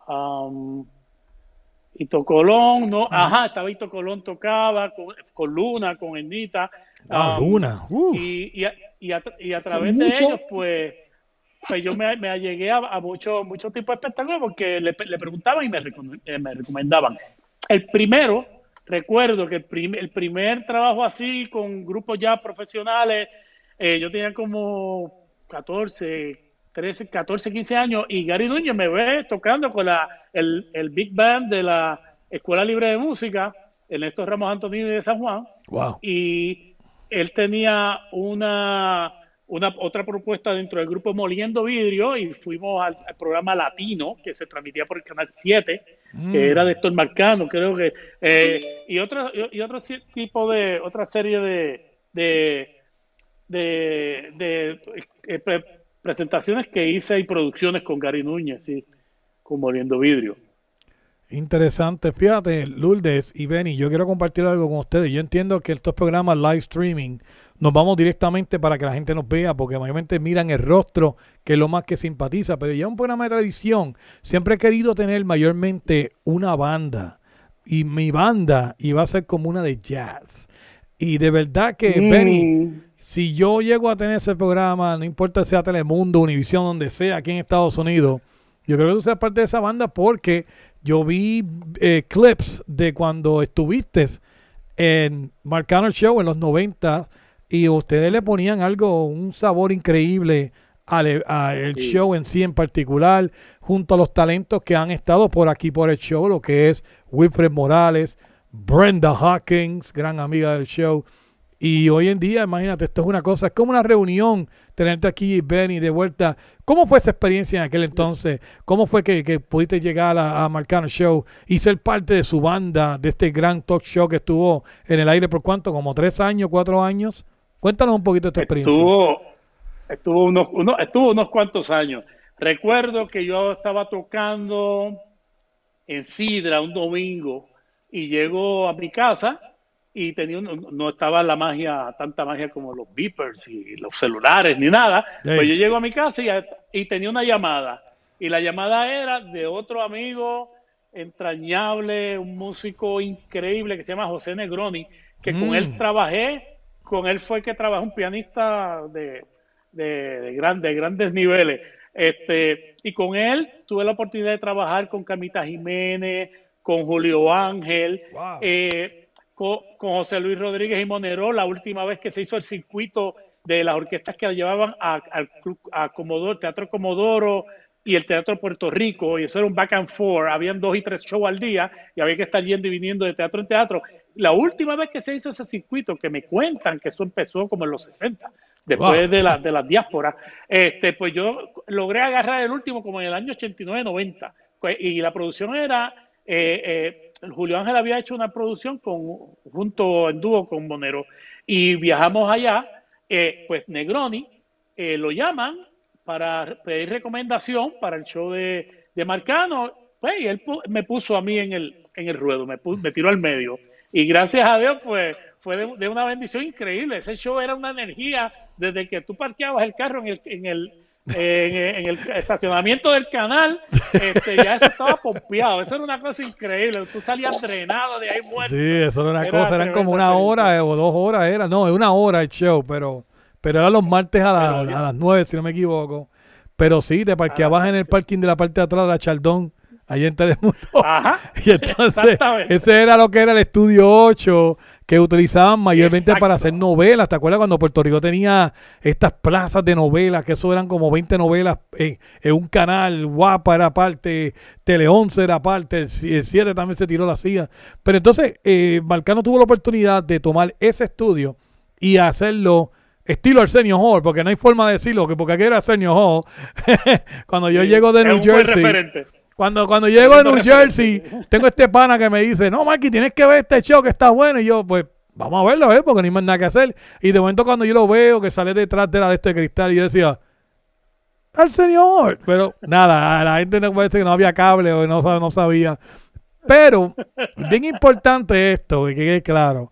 um, Ito Colón, ¿no? Ajá, estaba Ito Colón, tocaba con, con Luna, con Ernita. Ah, um, Luna. Uh. y, y, a, y, a, y a Son través de ellos, pues, pues yo me, me allegué a, a muchos tipos de espectáculos porque le, le preguntaban y me, eh, me recomendaban. El primero, recuerdo que el, prim- el primer trabajo así con grupos ya profesionales, eh, yo tenía como 14, 13, 14, 15 años y Gary Núñez me ve tocando con la, el, el Big Band de la Escuela Libre de Música, Ernesto Ramos Antonini de San Juan Wow. y él tenía una, una otra propuesta dentro del grupo Moliendo Vidrio y fuimos al, al programa Latino que se transmitía por el canal 7 Mm. que era de Héctor Marcano creo que eh, y otro y otro tipo de otra serie de de de, de, eh, pre- presentaciones que hice y producciones con Gary Núñez sí, con Moliendo Vidrio Interesante. Fíjate, Lourdes y Benny, yo quiero compartir algo con ustedes. Yo entiendo que estos programas live streaming nos vamos directamente para que la gente nos vea, porque mayormente miran el rostro, que es lo más que simpatiza. Pero ya un programa de tradición, siempre he querido tener mayormente una banda. Y mi banda iba a ser como una de jazz. Y de verdad que, Mm. Benny, si yo llego a tener ese programa, no importa si sea Telemundo, Univisión, donde sea, aquí en Estados Unidos, yo creo que tú seas parte de esa banda porque yo vi eh, clips de cuando estuviste en Marcano Show en los 90 y ustedes le ponían algo, un sabor increíble al e- a el Sí. show en sí en particular, junto a los talentos que han estado por aquí por el show, lo que es Wilfred Morales, Brenda Hawkins, gran amiga del show. Y hoy en día, imagínate, esto es una cosa, es como una reunión, tenerte aquí, Benny, de vuelta. ¿Cómo fue esa experiencia en aquel entonces? ¿Cómo fue que, que pudiste llegar a, a Marcano Show y ser parte de su banda, de este gran talk show que estuvo en el aire por cuánto, como tres años, cuatro años? Cuéntanos un poquito de tu experiencia. Estuvo, estuvo, unos, uno- estuvo unos cuantos años. Recuerdo que yo estaba tocando en Sidra un domingo y llego a mi casa y tenía un- no estaba la magia, tanta magia como los beepers y los celulares ni nada. Ey. Pues yo llego a mi casa y, y tenía una llamada. Y la llamada era de otro amigo entrañable, un músico increíble que se llama José Negroni, que con Mm. él trabajé, con él fue que trabajé un pianista de, de, de gran- de grandes niveles. Este, y con él tuve la oportunidad de trabajar con Camita Jiménez, con Julio Ángel, Wow. eh, con, con José Luis Rodríguez y Monero, la última vez que se hizo el circuito de las orquestas que la llevaban a- al club, a Comodoro, Teatro Comodoro y el Teatro Puerto Rico, y eso era un back and forth, habían dos y tres shows al día, y había que estar yendo y viniendo de teatro en teatro. La última vez que se hizo ese circuito, que me cuentan que eso empezó como en los 60, después Wow. de, la, de las diásporas, este, pues yo logré agarrar el último como en el año 89-90, Pues, y la producción era, eh, eh, Julio Ángel había hecho una producción con, junto en dúo con Monero, y viajamos allá, eh, pues Negroni eh, lo llaman para pedir recomendación para el show de, de Marcano, pues, y él me puso a mí en el, en el ruedo, me, me tiró al medio. Y gracias a Dios, pues, fue de, de una bendición increíble. Ese show era una energía desde que tú parqueabas el carro en el, en el, en, en el estacionamiento del canal, este, ya eso estaba pompeado. Eso era una cosa increíble. Tú salías drenado de ahí muerto. Sí, eso era una Era cosa, eran como una hora eh, o dos horas, era, no, una hora el show, pero, pero era los martes a, la- a las nueve, si no me equivoco. Pero sí, te parqueabas en el parking de la parte de atrás de la Chaldón, allá en Telemundo. Ajá. Y entonces, ese era lo que era el estudio 8, que utilizaban mayormente para hacer novelas. ¿Te acuerdas cuando Puerto Rico tenía estas plazas de novelas, que eso eran como 20 novelas en, en un canal? Guapa era parte, Tele 11 era parte, el 7 también se tiró la silla. Pero entonces, eh, Marcano tuvo la oportunidad de tomar ese estudio y hacerlo estilo Arsenio Hall, porque no hay forma de decirlo, que porque aquí era Arsenio Hall. cuando yo Sí, llego de es New buen Jersey. referente. Cuando, cuando llego Tremendo New Jersey, tengo este pana que me dice, no, Marky, tienes que ver este show que está bueno. Y yo, pues, vamos a verlo, a ver, porque no hay más nada que hacer. Y de momento cuando yo lo veo, que sale detrás de la de este cristal, y yo decía, al señor. Pero nada, la gente no parece que no había cable o no, no sabía. Pero, bien importante esto, que quede claro.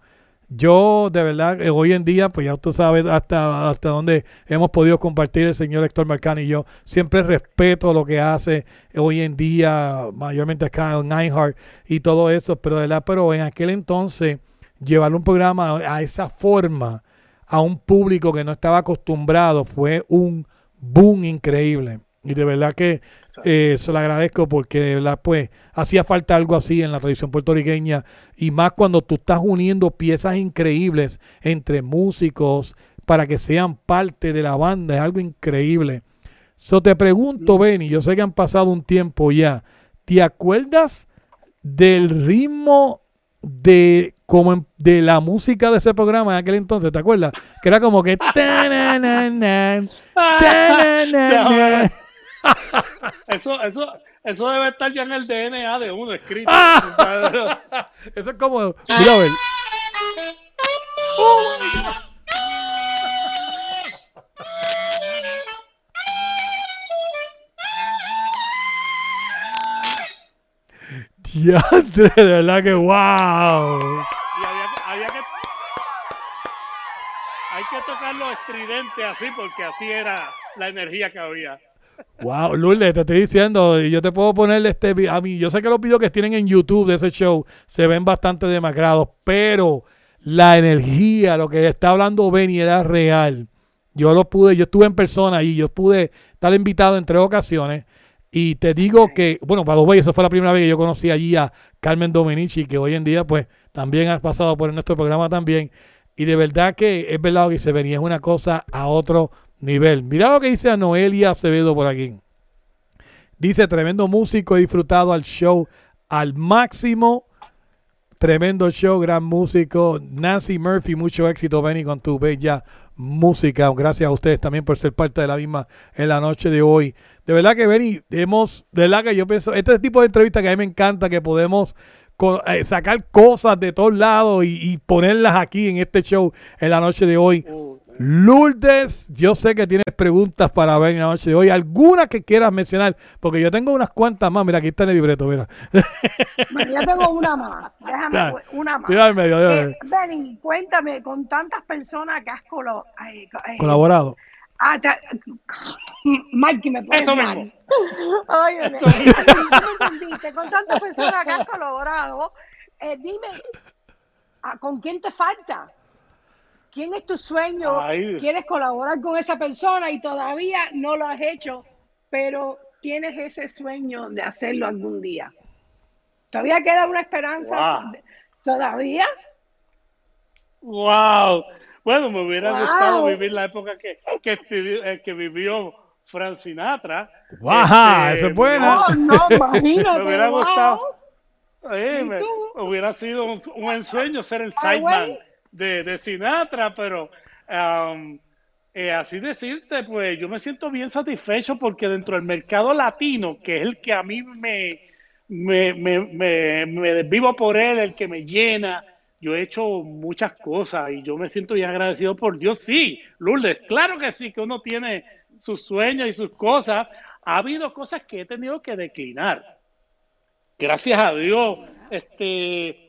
Yo, de verdad, eh, hoy en día, pues ya tú sabes hasta, hasta dónde hemos podido compartir el señor Héctor Marcano y yo. Siempre respeto lo que hace hoy en día, mayormente acá en iHeart y todo eso, pero de verdad, pero en aquel entonces, llevar un programa a esa forma a un público que no estaba acostumbrado fue un boom increíble. Y de verdad que eh, se lo agradezco porque de verdad pues hacía falta algo así en la tradición puertorriqueña y más cuando tú estás uniendo piezas increíbles entre músicos para que sean parte de la banda, es algo increíble. So te pregunto, Benny, yo sé que han pasado un tiempo ya, ¿te acuerdas del ritmo de como en- de la música de ese programa en aquel entonces, ¿te acuerdas? Que era como que. Eso, eso, eso debe estar ya en el DNA de uno escrito. Eso es como, mira a ver. Diantre, de verdad que wow. Y había, que- había que. Hay que tocarlo estridente así, porque así era la energía que había. Wow, Lourdes, te estoy diciendo, y yo te puedo poner este a mí, yo sé que los videos que tienen en YouTube de ese show se ven bastante demacrados, pero la energía, lo que está hablando Benny era real. Yo lo pude, yo estuve en persona y yo pude estar invitado en tres ocasiones. Y te digo que, bueno, para los eso fue la primera vez que yo conocí allí a Carmen Domenici, que hoy en día, pues, también ha pasado por nuestro programa también. Y de verdad que es verdad que se venía, es una cosa a otro nivel. Mira lo que dice a Noelia Acevedo por aquí. Dice, tremendo músico, he disfrutado al show al máximo. Tremendo show, gran músico. Nancy Murphy, mucho éxito, Benny, con tu bella música. Gracias a ustedes también por ser parte de la misma en la noche de hoy. De verdad que, Benny, hemos, de verdad que yo pienso, este tipo de entrevistas que a mí me encanta, que podemos eh, sacar cosas de todos lados y, ponerlas aquí en este show en la noche de hoy. Lourdes, yo sé que tienes preguntas para ver en la noche de hoy. ¿Alguna que quieras mencionar? Porque yo tengo unas cuantas más. Mira, aquí está en el libreto, mira. Yo tengo una más. Déjame, una más. Eh, Benny, cuéntame, con tantas personas que has colaborado. Ah, Mikey, me puedes Eso mismo. Oye, Eso me Con tantas personas que has colaborado, eh, dime, ah, ¿con quién te falta? ¿Quién es tu sueño? ¿Quieres colaborar con esa persona y todavía no lo has hecho, pero tienes ese sueño de hacerlo algún día? ¿Todavía queda una esperanza? ¿Todavía? ¡Wow! Bueno, me hubiera gustado vivir la época que, que, eh, que vivió Frank Sinatra. ¡Wow! Este, eso es bueno. No, no, imagínate. me hubiera gustado. me, hubiera sido un, ensueño ser el sideman de, Sinatra, pero um, así decirte, pues yo me siento bien satisfecho porque dentro del mercado latino, que es el que a mí me, me, me, me, me vivo por él, el que me llena, yo he hecho muchas cosas y yo me siento bien agradecido por Dios. Sí, Lourdes, claro que sí, que uno tiene sus sueños y sus cosas. Ha habido cosas que he tenido que declinar. Gracias a Dios, este,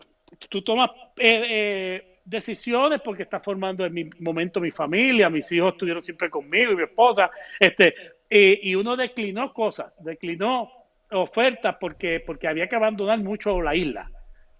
tú tomas eh, eh, decisiones porque estás formando en mi momento mi familia, mis hijos estuvieron siempre conmigo y mi esposa, este, y uno declinó cosas, declinó ofertas porque, porque había que abandonar mucho la isla.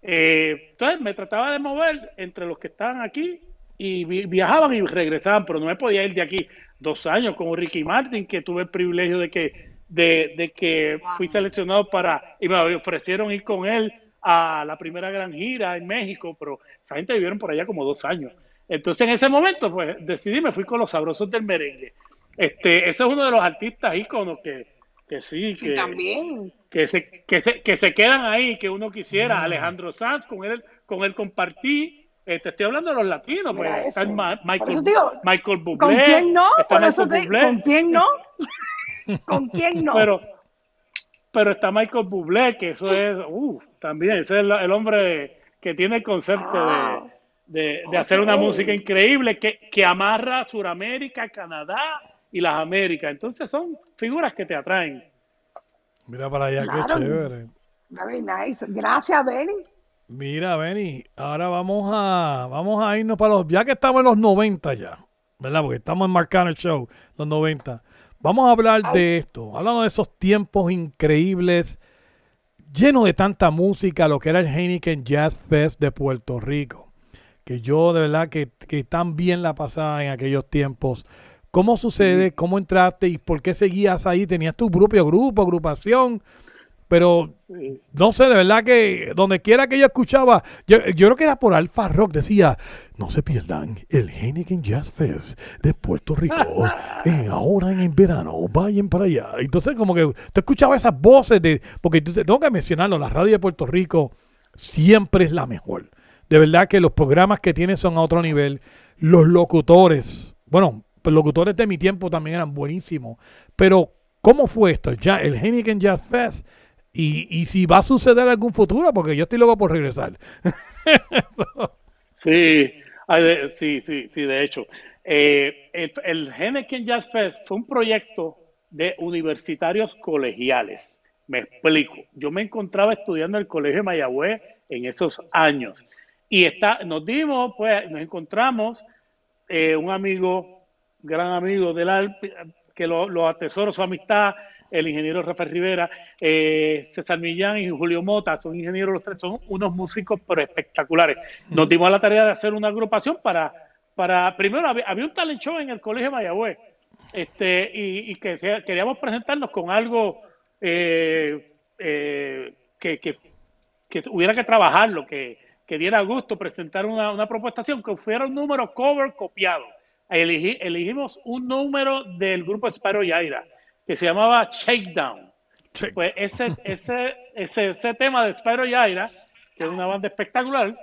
Eh, entonces me trataba de mover entre los que estaban aquí y viajaban y regresaban, pero no me podía ir de aquí dos años como Ricky Martin, que tuve el privilegio de que, de, que fui seleccionado para, y me ofrecieron ir con él a la primera gran gira en México, pero esa gente vivieron por allá como dos años. Entonces en ese momento, pues decidí, me fui con los sabrosos del merengue. Este, ese es uno de los artistas íconos que, que sí, que también que se, que se, que se quedan ahí, que uno quisiera. Mm. Alejandro Sanz, con él, con él compartí. Eh, te estoy hablando de los latinos, pues está Michael, Michael Bublé. ¿Con quién no? Por eso ¿Con quién no? ¿Con quién no? Pero, pero está Michael Bublé, que eso es, uh, también, ese es el, hombre que tiene el concepto de, de, hacer una música increíble que, que amarra Sudamérica, Canadá y las Américas. Entonces son figuras que te atraen. Mira para allá, qué chévere. Very nice. Gracias, Benny. Mira, Benny, ahora vamos a, vamos a irnos para los, ya que estamos en los 90 ya, ¿verdad? Porque estamos en Marcano Show, los 90. Vamos a hablar de esto, hablando de esos tiempos increíbles, llenos de tanta música, lo que era el Heineken Jazz Fest de Puerto Rico. Que yo de verdad que, que tan bien la pasaba en aquellos tiempos. ¿Cómo sucede? ¿Cómo entraste? ¿Y por qué seguías ahí? ¿Tenías tu propio grupo, agrupación? Pero no sé, de verdad que donde quiera que yo escuchaba, yo, creo que era por Alfa Rock, decía, no se pierdan el Heineken Jazz Fest de Puerto Rico, eh, ahora en el verano, vayan para allá. Entonces como que te escuchaba esas voces de, porque tengo que mencionarlo, la radio de Puerto Rico siempre es la mejor. De verdad que los programas que tiene son a otro nivel. Los locutores, bueno, los locutores de mi tiempo también eran buenísimos. Pero, ¿cómo fue esto? Ya el Heineken Jazz Fest. Y, y si va a suceder algún futuro, porque yo estoy loco por regresar. sí, sí, sí, sí, de hecho. Eh, el, el Heineken Jazz Fest fue un proyecto de universitarios colegiales. Me explico. Yo me encontraba estudiando en el Colegio de Mayagüez en esos años. Y está, nos dimos, pues, nos encontramos eh, un amigo gran amigo del que lo, lo atesoro su amistad, el ingeniero Rafael Rivera, eh, César Millán y Julio Mota, son ingenieros los tres, son unos músicos pero espectaculares. Nos dimos a la tarea de hacer una agrupación para, para primero había, había un talent show en el Colegio de Mayagüez, este, y, y que queríamos presentarnos con algo eh, eh, que, que, que hubiera que trabajarlo, que, que diera gusto presentar una, una propuestación que fuera un número cover copiado. Elegí- elegimos un número del grupo Sparo Yaira que se llamaba Shakedown. Pues ese, ese, ese, ese tema de Spyro Yaira, que es una banda espectacular,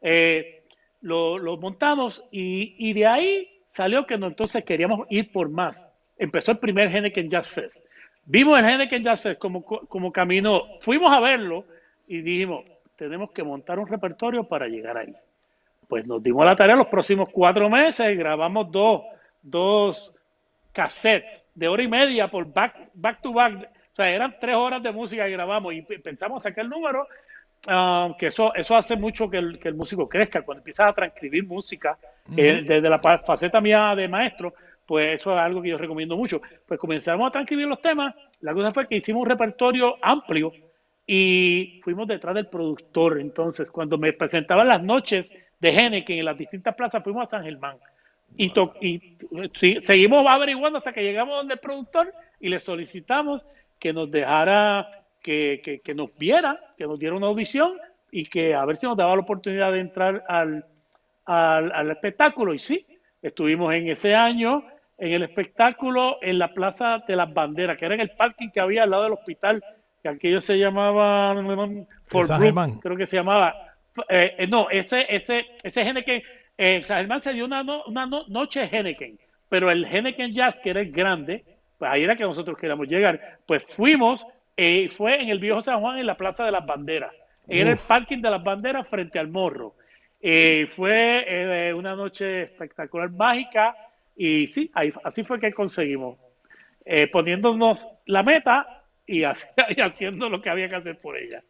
eh, lo, lo montamos y, y de ahí salió que no, entonces queríamos ir por más. Empezó el primer Henneken Jazz Fest. Vimos el Henneken Jazz Fest como, como camino, fuimos a verlo y dijimos, tenemos que montar un repertorio para llegar ahí. Pues nos dimos la tarea los próximos cuatro meses, grabamos dos, dos cassettes de hora y media por back, back to back. O sea, eran tres horas de música que grabamos y pe- pensamos sacar el número, ah, que eso, eso hace mucho que el, que el músico crezca. Cuando empiezas a transcribir música, eh, desde la faceta mía de maestro, pues eso es algo que yo recomiendo mucho. Pues comenzamos a transcribir los temas. La cosa fue que hicimos un repertorio amplio y fuimos detrás del productor. Entonces, cuando me presentaban las noches de Henneken en las distintas plazas, fuimos a San Germán. Y, to- y sí, seguimos averiguando hasta que llegamos donde el productor y le solicitamos que nos dejara, que, que, que nos viera, que nos diera una audición y que a ver si nos daba la oportunidad de entrar al, al, al espectáculo. Y sí, estuvimos en ese año en el espectáculo en la Plaza de las Banderas, que era en el parking que había al lado del hospital, que aquello se llamaba Fort creo que se llamaba. Eh, eh, no, ese, ese, ese Henneken, eh, San Germán se dio una, no- una no- noche Henneken, pero el Henneken Jazz, que era el grande, pues ahí era que nosotros queríamos llegar. Pues fuimos, eh, fue en el viejo San Juan, en la Plaza de las Banderas. Era el parking de las banderas frente al morro. Eh, fue eh, una noche espectacular, mágica, y sí, ahí- así fue que conseguimos, eh, poniéndonos la meta y haciendo lo que había que hacer por ella.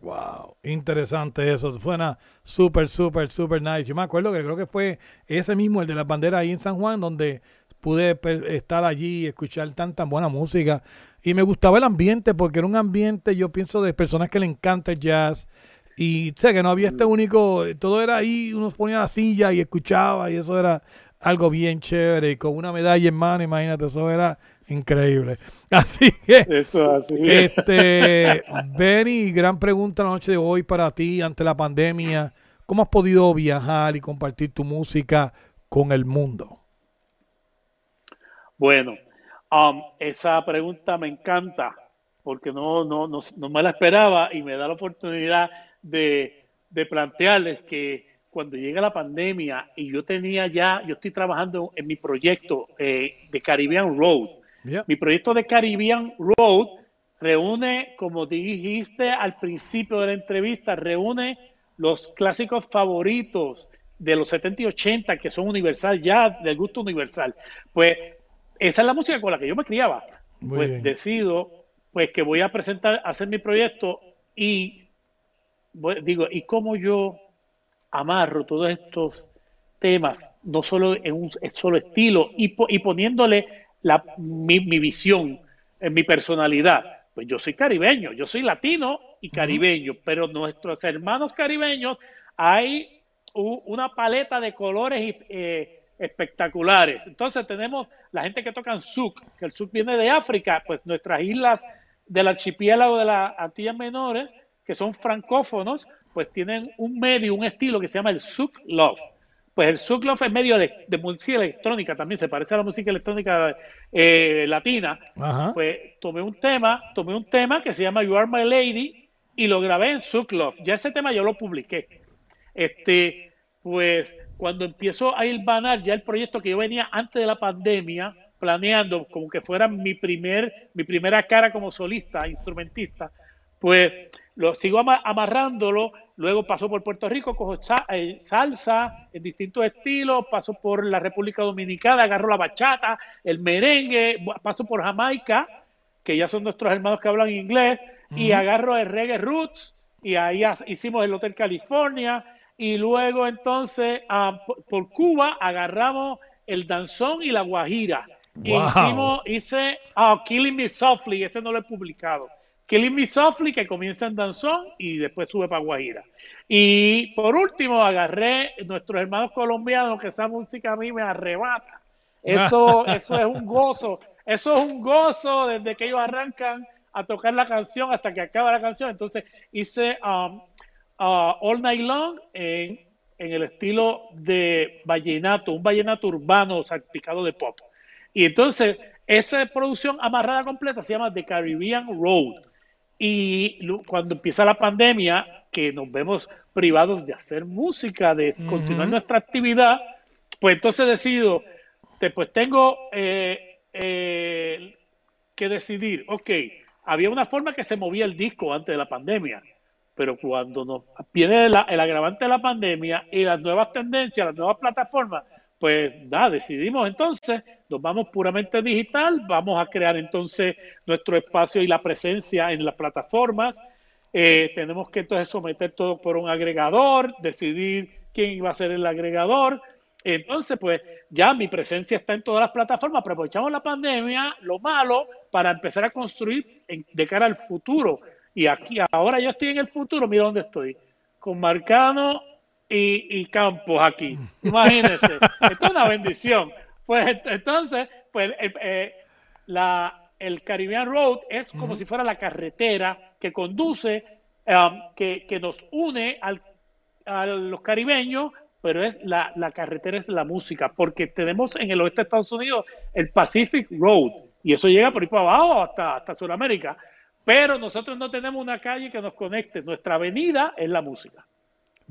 Wow, interesante eso. Suena súper, súper, súper nice. Yo me acuerdo que creo que fue ese mismo, el de las banderas ahí en San Juan, donde pude estar allí y escuchar tan, tan buena música. Y me gustaba el ambiente porque era un ambiente, yo pienso, de personas que le encanta el jazz. Y sé que no había este único, todo era ahí, uno ponía la silla y escuchaba y eso era algo bien chévere. Y con una medalla en mano, imagínate, eso era increíble. Así que... Eso así es. Este, Benny, gran pregunta la noche de hoy para ti ante la pandemia. ¿Cómo has podido viajar y compartir tu música con el mundo? Bueno, um, esa pregunta me encanta porque no, no, no, no me la esperaba y me da la oportunidad de, de plantearles que cuando llega la pandemia y yo tenía ya, yo estoy trabajando en mi proyecto eh, de Caribbean Road. Yeah. Mi proyecto de Caribbean Road reúne, como dijiste al principio de la entrevista, reúne los clásicos favoritos de los 70 y 80 que son universal, ya del gusto universal. Pues esa es la música con la que yo me criaba. Muy pues bien. decido pues que voy a presentar, hacer mi proyecto y voy- digo, ¿y cómo yo amarro todos estos temas, no solo en un solo estilo, y, po- y poniéndole la, mi, mi visión, en mi personalidad? Pues yo soy caribeño, yo soy latino y caribeño, pero nuestros hermanos caribeños hay u- una paleta de colores eh, espectaculares. Entonces tenemos la gente que toca en souk, que el souk viene de África, pues nuestras islas del archipiélago de las Antillas Menores, que son francófonos, pues tienen un medio, un estilo que se llama el souk love. Pues el love es medio de, de música electrónica, también se parece a la música electrónica eh, latina. Ajá. Pues tomé un tema, tomé un tema que se llama You Are My Lady y lo grabé en love. Ya ese tema yo lo publiqué. Este, pues cuando empiezo a hilvanar ya el proyecto que yo venía antes de la pandemia, planeando como que fuera mi primer, mi primera cara como solista, instrumentista, pues lo sigo ama- amarrándolo, luego paso por Puerto Rico, cojo eh, salsa en distintos estilos, paso por la República Dominicana, agarro la bachata, el merengue, paso por Jamaica, que ya son nuestros hermanos que hablan inglés, y agarro el reggae roots, y ahí hicimos el Hotel California, y luego entonces ah, por, Cuba agarramos el danzón y la guajira. Wow. Hicimos, hice ah, Killing Me Softly, ese no lo he publicado. Killing Me Softly, que comienza en Danzón y después sube para Guajira. Y por último, agarré nuestros hermanos colombianos, que esa música a mí me arrebata. Eso, eso es un gozo. Eso es un gozo desde que ellos arrancan a tocar la canción hasta que acaba la canción. Entonces hice um, uh, All Night Long en, en el estilo de vallenato, un vallenato urbano salpicado de pop. Y entonces esa producción amarrada completa se llama The Caribbean Road. Y cuando empieza la pandemia, que nos vemos privados de hacer música, de continuar nuestra actividad, pues entonces decido, te- pues tengo eh, eh, que decidir, ok, había una forma que se movía el disco antes de la pandemia, pero cuando nos viene la- el agravante de la pandemia y las nuevas tendencias, las nuevas plataformas, pues nada, decidimos entonces, nos vamos puramente digital, vamos a crear entonces nuestro espacio y la presencia en las plataformas. Eh, tenemos que entonces someter todo por un agregador, decidir quién iba a ser el agregador. Entonces, pues ya mi presencia está en todas las plataformas, aprovechamos la pandemia, lo malo, para empezar a construir de cara al futuro. Y aquí, ahora yo estoy en el futuro, mira dónde estoy, con Marcano y, y Campos aquí. Imagínense, esto es una bendición. Pues ent- entonces, pues el, eh, la, el Caribbean Road es como si fuera la carretera que conduce, um, que, que nos une al, a los caribeños, pero es la, la carretera es la música, porque tenemos en el oeste de Estados Unidos el Pacific Road, y eso llega por ahí para abajo hasta, hasta Sudamérica, pero nosotros no tenemos una calle que nos conecte, nuestra avenida es la música.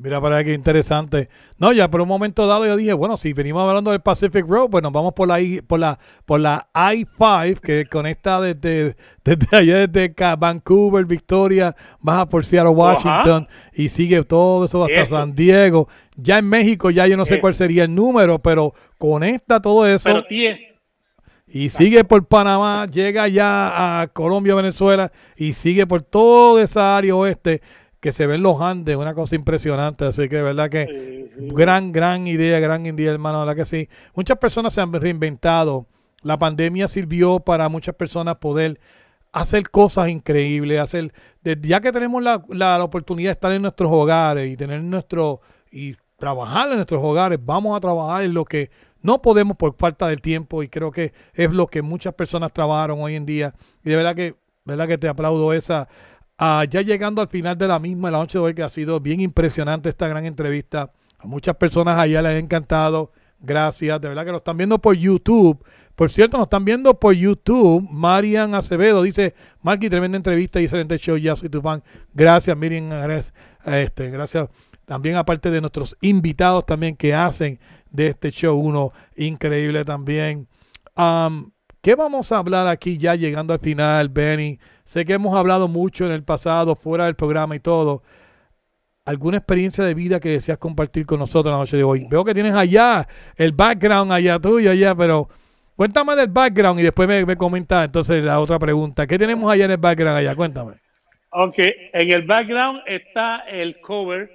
Mira para qué interesante. No, ya por un momento dado yo dije, bueno, si venimos hablando del Pacific Road, pues nos vamos por la I, por la por la I-5 que conecta desde, desde allá desde Vancouver, Victoria, baja por Seattle, Washington y sigue todo eso hasta Eso. San Diego. Ya en México ya yo no sé Eso. cuál sería el número, pero conecta todo eso Pero tiene, y sigue por Panamá, llega ya a Colombia, Venezuela y sigue por toda esa área oeste que se ven los Andes, una cosa impresionante, así que de verdad que gran, gran idea, gran idea, hermano, de verdad que sí. Muchas personas se han reinventado, la pandemia sirvió para muchas personas poder hacer cosas increíbles, hacer, de- ya que tenemos la, la- la oportunidad de estar en nuestros hogares y tener nuestro, y trabajar en nuestros hogares, vamos a trabajar en lo que no podemos por falta de tiempo y creo que es lo que muchas personas trabajaron hoy en día y de verdad que, verdad que te aplaudo esa. Ah, ya llegando al final de la misma, la noche de hoy, que ha sido bien impresionante esta gran entrevista. A muchas personas allá les ha encantado. Gracias. De verdad que lo están viendo por YouTube. Por cierto, nos están viendo por YouTube. Marian Acevedo dice, Marky, tremenda entrevista y excelente show. Ya soy tu fan. Gracias, Miriam. Este, gracias. También aparte de nuestros invitados también que hacen de este show uno increíble también. Am, ¿Qué vamos a hablar aquí ya llegando al final, Benny? Sé que hemos hablado mucho en el pasado, fuera del programa y todo. ¿Alguna experiencia de vida que deseas compartir con nosotros la noche de hoy? Veo que tienes allá el background allá tuyo, allá, pero cuéntame del background y después me, me comenta entonces la otra pregunta. ¿Qué tenemos allá en el background allá? Cuéntame. Ok, en el background está el cover,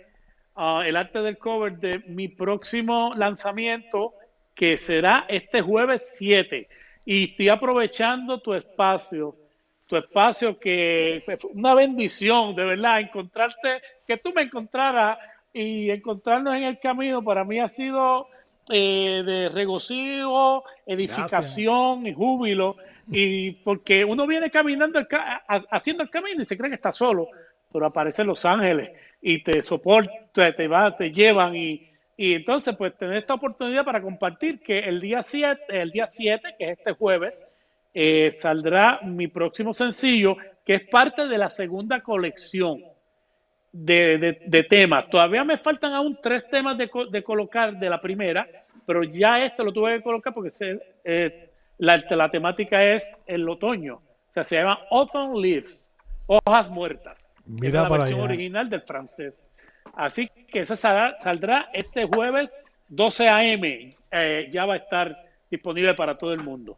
ah, el arte del cover de mi próximo lanzamiento, que será este jueves 7. Y estoy aprovechando tu espacio, tu espacio que fue una bendición, de verdad, encontrarte, que tú me encontraras y encontrarnos en el camino, para mí ha sido eh, de regocijo, edificación y júbilo. Y porque uno viene caminando, el ca- a- haciendo el camino y se cree que está solo, pero aparecen los ángeles y te soportan, te, va, te llevan y, y entonces pues tener esta oportunidad para compartir que el día 7, el día 7 que es este jueves, eh, saldrá mi próximo sencillo, que es parte de la segunda colección de, de- de temas. Todavía me faltan aún tres temas de, de colocar de la primera, pero ya este lo tuve que colocar porque se- eh, la, la temática es el otoño. O sea, se llama Autumn Leaves, hojas muertas. Mira es la para versión allá. original del francés. Así que esa saldrá, saldrá este jueves 12 a.m. Eh, ya va a estar disponible para todo el mundo.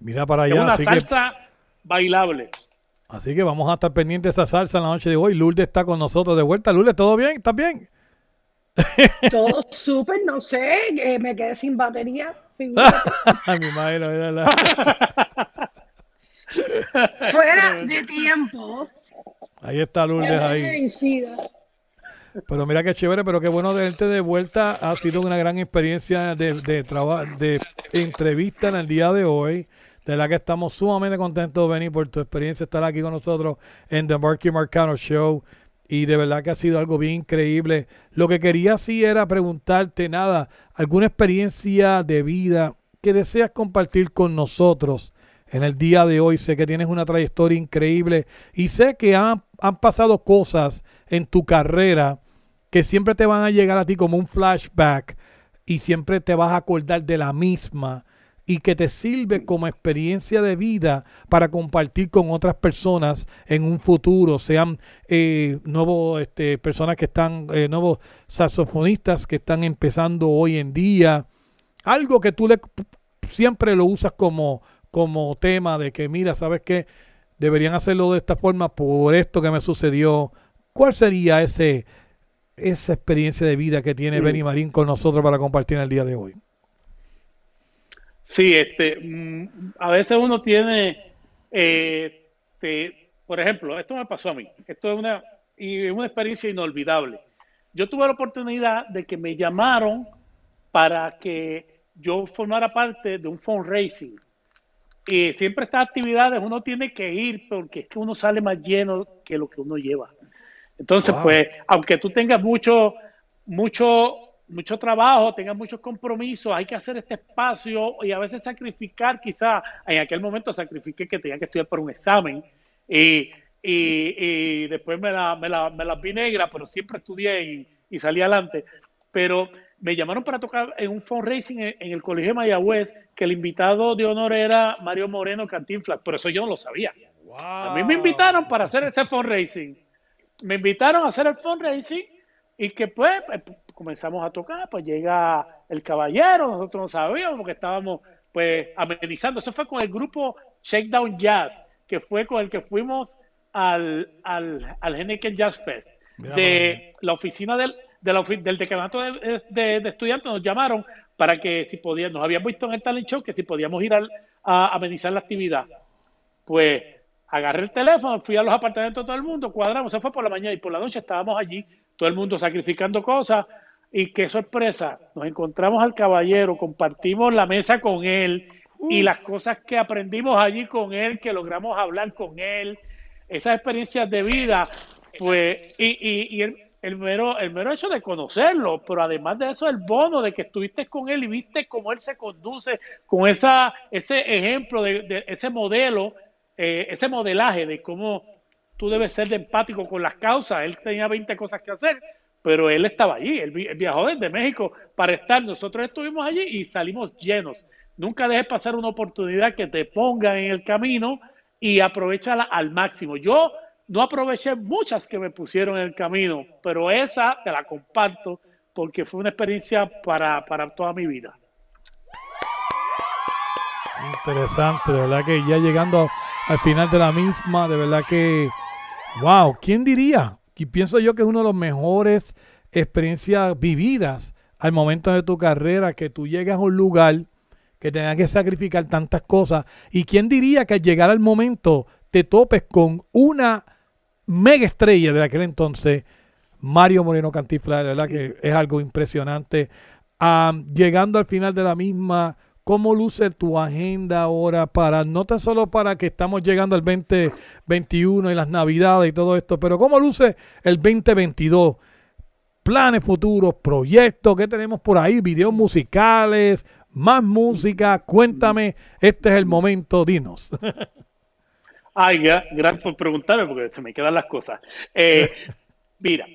Mira para Es allá. una Así que, salsa bailable. así que vamos a estar pendientes de esa salsa en la noche de hoy. Lourdes está con nosotros de vuelta. Lourdes, ¿todo bien? ¿Estás bien? Todo súper, no sé, eh, me quedé sin batería. Me imagino, es verdad. Fuera de tiempo. Ahí está Lourdes ahí. Pero mira qué chévere, pero qué bueno verte de vuelta. Ha sido una gran experiencia de, de, de entrevista en el día de hoy. De la que estamos sumamente contentos, Benny, por tu experiencia estar aquí con nosotros en The Marky Marcano Show. Y de verdad que ha sido algo bien increíble. Lo que quería sí era preguntarte, nada, alguna experiencia de vida que deseas compartir con nosotros en el día de hoy. Sé que tienes una trayectoria increíble y sé que han, han pasado cosas en tu carrera que siempre te van a llegar a ti como un flashback y siempre te vas a acordar de la misma y que te sirve como experiencia de vida para compartir con otras personas en un futuro, sean eh, nuevos este, personas que están, eh, nuevos saxofonistas que están empezando hoy en día, algo que tú le siempre lo usas como, como tema de que mira, sabes que deberían hacerlo de esta forma por esto que me sucedió. ¿Cuál sería ese esa experiencia de vida que tiene Sí. Benny Marín con nosotros para compartir en el día de hoy? Sí, este, mm, a veces uno tiene, eh, te- por ejemplo, esto me pasó a mí, esto es una, y es una experiencia inolvidable. Yo tuve la oportunidad de que me llamaron para que yo formara parte de un fundraising. Y siempre estas actividades uno tiene que ir porque es que uno sale más lleno que lo que uno lleva. Entonces, Wow. pues, aunque tú tengas mucho, mucho, mucho trabajo, tengas muchos compromisos, hay que hacer este espacio y a veces sacrificar, quizá en aquel momento sacrifiqué que tenía que estudiar para un examen y, y- y después me la, me, la, me las vi negra, pero siempre estudié y, y salí adelante. Pero me llamaron para tocar en un fundraising en, en el Colegio de Mayagüez, que el invitado de honor era Mario Moreno Cantinflas, pero eso yo no lo sabía. A mí me invitaron para hacer ese fundraising. Me invitaron a hacer el fundraising y que pues, pues, comenzamos a tocar, pues llega el caballero, nosotros no sabíamos porque estábamos pues amenizando. Eso fue con el grupo Shakedown Jazz, que fue con el que fuimos al, al, al Henneken Jazz Fest. Mira De la oficina del, de la ofi- del decanato de, de- de estudiantes nos llamaron para que si podíamos, nos habían visto en el talent show, que si podíamos ir al- a amenizar la actividad. Pues agarré el teléfono, fui a los apartamentos de todo el mundo, cuadramos, eso fue por la mañana y por la noche estábamos allí, todo el mundo sacrificando cosas. Y qué sorpresa, nos encontramos al caballero, compartimos la mesa con él y las cosas que aprendimos allí con él, que logramos hablar con él, esas experiencias de vida, pues, y, y, y el, el mero, el mero hecho de conocerlo, pero además de eso, el bono de que estuviste con él y viste cómo él se conduce, con esa, ese ejemplo, de, de ese modelo, eh, ese modelaje de cómo tú debes ser de empático con las causas. Él tenía 20 cosas que hacer, pero él estaba allí, él, vi- él viajó desde México para estar. Nosotros estuvimos allí y salimos llenos. Nunca dejes pasar una oportunidad que te ponga en el camino y aprovechala al máximo. Yo no aproveché muchas que me pusieron en el camino, pero esa te la comparto porque fue una experiencia para, para toda mi vida. Interesante, de verdad que ya llegando al final de la misma, de verdad que, wow, ¿quién diría? Y pienso yo que es una de las mejores experiencias vividas al momento de tu carrera, que tú llegas a un lugar que tengas que sacrificar tantas cosas. ¿Y quién diría que al llegar al momento te topes con una mega estrella de aquel entonces, Mario Moreno Cantifla, de verdad que es algo impresionante. Ah, llegando al final de la misma, ¿cómo luce tu agenda ahora para, no tan solo para que estamos llegando al 2021 y las navidades y todo esto, pero cómo luce el 2022? Planes futuros, proyectos, ¿qué tenemos por ahí? Videos musicales, más música, cuéntame, este es el momento, dinos. Ay, gra- gracias por preguntarme porque se me quedan las cosas. Eh, mira,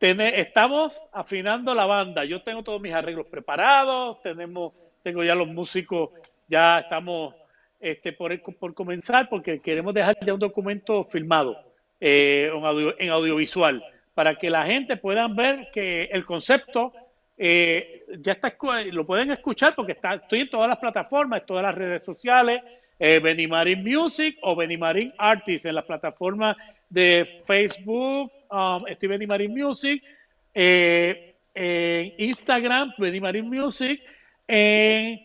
estamos afinando la banda. Yo tengo todos mis arreglos preparados, tenemos, tengo ya los músicos, ya estamos este, por, comenzar porque queremos dejar ya un documento filmado eh, en, audio- en audiovisual para que la gente pueda ver que el concepto eh, ya está, lo pueden escuchar porque está, estoy en todas las plataformas, en todas las redes sociales, eh, Benimarín Music o Benimarín Artist en las plataformas de Facebook, um, estoy Benimarín Music, eh, en Instagram, Benimarín Music, en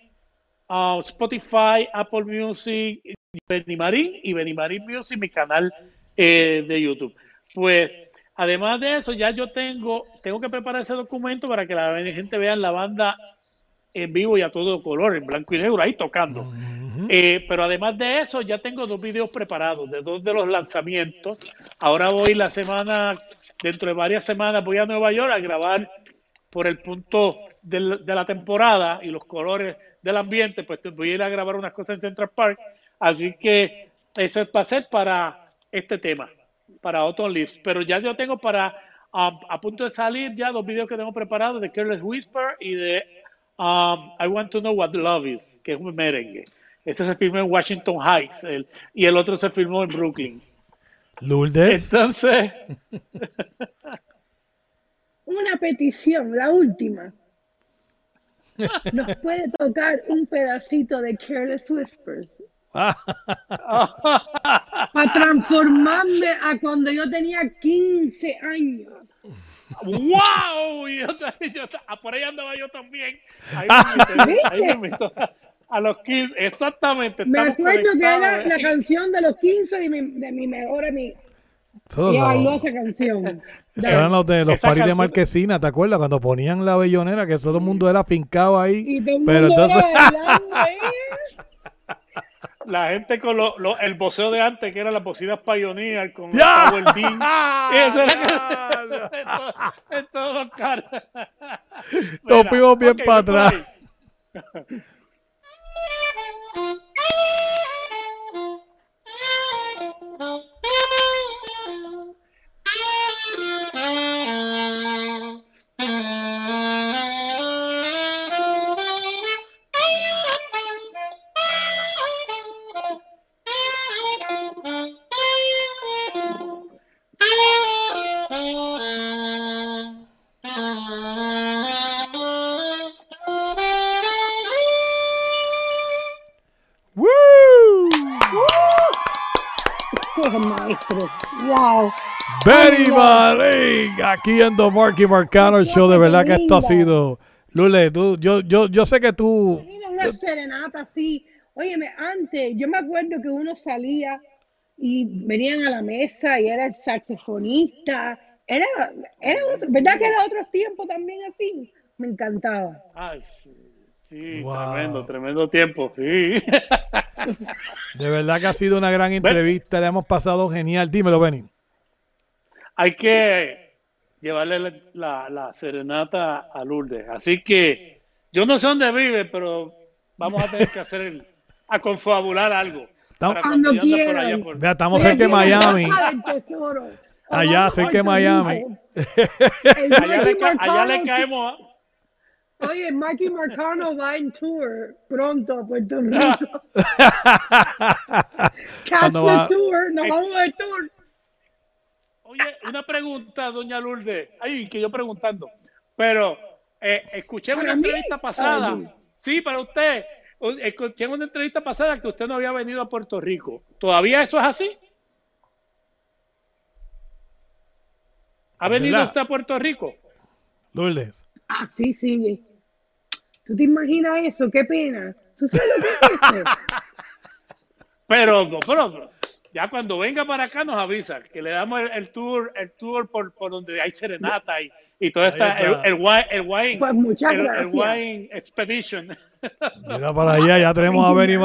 ah, Spotify, Apple Music, Benimarín y Benimarín Music, mi canal eh, de YouTube. Pues, además de eso, ya yo tengo, tengo que preparar ese documento para que la gente vea la banda en vivo y a todo color, en blanco y negro, ahí tocando. Eh, pero además de eso, ya tengo dos videos preparados de dos de los lanzamientos. Ahora voy la semana, dentro de varias semanas, voy a Nueva York a grabar por el punto del- de la temporada y los colores del ambiente, pues voy a ir a grabar unas cosas en Central Park. Así que eso es para este tema, para Autumn Leaves. Pero ya yo tengo para, um, a punto de salir ya dos videos que tengo preparados de Careless Whisper y de um, I Want to Know What Love Is, que es un merengue. Ese se filmó en Washington Heights el- y el otro se filmó en Brooklyn. Lourdes. Entonces, Una petición, la última. ¿Nos puede tocar un pedacito de Careless Whispers? Para transformarme a cuando yo tenía 15 años. ¡Wow! Yo, yo- ah, por ahí andaba yo también. Ahí me ahí me invitó. A los 15, exactamente. Me acuerdo que era conectados, la ¿eh? canción de los 15 de mi, de mi mejor amigo. Eso Y bailó esa canción. Esos eran los de los paris de Marquesina, ¿te acuerdas? Cuando ponían la bellonera, que todo el mundo era fincado ahí. Y todo el Pero mundo entonces, era bailando ahí. La gente con lo, lo- el voceo de antes, que era las bocinas Pioneer con el ¡Ya! Power Beam. Eso era que- en todo- en todos los carros. Nos fuimos bien ok, para atrás. Aquí en The Marky Marcano Show. De verdad que esto ha sido. Lule, tú, yo, yo, yo sé que tú. Una serenata así. Óyeme, antes, yo me acuerdo que uno salía y venían a la mesa y era el saxofonista. Era, era otro, ¿verdad que era otro tiempo también así? Me encantaba. Ay, sí, sí, Wow. tremendo, tremendo tiempo, sí. De verdad que ha sido una gran entrevista. Le hemos pasado genial. Dímelo, Benny. Hay que llevarle la, la- la serenata a Lourdes. Así que yo no sé dónde vive, pero vamos a tener que hacer, el- a confabular algo. Estamos- cuando por allá por- Vea, estamos Mira, cerca de Miami. Allá, cerca de Miami. Allá, le, allá caemos. a- Oye, Marky Marcano va en tour pronto a Puerto Rico. Catch the va- tour, nos vamos de tour. Oye, una pregunta, doña Lourdes. Ay, que yo preguntando. Pero eh, escuché ¿Para una mí? entrevista pasada. Sí, para usted. Escuché una entrevista pasada que usted no había venido a Puerto Rico. ¿Todavía eso es así? ¿Ha venido ¿Verdad? usted a Puerto Rico? Lourdes. Así sigue. ¿Tú te imaginas eso? Qué pena. ¿Tú sabes lo que es eso? Pero, no, pero ya cuando venga para acá nos avisa que le damos el, el tour, el tour por, por donde hay serenata y, y todo el, está. el wine, el wine, Pues muchas el, el gracias. wine expedition. Mira para allá, ya tenemos a Benny.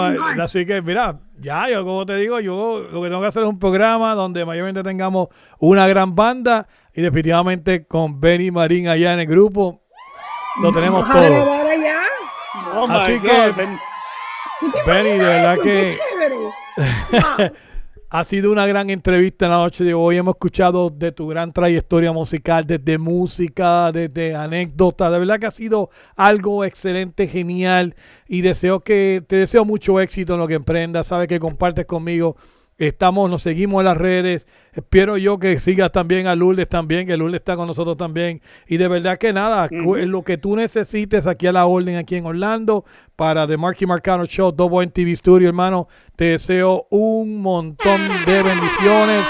Así que, mira, ya, yo como te digo, yo lo que tengo que hacer es un programa donde mayormente tengamos una gran banda y definitivamente con Benny Marín allá en el grupo lo tenemos todo. allá. Oh Así God, que- ven- ¿Tú te Benny, de verdad que-. Ha sido una gran entrevista en la noche de hoy. Hemos escuchado de tu gran trayectoria musical, desde música, desde anécdotas. De verdad que ha sido algo excelente, genial. Y deseo que te deseo mucho éxito en lo que emprendas. Sabes que compartes conmigo. Estamos, nos seguimos en las redes. Espero yo que sigas también a Lourdes también, que Lourdes está con nosotros también. Y de verdad que nada, lo que tú necesites aquí a la orden, aquí en Orlando, para The Marky Marcano Show, Double en TV Studio, hermano. Te deseo un montón de bendiciones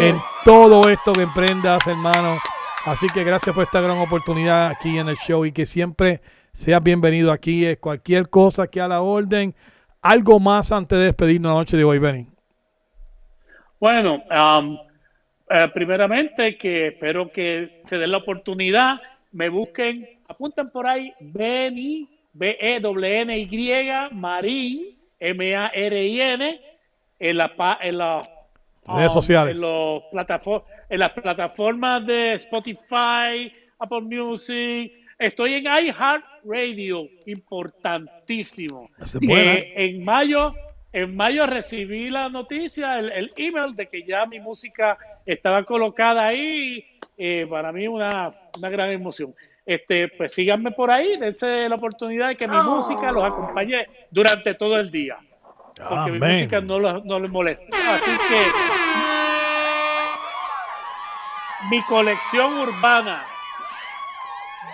en todo esto que emprendas, hermano. Así que gracias por esta gran oportunidad aquí en el show y que siempre seas bienvenido aquí. Es cualquier cosa que a la orden. Algo más antes de despedirnos la noche de hoy, Benny. Bueno, um, eh, primeramente que espero que se den la oportunidad, me busquen, apunten por ahí, Benny, B-E-N-Y, Marín, M-A-R-I-N, en la, en la Redes sociales. En, los en las plataformas de Spotify, Apple Music. Estoy en iHeartRadio, importantísimo. Esa es. Eh, en mayo, en mayo recibí la noticia, el, el email de que ya mi música estaba colocada ahí. Eh, para mí una, una gran emoción. Este, pues síganme por ahí, dense la oportunidad de que mi música los acompañe durante todo el día. Porque mi música no, los- no les molesta. Así que mi colección urbana.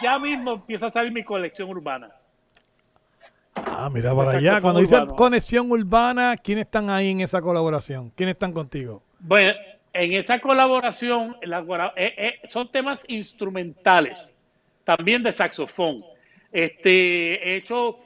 Ya mismo empieza a salir mi colección urbana. Ah, mira para allá. Cuando dicen conexión urbana, ¿quiénes están ahí en esa colaboración? ¿Quiénes están contigo? Bueno, en esa colaboración la eh, eh, son temas instrumentales, también de saxofón. Este, he hecho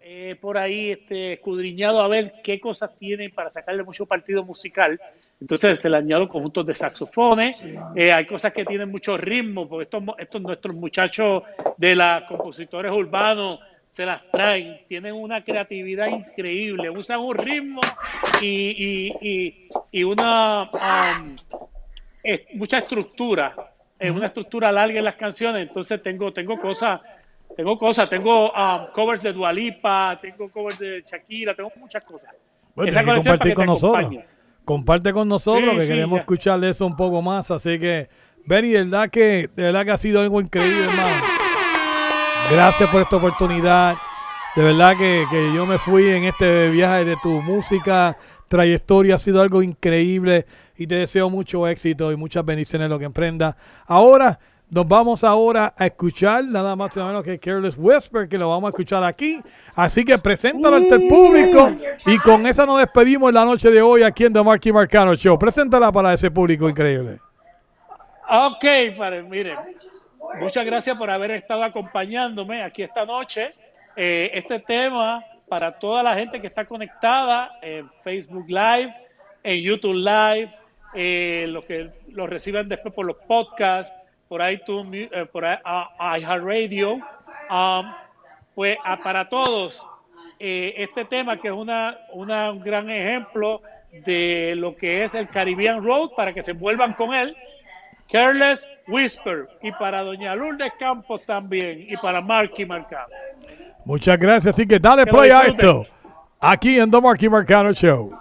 eh, por ahí este, escudriñado a ver qué cosas tienen para sacarle mucho partido musical. Entonces se le añado conjuntos de saxofones. Eh, hay cosas que tienen mucho ritmo, porque estos, estos nuestros muchachos de los compositores urbanos se las traen, tienen una creatividad increíble, usan un ritmo y, y- y- y una um, es- mucha estructura, eh, una estructura larga en las canciones, entonces tengo, tengo cosas, tengo cosas, tengo um, covers de Dualipa, tengo covers de Shakira, tengo muchas cosas. Bueno, Esa que compartir con nosotros. acompañe. Comparte con nosotros Sí, que sí, queremos ya. escuchar eso un poco más. Así que, Benny, de verdad que, de verdad que ha sido algo increíble, hermano. Gracias por esta oportunidad. De verdad que, que yo me fui en este viaje de tu música, trayectoria, ha sido algo increíble y te deseo mucho éxito y muchas bendiciones en lo que emprenda. Ahora nos vamos ahora a escuchar nada más y nada menos que Careless Whisper, que lo vamos a escuchar aquí. Así que preséntalo ante el público y con esa nos despedimos en la noche de hoy aquí en The Marky Marcano Show. Preséntala para ese público increíble. Ok, padre, miren, muchas gracias por haber estado acompañándome aquí esta noche. Eh, este tema para toda la gente que está conectada en Facebook Live, en YouTube Live, eh, los que lo reciban después por los podcasts, por iTunes, eh, por a- iHeartRadio. Um, pues ah, para todos, eh, este tema que es una, una- un gran ejemplo de lo que es el Caribbean Road, para que se envuelvan con él. Careless Whisper y para Doña Lourdes Campos también y para Marky Marcano. Muchas gracias, así que dale que play a esto aquí en The Marky Marcano Show.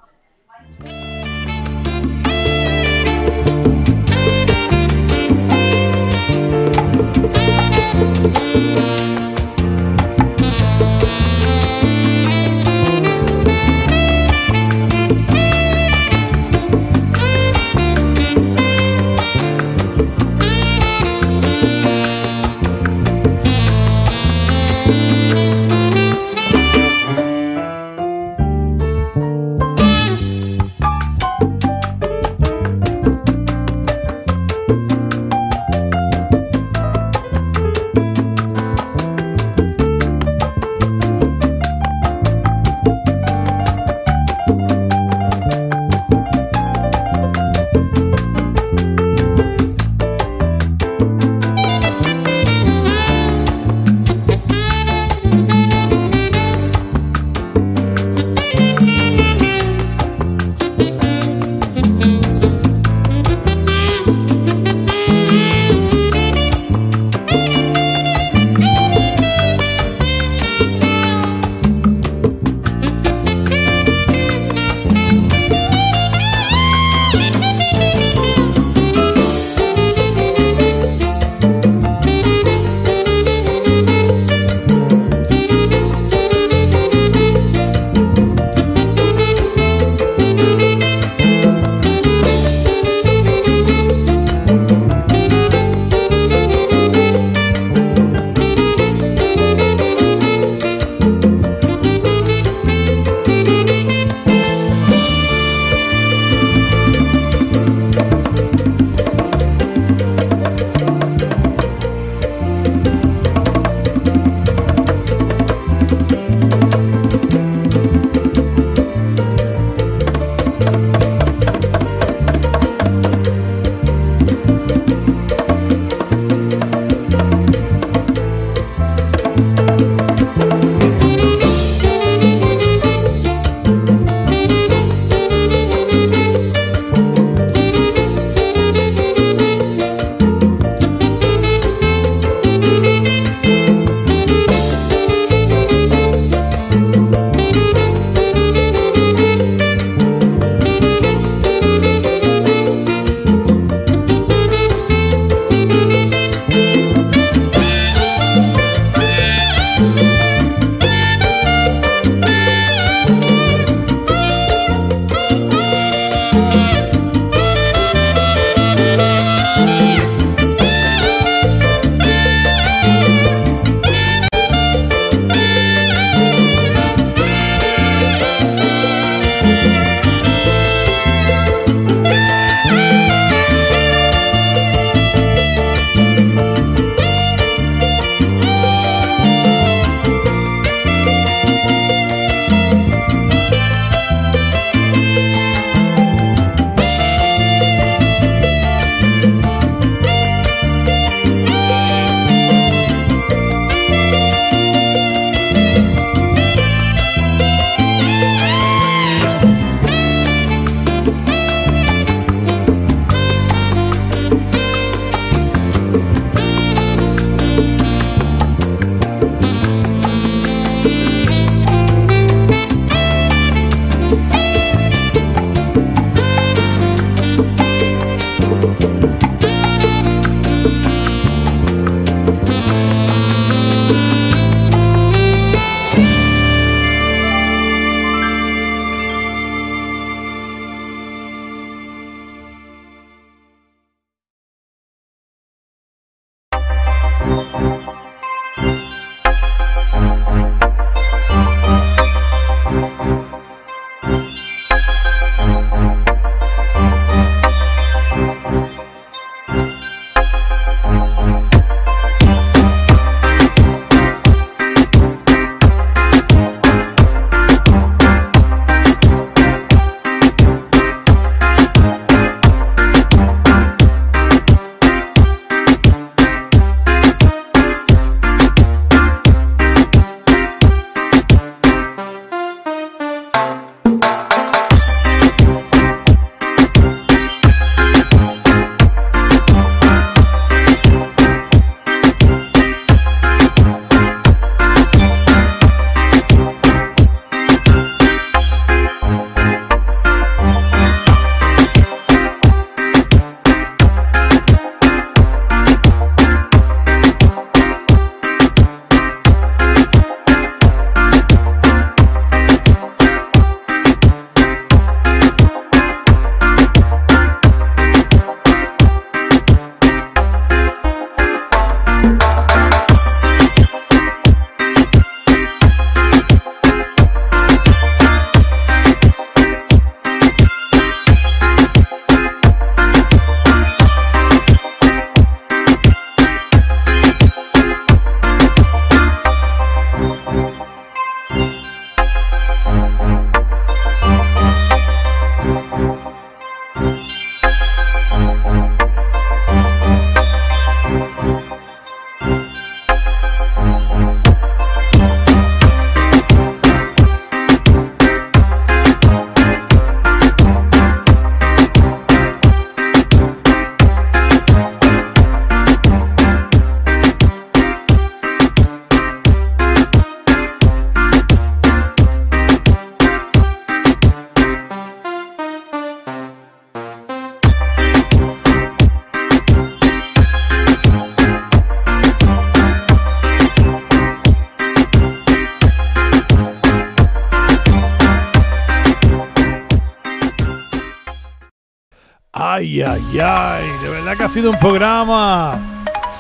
Sido un programa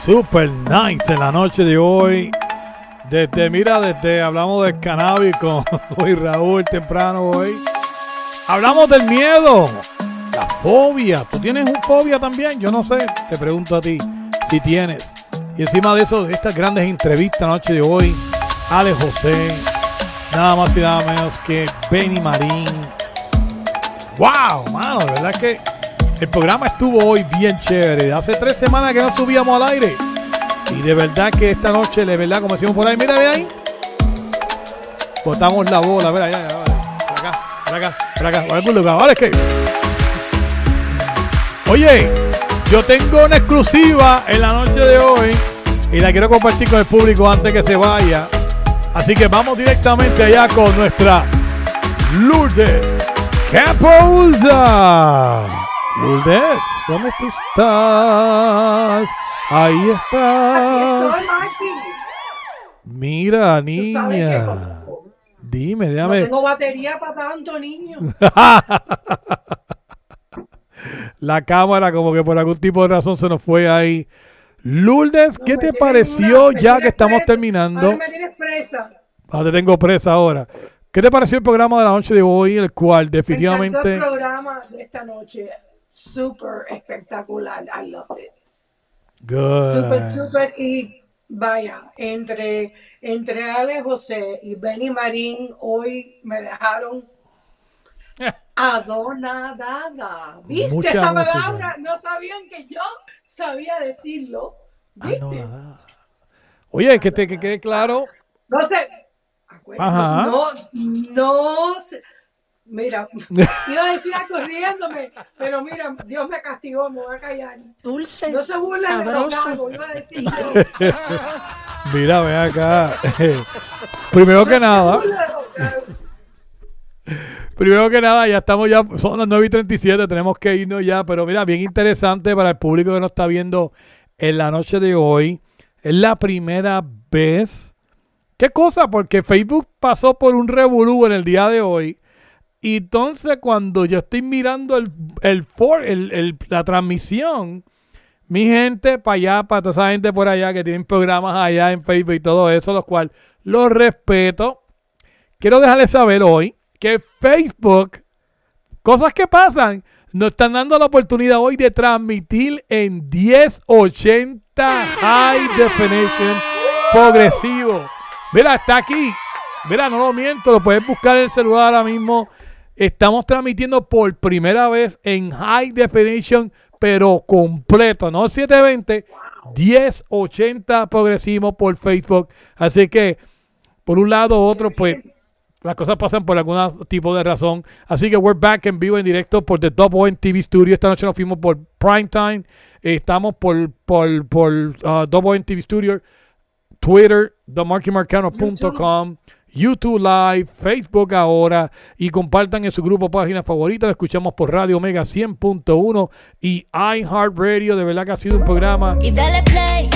super nice en la noche de hoy. Desde, mira, desde hablamos del cannabis con hoy Raúl temprano hoy. Hablamos del miedo, la fobia. ¿Tú tienes un fobia también? Yo no sé. Te pregunto a ti si tienes. Y encima de eso, estas grandes entrevistas la noche de hoy, Ale José, nada más y nada menos que Benny Marín. ¡Wow! Mano, de verdad que el programa estuvo hoy bien chévere. Hace tres semanas que no subíamos al aire. Y de verdad que esta noche, de verdad, como decimos por ahí, mira, ve ahí. Botamos la bola, mira, ya, ya, vale. Por acá, por acá, por acá, por algún lugar. Vale, que. Oye, yo tengo una exclusiva en la noche de hoy y la quiero compartir con el público antes que se vaya. Así que vamos directamente allá con nuestra Lourdes Capouza. Lourdes, ¿dónde tú estás? Ahí estás. Estoy, Martín. Mira, niña. Dime, No déjame. tengo batería para tanto, niño. La cámara como que por algún tipo de razón se nos fue ahí. Lourdes, ¿qué me te pareció una- me ya que estamos presa. terminando? Ahora me tienes presa. Ah, te tengo presa ahora. ¿Qué te pareció el programa de la noche de hoy, el cual Me definitivamente... el programa de esta noche. Súper espectacular. I loved it. Súper, Good. súper. Y vaya, entre, entre Ale José y Benny Marín, hoy me dejaron adonadada. ¿Viste Mucha esa música. palabra? No sabían que yo sabía decirlo. ¿Viste? no, nada. Oye, que te que quede claro. No sé. Acuérdense. No, no. Mira, iba a decir algo riéndome, pero mira, Dios me castigó, me voy a callar. Dulce, No se burlen de lo que sabroso. hago, iba a decir yo. Mira, ve acá. Primero que nada, primero que nada, ya estamos ya, son las 9 y 37, tenemos que irnos ya, pero mira, bien interesante para el público que nos está viendo en la noche de hoy. Es la primera vez. ¿Qué cosa? Porque Facebook pasó por un revolú en el día de hoy. Y entonces cuando yo estoy mirando el, el, for- el- el- la transmisión, mi gente para allá, para toda esa gente por allá que tienen programas allá en Facebook y todo eso, los cuales los respeto. Quiero dejarles saber hoy que Facebook, cosas que pasan, nos están dando la oportunidad hoy de transmitir en 1080 High Definition progresivo. Mira, está aquí. Mira, no lo miento, lo puedes buscar en el celular ahora mismo. Estamos transmitiendo por primera vez en High Definition, pero completo, no 720, 1080 progresivo por Facebook. Así que, por un lado u otro, pues las cosas pasan por algún tipo de razón. Así que we're back en vivo, en directo por The Double N TV Studio. Esta noche nos fuimos por Primetime. Estamos por, por, por uh, Double N TV Studio. Twitter, themarkymarcano.com, YouTube Live, Facebook ahora y compartan en su grupo página favorita. Lo escuchamos por Radio Omega 100.1 y iHeartRadio. De verdad que ha sido un programa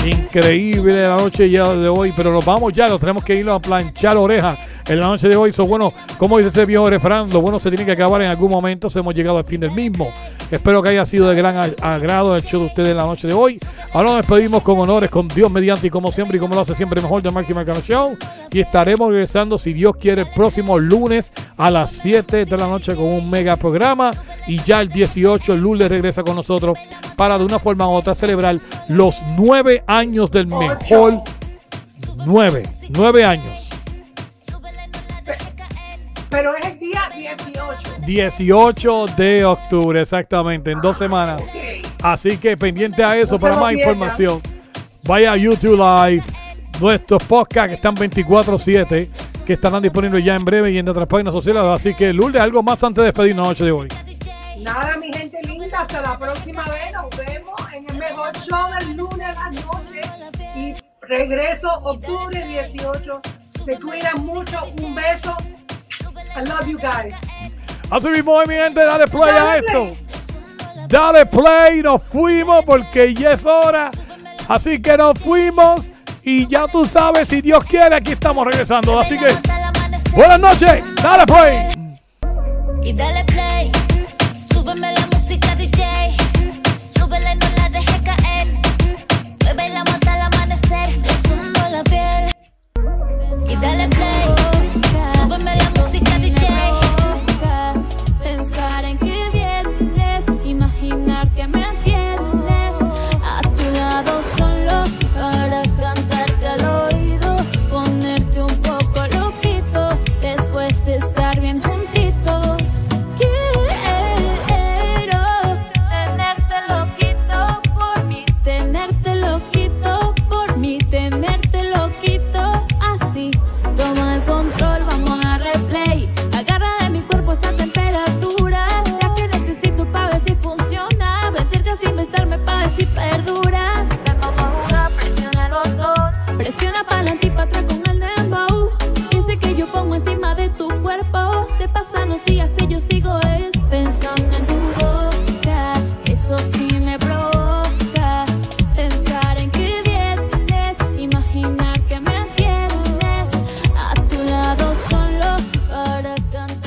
increíble la noche ya de hoy, pero nos vamos ya, nos tenemos que ir a planchar oreja en la noche de hoy. So, bueno, como dice ese viejo refrán, lo bueno se tiene que acabar en algún momento, hemos llegado al fin del mismo. Espero que haya sido de gran agrado el show de ustedes en la noche de hoy. Ahora nos despedimos con honores, con Dios mediante y como siempre y como lo hace siempre mejor de Marky Marcano Show. Y estaremos regresando, si Dios quiere, el próximo lunes a las 7 de la noche con un mega programa. Y ya el 18, el lunes regresa con nosotros para de una forma u otra celebrar los nueve años del mejor. Nueve, nueve años. Pero es el día 18. 18 de octubre, exactamente, en dos semanas. Así que pendiente a eso, No para más información, vaya a YouTube Live, nuestros podcasts que están 24-7, que estarán disponibles ya en breve y en otras páginas sociales. Así que, Lourdes, algo más antes de despedirnos la noche de hoy. Nada, mi gente linda, hasta la próxima vez. Nos vemos en el mejor show del lunes a la noche. Y regreso octubre 18. Se cuidan mucho. Un beso. I love you guys. Así mismo, mi gente, dale play a esto. Dale play, nos fuimos porque ya es hora. Así que nos fuimos y ya tú sabes, si Dios quiere, aquí estamos regresando. Así que, buenas noches, dale play. Y dale play. Súbeme la música DJ, súbele, no la deje caer. Me bailamos hasta el amanecer, rozando la piel. Y dale play.